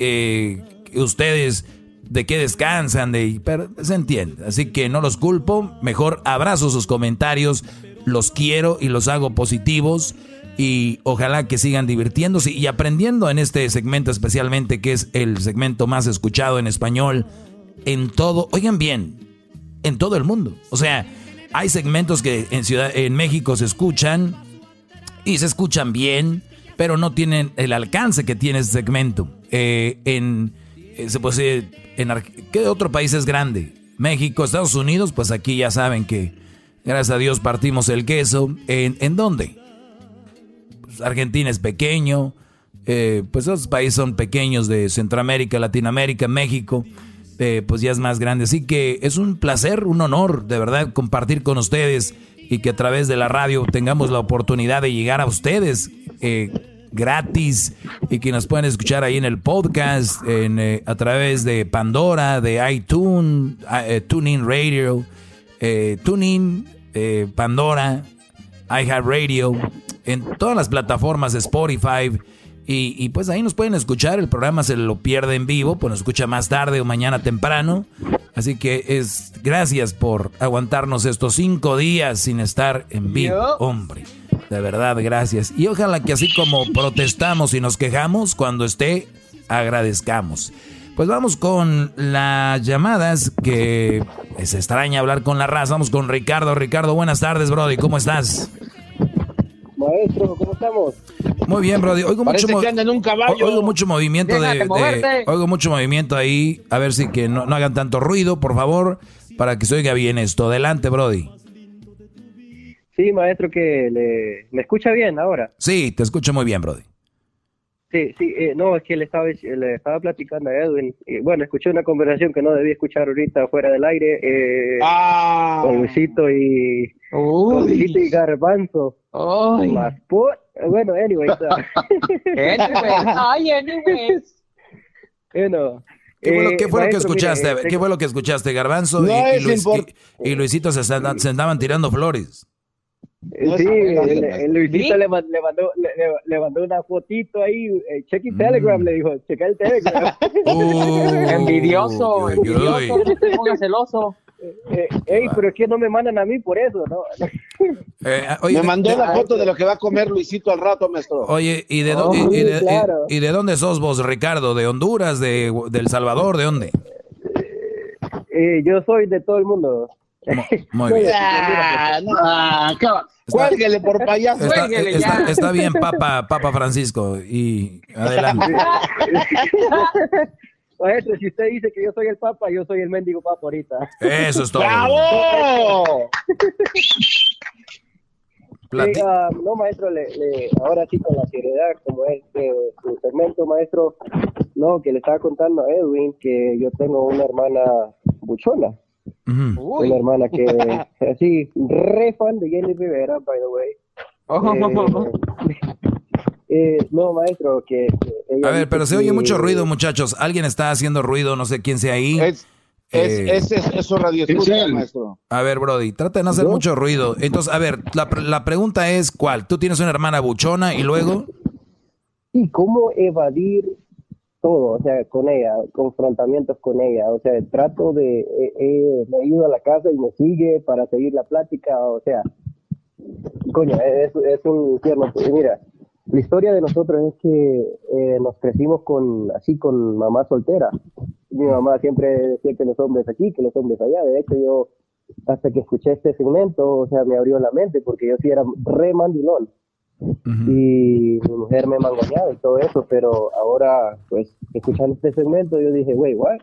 eh, ustedes de qué descansan, de, se entiende. Así que no los culpo, mejor abrazo sus comentarios, los quiero y los hago positivos y ojalá que sigan divirtiéndose y aprendiendo en este segmento especialmente que es el segmento más escuchado en español en todo, oigan bien, en todo el mundo. O sea, hay segmentos que en ciudad en México se escuchan y se escuchan bien, pero no tienen el alcance que tiene este segmento. Eh, en eh, en ¿qué otro país es grande? México, Estados Unidos, pues aquí ya saben que Gracias a Dios partimos el queso. ¿En, ¿en dónde? Pues, Argentina es pequeño. Eh, pues esos países son pequeños de Centroamérica, Latinoamérica, México. Eh, pues ya es más grande. Así que es un placer, un honor, de verdad, compartir con ustedes y que a través de la radio tengamos la oportunidad de llegar a ustedes eh, gratis y que nos puedan escuchar ahí en el podcast, en, eh, a través de Pandora, de iTunes, eh, TuneIn Radio, eh, TuneIn, Pandora, iHeartRadio, en todas las plataformas de Spotify. Y, y, pues ahí nos pueden escuchar, el programa se lo pierde en vivo, pues nos escucha más tarde o mañana temprano. Así que es gracias por aguantarnos estos cinco días sin estar en vivo, hombre. De verdad, gracias. Y ojalá que así como protestamos y nos quejamos, cuando esté, agradezcamos. Pues vamos con las llamadas que es extraña hablar con la raza. Vamos con Ricardo. Ricardo, buenas tardes, Brody. ¿Cómo estás? Maestro, ¿cómo estamos? Muy bien, Brody. Oigo mucho, Parece mo- que anda en un caballo. oigo mucho movimiento de, oigo mucho movimiento ahí. A ver si que no, no hagan tanto ruido, por favor, para que se oiga bien esto. Adelante, Brody. Sí, maestro, que le, me escucha bien ahora. Sí, te escucho muy bien, Brody. Sí, sí, eh, no, es que le estaba, le estaba platicando a Edwin. Y, bueno, escuché una conversación que no debía escuchar ahorita fuera del aire. Eh, Con Luisito y. Con Luisito y Garbanzo. Más por- Bueno, anyway. Ay, anyways. bueno. ¿Qué fue lo, eh, qué fue lo que escuchaste? eh, ¿Qué tengo- fue lo que escuchaste, Garbanzo? No y, y Luis- import- y- y Luisito se andaban tirando flores. Eh, Sí, el, el Luisito le, man- le mandó, le, mandó una fotito ahí, eh, check Mm. el Telegram, le dijo, checa el Telegram. envidioso, envidioso, no pongas celoso. Eh, ey, pero es que no me mandan a mí por eso, ¿no? Eh, oye, Me mandó de- la foto de lo que va a comer Luisito al rato, maestro. Oye, ¿y de, Oh, y- y de- sí, claro. y- y de dónde sos vos, Ricardo? ¿De Honduras? ¿De, de El Salvador? ¿De dónde? Eh, yo soy de todo el mundo. Muy bien. Ah, no, ah, Cuélguele por payaso. Está, está- está bien, Papa, Papa Francisco. Y adelante. Maestro, si usted dice que yo soy el papa, yo soy el mendigo papa ahorita. Eso es todo. ¡Bravo! Sí, no, maestro, le, le- ahora sí con la seriedad, como es eh, su segmento, maestro, no, que le estaba contando a Edwin que yo tengo una hermana buchona, una hermana que, así, re fan de Jenny Rivera, by the way. Eh, eh, no, maestro, que... que ella A ver, pero se oye que- mucho ruido, muchachos. Alguien está haciendo ruido, no sé quién sea ahí. Es, es, Eh, es, es- eso radio escucha, maestro. A ver, Brody, trata de no hacer ¿Yo? mucho ruido. Entonces, a ver, la, la pregunta es, ¿cuál? ¿Tú tienes una hermana buchona y luego? Sí, cómo evadir todo, o sea, con ella, confrontamientos con ella, o sea, trato de, eh, eh, me ayuda a la casa y me sigue para seguir la plática, o sea, coño, es, un infierno. Pues mira, la historia de nosotros es que eh, nos crecimos con, así, con mamá soltera. Mi mamá siempre decía que los hombres aquí, que los hombres allá, de hecho yo, hasta que escuché este segmento, o sea, me abrió la mente, porque yo sí era re mandilón y mi mujer me mangoneaba y todo eso, pero ahora, pues, escuchando este segmento, yo dije, wey, what?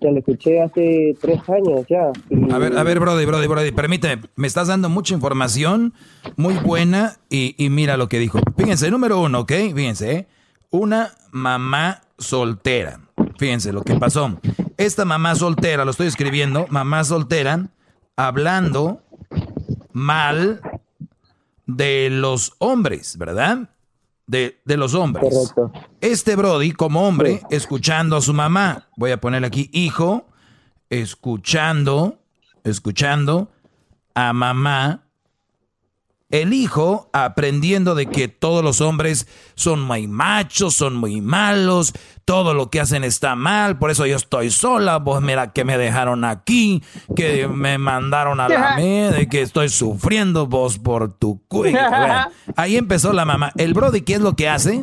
Ya lo escuché hace tres años ya. y- A ver, a ver, Brody, Brody, Brody, permíteme. Me estás dando mucha información muy buena y, y mira lo que dijo. Fíjense, número uno, ¿ok? Fíjense, ¿eh? Una mamá soltera. Fíjense lo que pasó. Esta mamá soltera, lo estoy escribiendo, mamá soltera, hablando mal de los hombres, ¿verdad? De, de los hombres. Correcto. Este Brody, como hombre, escuchando a su mamá, voy a poner aquí hijo, escuchando, escuchando a mamá, el hijo aprendiendo de que todos los hombres son muy machos, son muy malos, todo lo que hacen está mal, por eso yo estoy sola, vos mira que me dejaron aquí, que me mandaron a la de que estoy sufriendo vos por tu cu-". Bueno, ahí empezó la mamá. El Brody, ¿qué es lo que hace?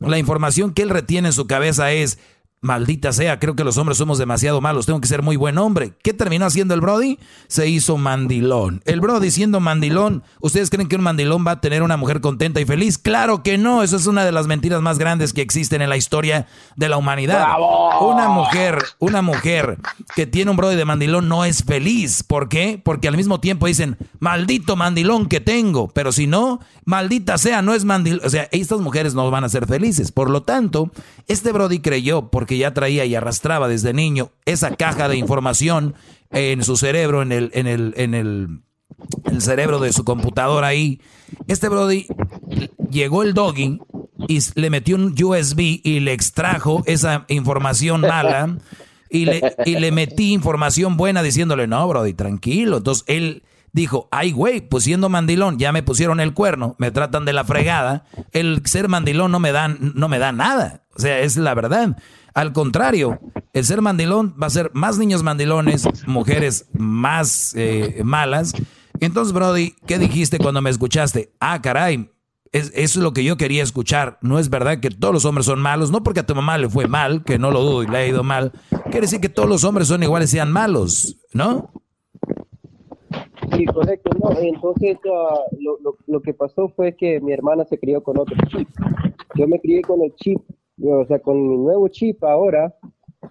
La información que él retiene en su cabeza es, Maldita sea, creo que los hombres somos demasiado malos, tengo que ser muy buen hombre. ¿Qué terminó haciendo el Brody? Se hizo mandilón. El Brody siendo mandilón, ¿ustedes creen que un mandilón va a tener una mujer contenta y feliz? Claro que no, eso es una de las mentiras más grandes que existen en la historia de la humanidad. Una mujer, una mujer que tiene un Brody de mandilón no es feliz. ¿Por qué? Porque al mismo tiempo dicen, maldito mandilón que tengo, pero si no, maldita sea, no es mandilón. O sea, estas mujeres no van a ser felices. Por lo tanto, este Brody creyó, porque que ya traía y arrastraba desde niño esa caja de información en su cerebro, en el, en el, en el, el cerebro de su computadora ahí. Este Brody llegó el doggy y le metió un USB y le extrajo esa información mala y le, y le metí información buena diciéndole, no, Brody, tranquilo. Entonces él dijo, ay, güey, pues siendo mandilón, ya me pusieron el cuerno, me tratan de la fregada, el ser mandilón no me da, no me da nada. O sea, es la verdad. Al contrario, el ser mandilón va a ser más niños mandilones, mujeres más eh, malas. Entonces, Brody, ¿qué dijiste cuando me escuchaste? Ah, caray, es, eso es lo que yo quería escuchar. No es verdad que todos los hombres son malos, no porque a tu mamá le fue mal, que no lo dudo y le ha ido mal. Quiere decir que todos los hombres son iguales, sean malos, ¿no? Sí, correcto. No, entonces, ah, lo, lo, lo que pasó fue que mi hermana se crió con otro chip. Yo me crié con el chip o sea, con mi nuevo chip ahora,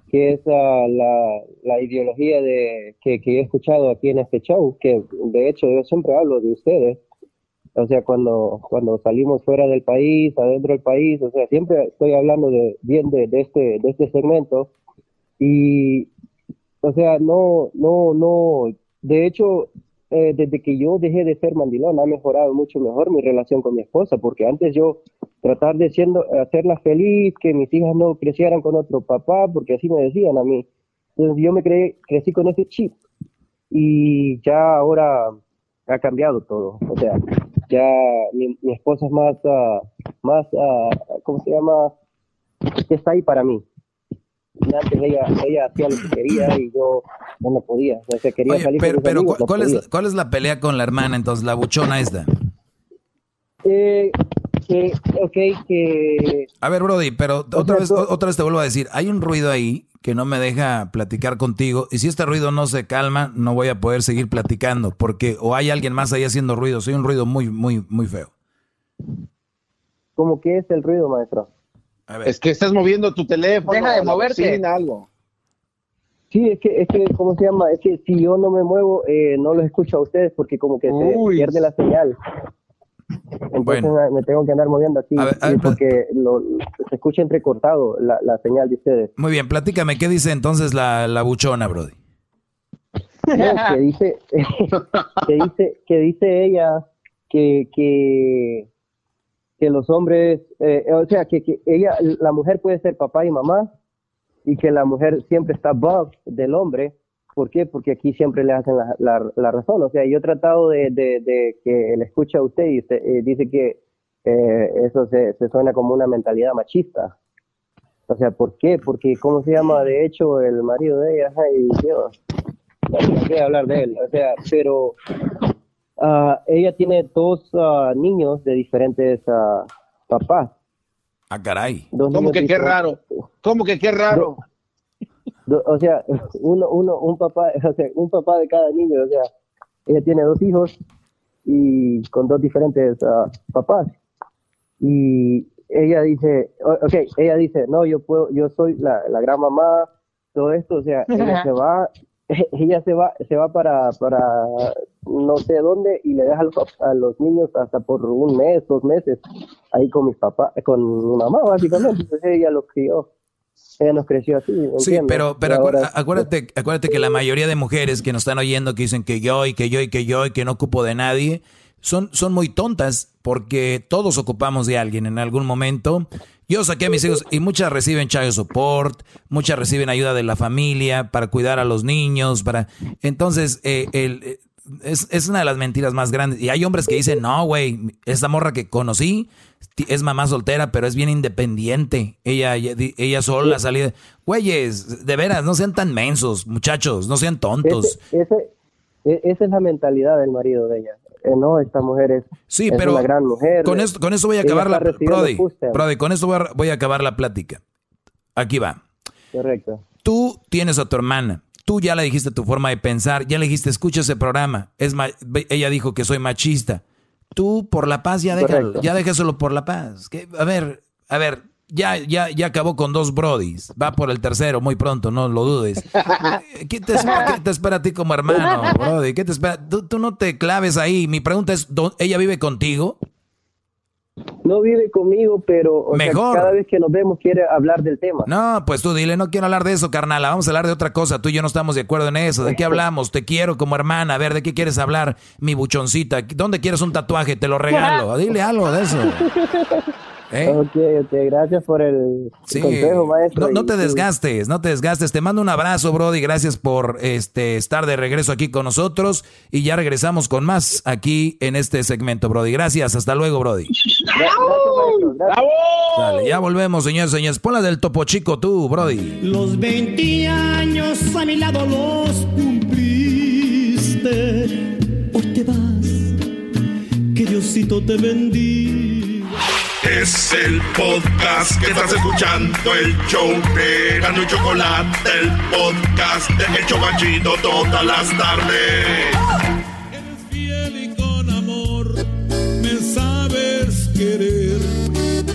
que es uh, la, la, ideología de, que, que, he escuchado aquí en este show, que de hecho yo siempre hablo de ustedes, o sea, cuando, cuando salimos fuera del país, adentro del país, o sea, siempre estoy hablando de, bien de, de este, de este segmento, y, o sea, no, no, no, de hecho, eh, desde que yo dejé de ser mandilón, ha mejorado mucho mejor mi relación con mi esposa, porque antes yo tratar de siendo, hacerla feliz, que mis hijas no crecieran con otro papá, porque así me decían a mí. Entonces yo me crecí con ese chip y ya ahora ha cambiado todo. O sea, ya mi, esposa es más, uh, más uh, ¿cómo se llama? Está ahí para mí. Antes ella, ella hacía lo que quería y yo no podía. O sea, quería salir pero, pero ¿cuál, es, ¿cuál es la pelea con la hermana entonces, la buchona esta? Eh, que, ok, que... A ver, Brody, pero otra vez, otra vez te vuelvo a decir, hay un ruido ahí que no me deja platicar contigo y si este ruido no se calma, no voy a poder seguir platicando porque o hay alguien más ahí haciendo ruido, soy un ruido muy, muy, muy feo. ¿Cómo que es el ruido, maestro? Es que estás moviendo tu teléfono. Deja de moverte. algo. Sí, es que, es que, ¿cómo se llama? Es que si yo no me muevo, eh, no los escucho a ustedes porque como que se pierde la señal. Entonces me tengo que andar moviendo así, porque lo, se escucha entrecortado la, la, señal de ustedes. Muy bien, platícame, ¿qué dice entonces la, la buchona, Brody? que dice, que dice, que dice ella que, que, que los hombres, eh, o sea, que, que, ella, la mujer puede ser papá y mamá, y que la mujer siempre está above del hombre, ¿Por qué? Porque aquí siempre le hacen la, la, razón. O sea, yo he tratado de, de, que le escuche a usted y usted eh, dice que eh, eso se, se, suena como una mentalidad machista. O sea, ¿por qué? Porque, ¿cómo se llama? De hecho, el marido de ella, ay Dios, hablar de él. O sea, pero uh, ella tiene dos uh, niños de diferentes uh, papás. Ah, caray. ¿Cómo que qué raro? ¿Cómo que qué raro? o sea, uno, uno, un papá, o sea, un papá de cada niño, o sea, ella tiene dos hijos y con dos diferentes uh, papás. Y ella dice, ok, ella dice, no, yo puedo, yo soy la, la gran mamá, todo esto, o sea, ella se va, ella se va, se va para, para no sé dónde y le deja a los, a los niños hasta por un mes, dos meses, ahí con mis papás, con mi mamá básicamente, entonces ella los crió ella nos creció así. Sí, pero, pero acuérdate, acuérdate que la mayoría de mujeres que nos están oyendo que dicen que yo y que yo y que yo y que no ocupo de nadie, son, son muy tontas porque todos ocupamos de alguien en algún momento. Yo saqué a mis hijos y muchas reciben child support, muchas reciben ayuda de la familia para cuidar a los niños, para... Entonces, eh, el, es, es, una de las mentiras más grandes. Y hay hombres que dicen, no, güey, esta morra que conocí es mamá soltera, pero es bien independiente. Ella, ella, ella sola salida. Güeyes, de veras, no sean tan mensos, muchachos, no sean tontos. Ese, e, esa es la mentalidad del marido de ella. Eh, no, esta mujer es, sí, pero una gran mujer. Con esto, con eso voy a acabar la... Brody, Brody, con esto voy a, voy a acabar la plática. Aquí va. Correcto. Tú tienes a tu hermana. Tú ya le dijiste tu forma de pensar, ya le dijiste, escucha ese programa. Es ella dijo que soy machista. Tú por la paz ya déjalo, ya déjeselo por la paz. a ver, a ver, ya, ya, ya acabó con dos brodis. Va por el tercero muy pronto, no lo dudes. ¿Qué te, espera a ti como hermano, brody? ¿Qué te espera? Tú, no te claves ahí. Mi pregunta es, ¿ella vive contigo? No vive conmigo, pero Mejor. cada vez que nos vemos quiere hablar del tema. No, pues tú dile, no quiero hablar de eso, carnal. Vamos a hablar de otra cosa. Tú y yo no estamos de acuerdo en eso. ¿De qué hablamos? Te quiero como hermana. A ver, ¿de qué quieres hablar, mi buchoncita? ¿Dónde quieres un tatuaje? Te lo regalo. Dile algo de eso. ¿Eh? Ok, ok, gracias por el, consejo, maestro. No, te desgastes, no te desgastes. Te mando un abrazo, Brody. Gracias por este, estar de regreso aquí con nosotros. Y ya regresamos con más aquí en este segmento, Brody. Gracias, hasta luego, Brody. Dale, ya volvemos, señores, señores. Ponla del topo chico tú, Brody. Los 20 años a mi lado los cumpliste. Hoy te vas, que Diosito te bendiga. Es el podcast que estás escuchando, el show de Gano y Chocolate, el podcast de El Chocachito todas las tardes. Eres fiel y con amor me sabes querer.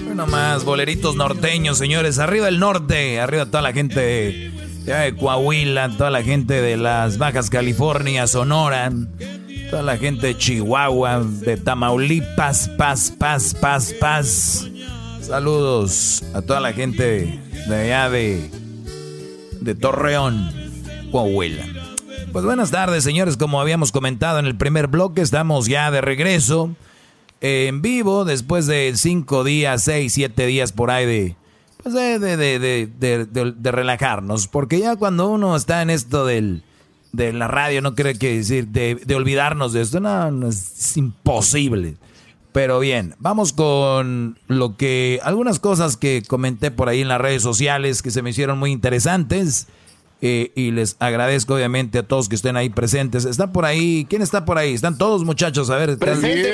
Bueno, más boleritos norteños, señores. Arriba el norte, arriba toda la gente de Coahuila, toda la gente de las Bajas California, Sonora Toda la gente de Chihuahua, de Tamaulipas, paz, paz, paz, paz. Saludos a toda la gente de allá de, de Torreón, Coahuila. Pues buenas tardes, señores. Como habíamos comentado en el primer bloque, estamos ya de regreso en vivo después de cinco días, seis, siete días por ahí de, pues de, de, de relajarnos. Porque ya cuando uno está en esto del de la radio, no cree que decir de, olvidarnos de esto, no, es imposible. Pero bien, vamos con lo que, algunas cosas que comenté por ahí en las redes sociales que se me hicieron muy interesantes. Eh, y les agradezco obviamente a todos que estén ahí presentes. ¿Está por ahí? ¿Quién está por ahí? Están todos muchachos, a ver. Presente,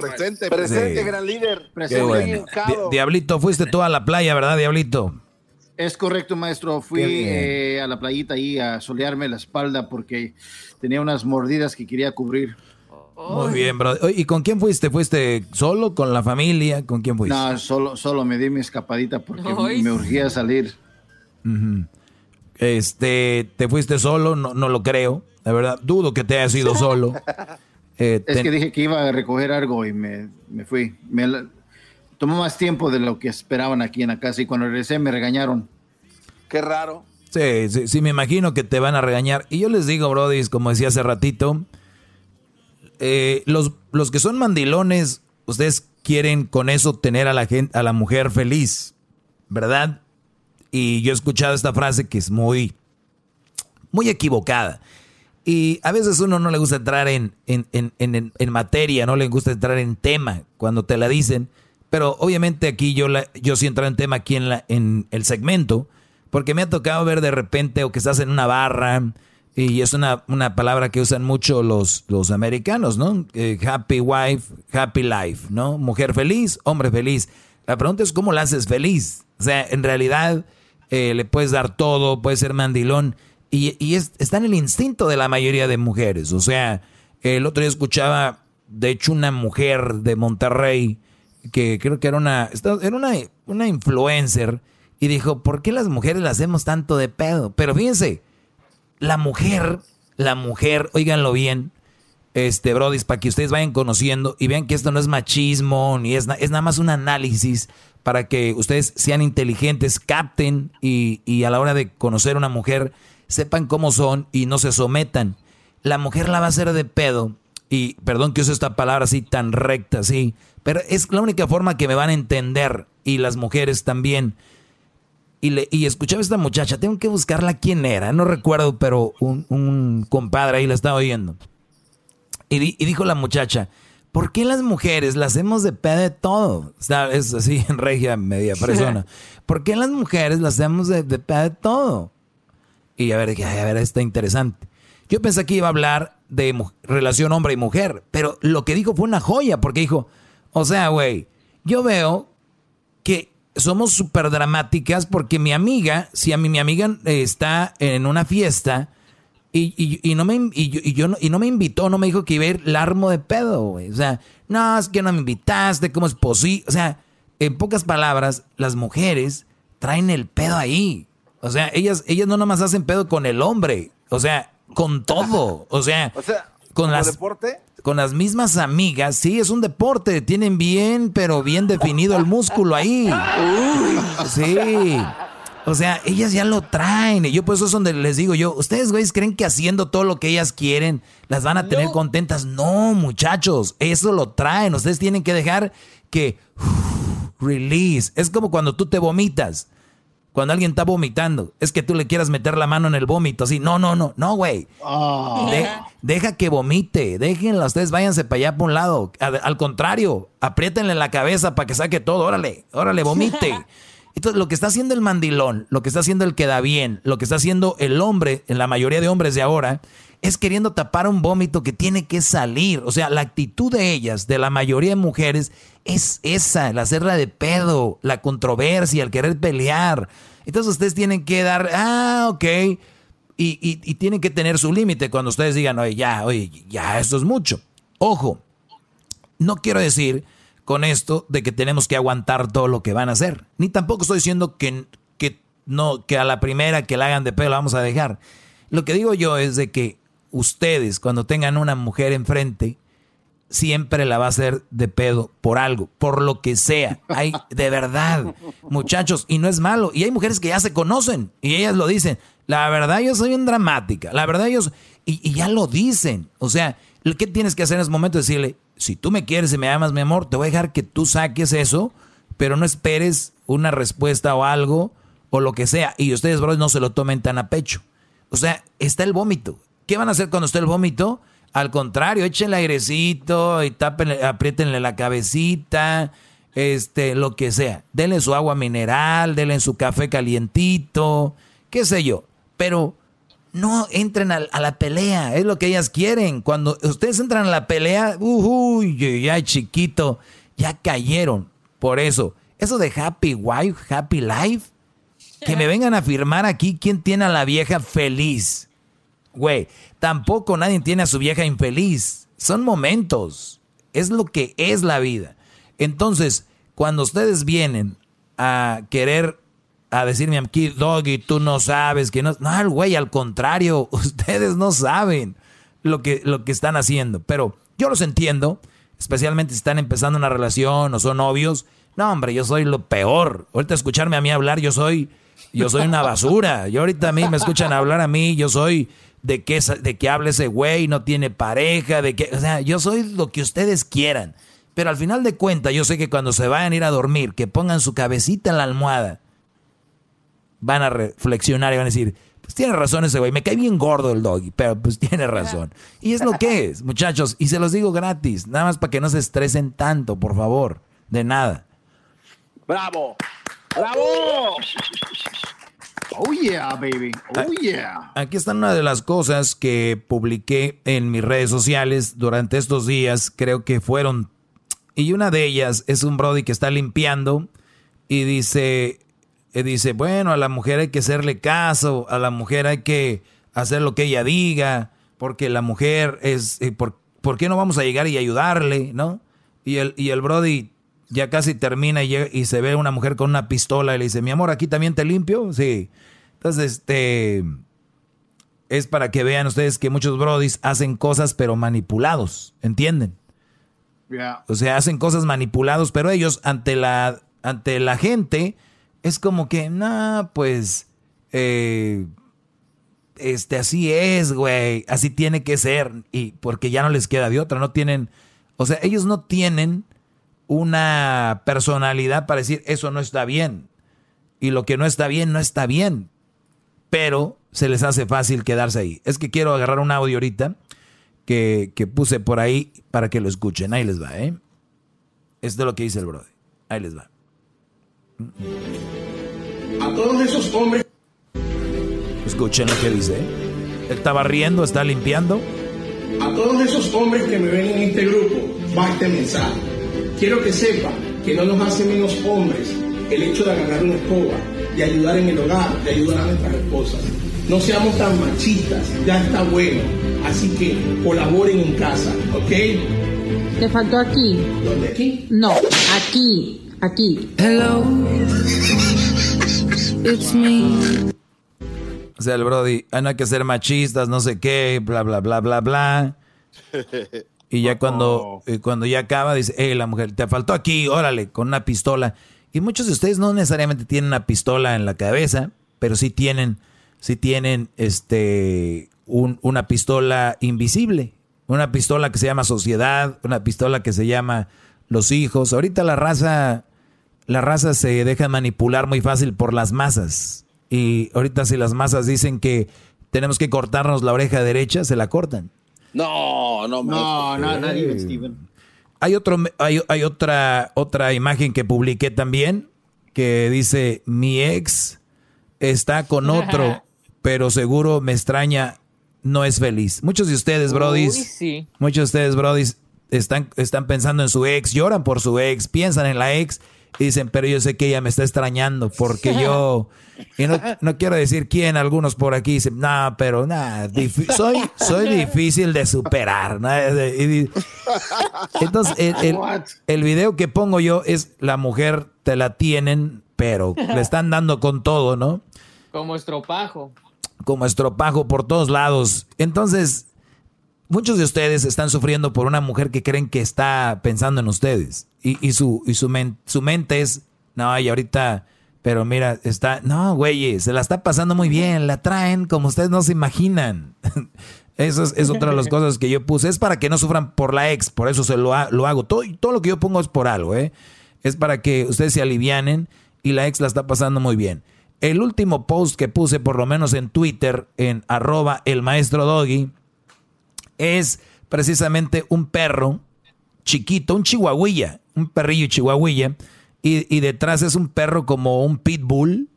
presente, presente, gran líder. Presente, Diablito, fuiste tú a la playa, ¿verdad, Diablito? Es correcto, maestro. Fui eh, a la playita ahí a solearme la espalda porque tenía unas mordidas que quería cubrir. Muy bien, bro. ¿Y con quién fuiste? ¿Fuiste solo, con la familia? ¿Con quién fuiste? No, solo, solo me di mi escapadita porque me urgía salir. Este, ¿te fuiste solo? No, no lo creo. La verdad, dudo que te hayas ido solo. Eh, es que dije que iba a recoger algo y me, me fui. Me, tomó más tiempo de lo que esperaban aquí en la casa y cuando regresé me regañaron. Qué raro. Sí, sí, sí, me imagino que te van a regañar. Y yo les digo, Brody, como decía hace ratito, eh, los, los que son mandilones, ustedes quieren con eso tener a la gente, a la mujer feliz, ¿verdad? Y yo he escuchado esta frase que es muy, muy equivocada. Y a veces uno no le gusta entrar en, en, en, en, materia, no le gusta entrar en tema cuando te la dicen. Pero obviamente aquí yo, la, yo sí entro en tema aquí en, la, en el segmento, porque me ha tocado ver de repente o que estás en una barra, y es una, una palabra que usan mucho los, los americanos, ¿no? Eh, happy wife, happy life, ¿no? Mujer feliz, hombre feliz. La pregunta es cómo la haces feliz. O sea, en realidad eh, le puedes dar todo, puedes ser mandilón, y, y es, está en el instinto de la mayoría de mujeres. O sea, el otro día escuchaba, de hecho, una mujer de Monterrey, que creo que era una, era una, una influencer, y dijo, ¿por qué las mujeres le hacemos tanto de pedo? Pero fíjense, la mujer, la mujer, óiganlo bien, este, brodis, para que ustedes vayan conociendo y vean que esto no es machismo, ni es, es nada más un análisis para que ustedes sean inteligentes, capten y, y a la hora de conocer a una mujer, sepan cómo son y no se sometan. La mujer la va a hacer de pedo, y perdón que use esta palabra así tan recta, así, pero es la única forma que me van a entender y las mujeres también. Y, le, y escuchaba a esta muchacha, tengo que buscarla quién era, no recuerdo, pero un, compadre ahí la estaba oyendo. Y, dijo la muchacha, ¿por qué las mujeres las hacemos de pedo de todo? es así en regia media persona. ¿Por qué las mujeres las hacemos de, de pedo de todo? Y a ver, a ver, está interesante. Yo pensé que iba a hablar de relación hombre y mujer, pero lo que dijo fue una joya, porque dijo, o sea, güey, yo veo que somos súper dramáticas porque mi amiga, si a mí mi amiga eh, está en una fiesta y, y, no me, y, yo, y no me invitó, no me dijo que iba a ir larmo de pedo, güey. O sea, no, es que no me invitaste, ¿cómo es posible? O sea, en pocas palabras, las mujeres traen el pedo ahí. O sea, ellas, ellas no nomás hacen pedo con el hombre, o sea, con todo. O sea, con las, deporte? con las mismas amigas, sí, es un deporte, tienen bien, pero bien definido el músculo ahí. Sí. O sea, ellas ya lo traen. Y yo por eso es donde les digo yo, ¿ustedes, güeyes, creen que haciendo todo lo que ellas quieren las van a tener contentas? No, muchachos, eso lo traen. Ustedes tienen que dejar que release. Es como cuando tú te vomitas. Cuando alguien está vomitando, es que tú le quieras meter la mano en el vómito, así. No, no, no, no, güey. Ah. deja que vomite, déjenla, ustedes váyanse para allá por un lado. Al, al contrario, apriétenle la cabeza para que saque todo. Órale, órale, vomite. Entonces, lo que está haciendo el mandilón, lo que está haciendo el que da bien, lo que está haciendo el hombre, en la mayoría de hombres de ahora, es queriendo tapar un vómito que tiene que salir. O sea, la actitud de ellas, de la mayoría de mujeres, es esa, la hacerla de pedo, la controversia, el querer pelear. Entonces ustedes tienen que dar, ah, ok, y, y, tienen que tener su límite cuando ustedes digan, oye, ya, oye, ya, esto es mucho. Ojo, no quiero decir con esto de que tenemos que aguantar todo lo que van a hacer. Ni tampoco estoy diciendo que, que, no, que a la primera que la hagan de pedo la vamos a dejar. Lo que digo yo es de que ustedes, cuando tengan una mujer enfrente, siempre la va a hacer de pedo por algo, por lo que sea. Hay, de verdad, muchachos, y no es malo. Y hay mujeres que ya se conocen y ellas lo dicen. La verdad, yo soy bien dramática. La verdad, ellos. Y, ya lo dicen. O sea, ¿qué tienes que hacer en ese momento? Decirle, si tú me quieres y me amas, mi amor, te voy a dejar que tú saques eso, pero no esperes una respuesta o algo o lo que sea. Y ustedes, bro, no se lo tomen tan a pecho. O sea, está el vómito. ¿Qué van a hacer cuando esté el vómito? Al contrario, échenle airecito y tápenle, apriétenle la cabecita, este, lo que sea. Denle su agua mineral, denle su café calientito, qué sé yo. Pero no entren a, la pelea, es lo que ellas quieren. Cuando ustedes entran a la pelea, uy, ya chiquito, ya cayeron. Por eso, eso de happy wife, happy life, que me vengan a firmar aquí quién tiene a la vieja feliz. Güey, tampoco nadie tiene a su vieja infeliz. Son momentos. Es lo que es la vida. Entonces, cuando ustedes vienen a querer a decirme aquí, Doggy, tú no sabes que no. No, güey, al contrario, ustedes no saben lo que, lo que están haciendo. Pero yo los entiendo, especialmente si están empezando una relación o son novios. No, hombre, yo soy lo peor. Ahorita escucharme a mí hablar, yo soy, yo soy una basura. Yo ahorita a mí me escuchan hablar a mí, yo soy de que, de que hable ese güey, no tiene pareja, de que, o sea, yo soy lo que ustedes quieran. Pero al final de cuentas, yo sé que cuando se vayan a ir a dormir, que pongan su cabecita en la almohada, van a reflexionar y van a decir, pues tiene razón ese güey, me cae bien gordo el doggy, pero pues tiene razón. Y es lo que es, muchachos, y se los digo gratis, nada más para que no se estresen tanto, por favor, de nada. ¡Bravo! ¡Bravo! Oh yeah, baby. Oh yeah. Aquí están una de las cosas que publiqué en mis redes sociales durante estos días. Creo que fueron. Y una de ellas es un Brody que está limpiando y dice. Y dice, bueno, a la mujer hay que hacerle caso, a la mujer hay que hacer lo que ella diga, porque la mujer es. Eh, ¿por, ¿por, qué no vamos a llegar y ayudarle, no? Y el, y el Brody ya casi termina y, se ve una mujer con una pistola y le dice, mi amor, ¿aquí también te limpio? Sí. Entonces, este, es para que vean ustedes que muchos brodis hacen cosas pero manipulados, ¿entienden? O sea, hacen cosas manipulados, pero ellos ante la, ante la gente es como que, no, pues, eh, este, así es, güey, así tiene que ser, y porque ya no les queda de otra, no tienen, o sea, ellos no tienen una personalidad para decir eso no está bien. Y lo que no está bien, no está bien. Pero se les hace fácil quedarse ahí. Es que quiero agarrar un audio ahorita que, puse por ahí para que lo escuchen. Ahí les va, ¿eh? Esto es lo que dice el brother. Ahí les va. A todos esos hombres. Escuchen lo que dice. ¿eh? Él estaba riendo, está limpiando. A todos esos hombres que me ven en este grupo, va este mensaje quiero que sepa que no nos hace menos hombres el hecho de agarrar una escoba, de ayudar en el hogar, de ayudar a nuestras esposas. No seamos tan machistas, ya está bueno. Así que colaboren en casa, ¿ok? Te faltó aquí. ¿Dónde aquí? No, aquí, aquí. Hello, it's me. O sea, el Brody, ah, no hay que ser machistas, no sé qué, bla, bla, bla, bla, bla. Y ya cuando, eh, cuando ya acaba, dice, hey, la mujer, te faltó aquí, órale, con una pistola. Y muchos de ustedes no necesariamente tienen una pistola en la cabeza, pero sí tienen, sí tienen este, un- una pistola invisible. Una pistola que se llama sociedad, una pistola que se llama los hijos. Ahorita la raza, la raza se deja manipular muy fácil por las masas. Y ahorita si las masas dicen que tenemos que cortarnos la oreja derecha, se la cortan. No, no, no, no, nadie, Steven. Hay otro, hay, hay otra, otra imagen que publiqué también que dice mi ex está con otro, pero seguro me extraña, no es feliz. Muchos de ustedes, brodis, Uy, sí. muchos de ustedes, brodis, están, están pensando en su ex, lloran por su ex, piensan en la ex y dicen, pero yo sé que ella me está extrañando porque yo, y no, no quiero decir quién, algunos por aquí dicen, no, pero nada, soy, soy difícil de superar. entonces, el, el- el video que pongo yo es la mujer te la tienen, pero le están dando con todo, ¿no? Como estropajo. Como estropajo por todos lados. Entonces, muchos de ustedes están sufriendo por una mujer que creen que está pensando en ustedes. Y, y su, y su, men- su mente es, no, y ahorita, pero mira, está, no, güey, se la está pasando muy bien, la traen como ustedes no se imaginan. Eso es, es otra de las cosas que yo puse. Es para que no sufran por la ex, por eso se lo, ha- lo hago. Todo, todo lo que yo pongo es por algo, ¿eh? Es para que ustedes se alivianen y la ex la está pasando muy bien. El último post que puse, por lo menos en Twitter, en arroba el maestro Doggy, es precisamente un perro chiquito, un chihuahuilla, un perrillo chihuahuilla, y, y detrás es un perro como un pitbull.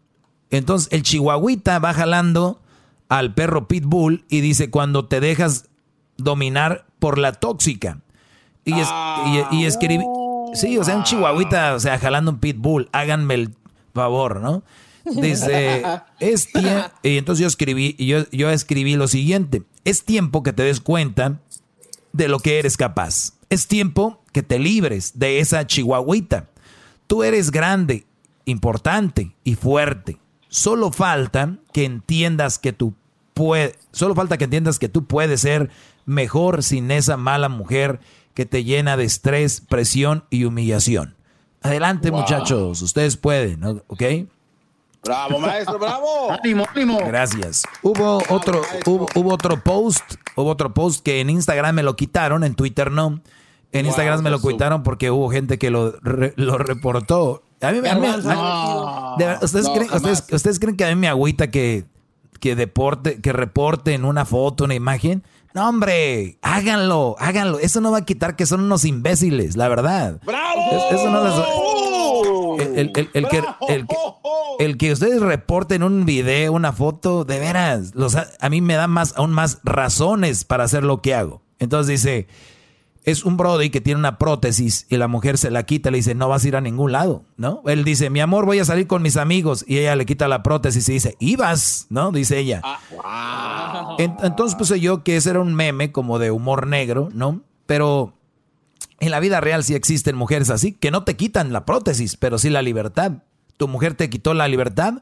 Entonces el chihuahuita va jalando al perro pitbull y dice cuando te dejas dominar por la tóxica. Y, es, y, y escribí, sí, o sea, un chihuahuita, o sea, jalando un pitbull, háganme el favor, ¿no? Dice, es tiempo, y entonces yo escribí, y yo, yo escribí lo siguiente, es tiempo que te des cuenta de lo que eres capaz. Es tiempo que te libres de esa chihuahuita. Tú eres grande, importante y fuerte. Solo falta que entiendas que tú puedes, solo falta que entiendas que tú puedes ser mejor sin esa mala mujer que te llena de estrés, presión y humillación. Adelante, Wow. muchachos, ustedes pueden. ¿ok? Bravo, maestro, bravo. Ánimo, ánimo. Gracias. Hubo otro, hubo, hubo otro post, hubo otro post que en Instagram me lo quitaron, en Twitter no. En Instagram me lo quitaron porque hubo gente que lo, re- lo reportó. A mí, a mí- a- de verdad, ¿ustedes, No, creen, ustedes, ustedes creen que a mí me agüita que, que deporte, que reporten una foto, una imagen? No, hombre, háganlo, háganlo. Eso no va a quitar que son unos imbéciles, la verdad. Es- Eso no les- el, el- el- el que, el, que, ustedes reporten un video, una foto, de veras, los, a, mí me da más, aún más razones para hacer lo que hago. Entonces dice, es un brody que tiene una prótesis y la mujer se la quita, le dice, no vas a ir a ningún lado, ¿no? Él dice, mi amor, voy a salir con mis amigos. Y ella le quita la prótesis y dice, ibas, ¿no? Dice ella. En- entonces puse yo que ese era un meme como de humor negro, ¿no? Pero en la vida real sí existen mujeres así, que no te quitan la prótesis, pero sí la libertad. Tu mujer te quitó la libertad.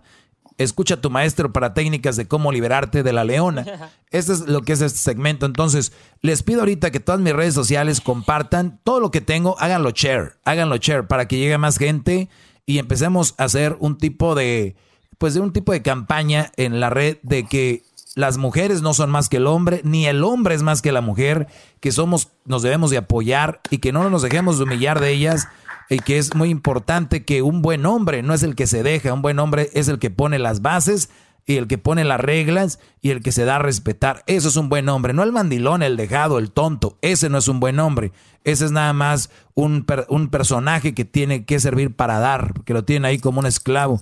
Escucha a tu maestro para técnicas de cómo liberarte de la leona. Este es lo que es este segmento. Entonces, les pido ahorita que todas mis redes sociales compartan todo lo que tengo, háganlo share, háganlo share para que llegue más gente y empecemos a hacer un tipo de, pues de un tipo de campaña en la red de que las mujeres no son más que el hombre, ni el hombre es más que la mujer, que somos, nos debemos de apoyar y que no nos dejemos de humillar de ellas y que es muy importante que un buen hombre no es el que se deja, un buen hombre es el que pone las bases y el que pone las reglas y el que se da a respetar. Eso es un buen hombre, no el mandilón, el dejado, el tonto. Ese no es un buen hombre. Ese es nada más un, un personaje que tiene que servir para dar, que lo tiene ahí como un esclavo.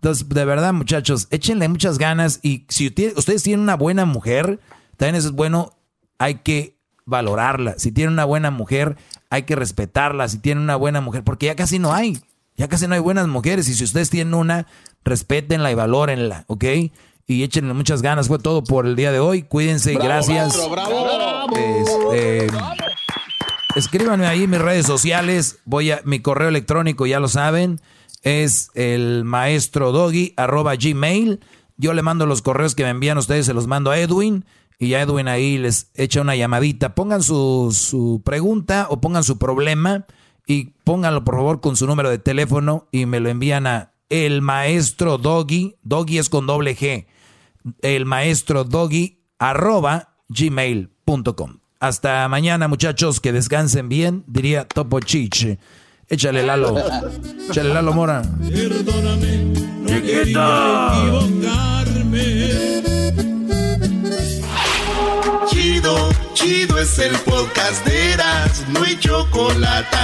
Entonces, de verdad, muchachos, échenle muchas ganas y si ustedes tienen una buena mujer, también eso es bueno, hay que valorarla. Si tienen una buena mujer, hay que respetarla. Si tienen una buena mujer, porque ya casi no hay. Ya casi no hay buenas mujeres y si ustedes tienen una, respétenla y valórenla, ¿ok? Y échenle muchas ganas. Fue todo por el día de hoy. Cuídense, gracias. Este, escríbanme ahí en mis redes sociales. Voy a mi correo electrónico, ya lo saben, es el maestro doggy arroba gmail. Yo le mando los correos que me envían ustedes, se los mando a Edwin y a Edwin ahí les echa una llamadita. Pongan su, su pregunta o pongan su problema y pónganlo por favor con su número de teléfono y me lo envían a el maestro doggy, doggy es con doble G, el maestro doggy arroba gmail.com. Hasta mañana muchachos, que descansen bien, diría Topo Chiche. Échale Lalo, échale Lalo Mora. Perdóname, no quería equivocarme. Chido, chido es el podcast de Eras, no hay chocolate.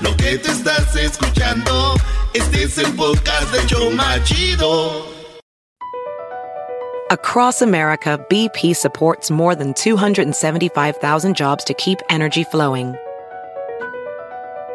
Lo que te estás escuchando, este es el podcast de Choma Chido. Across America, BP supports more than 275,000 jobs to keep energy flowing.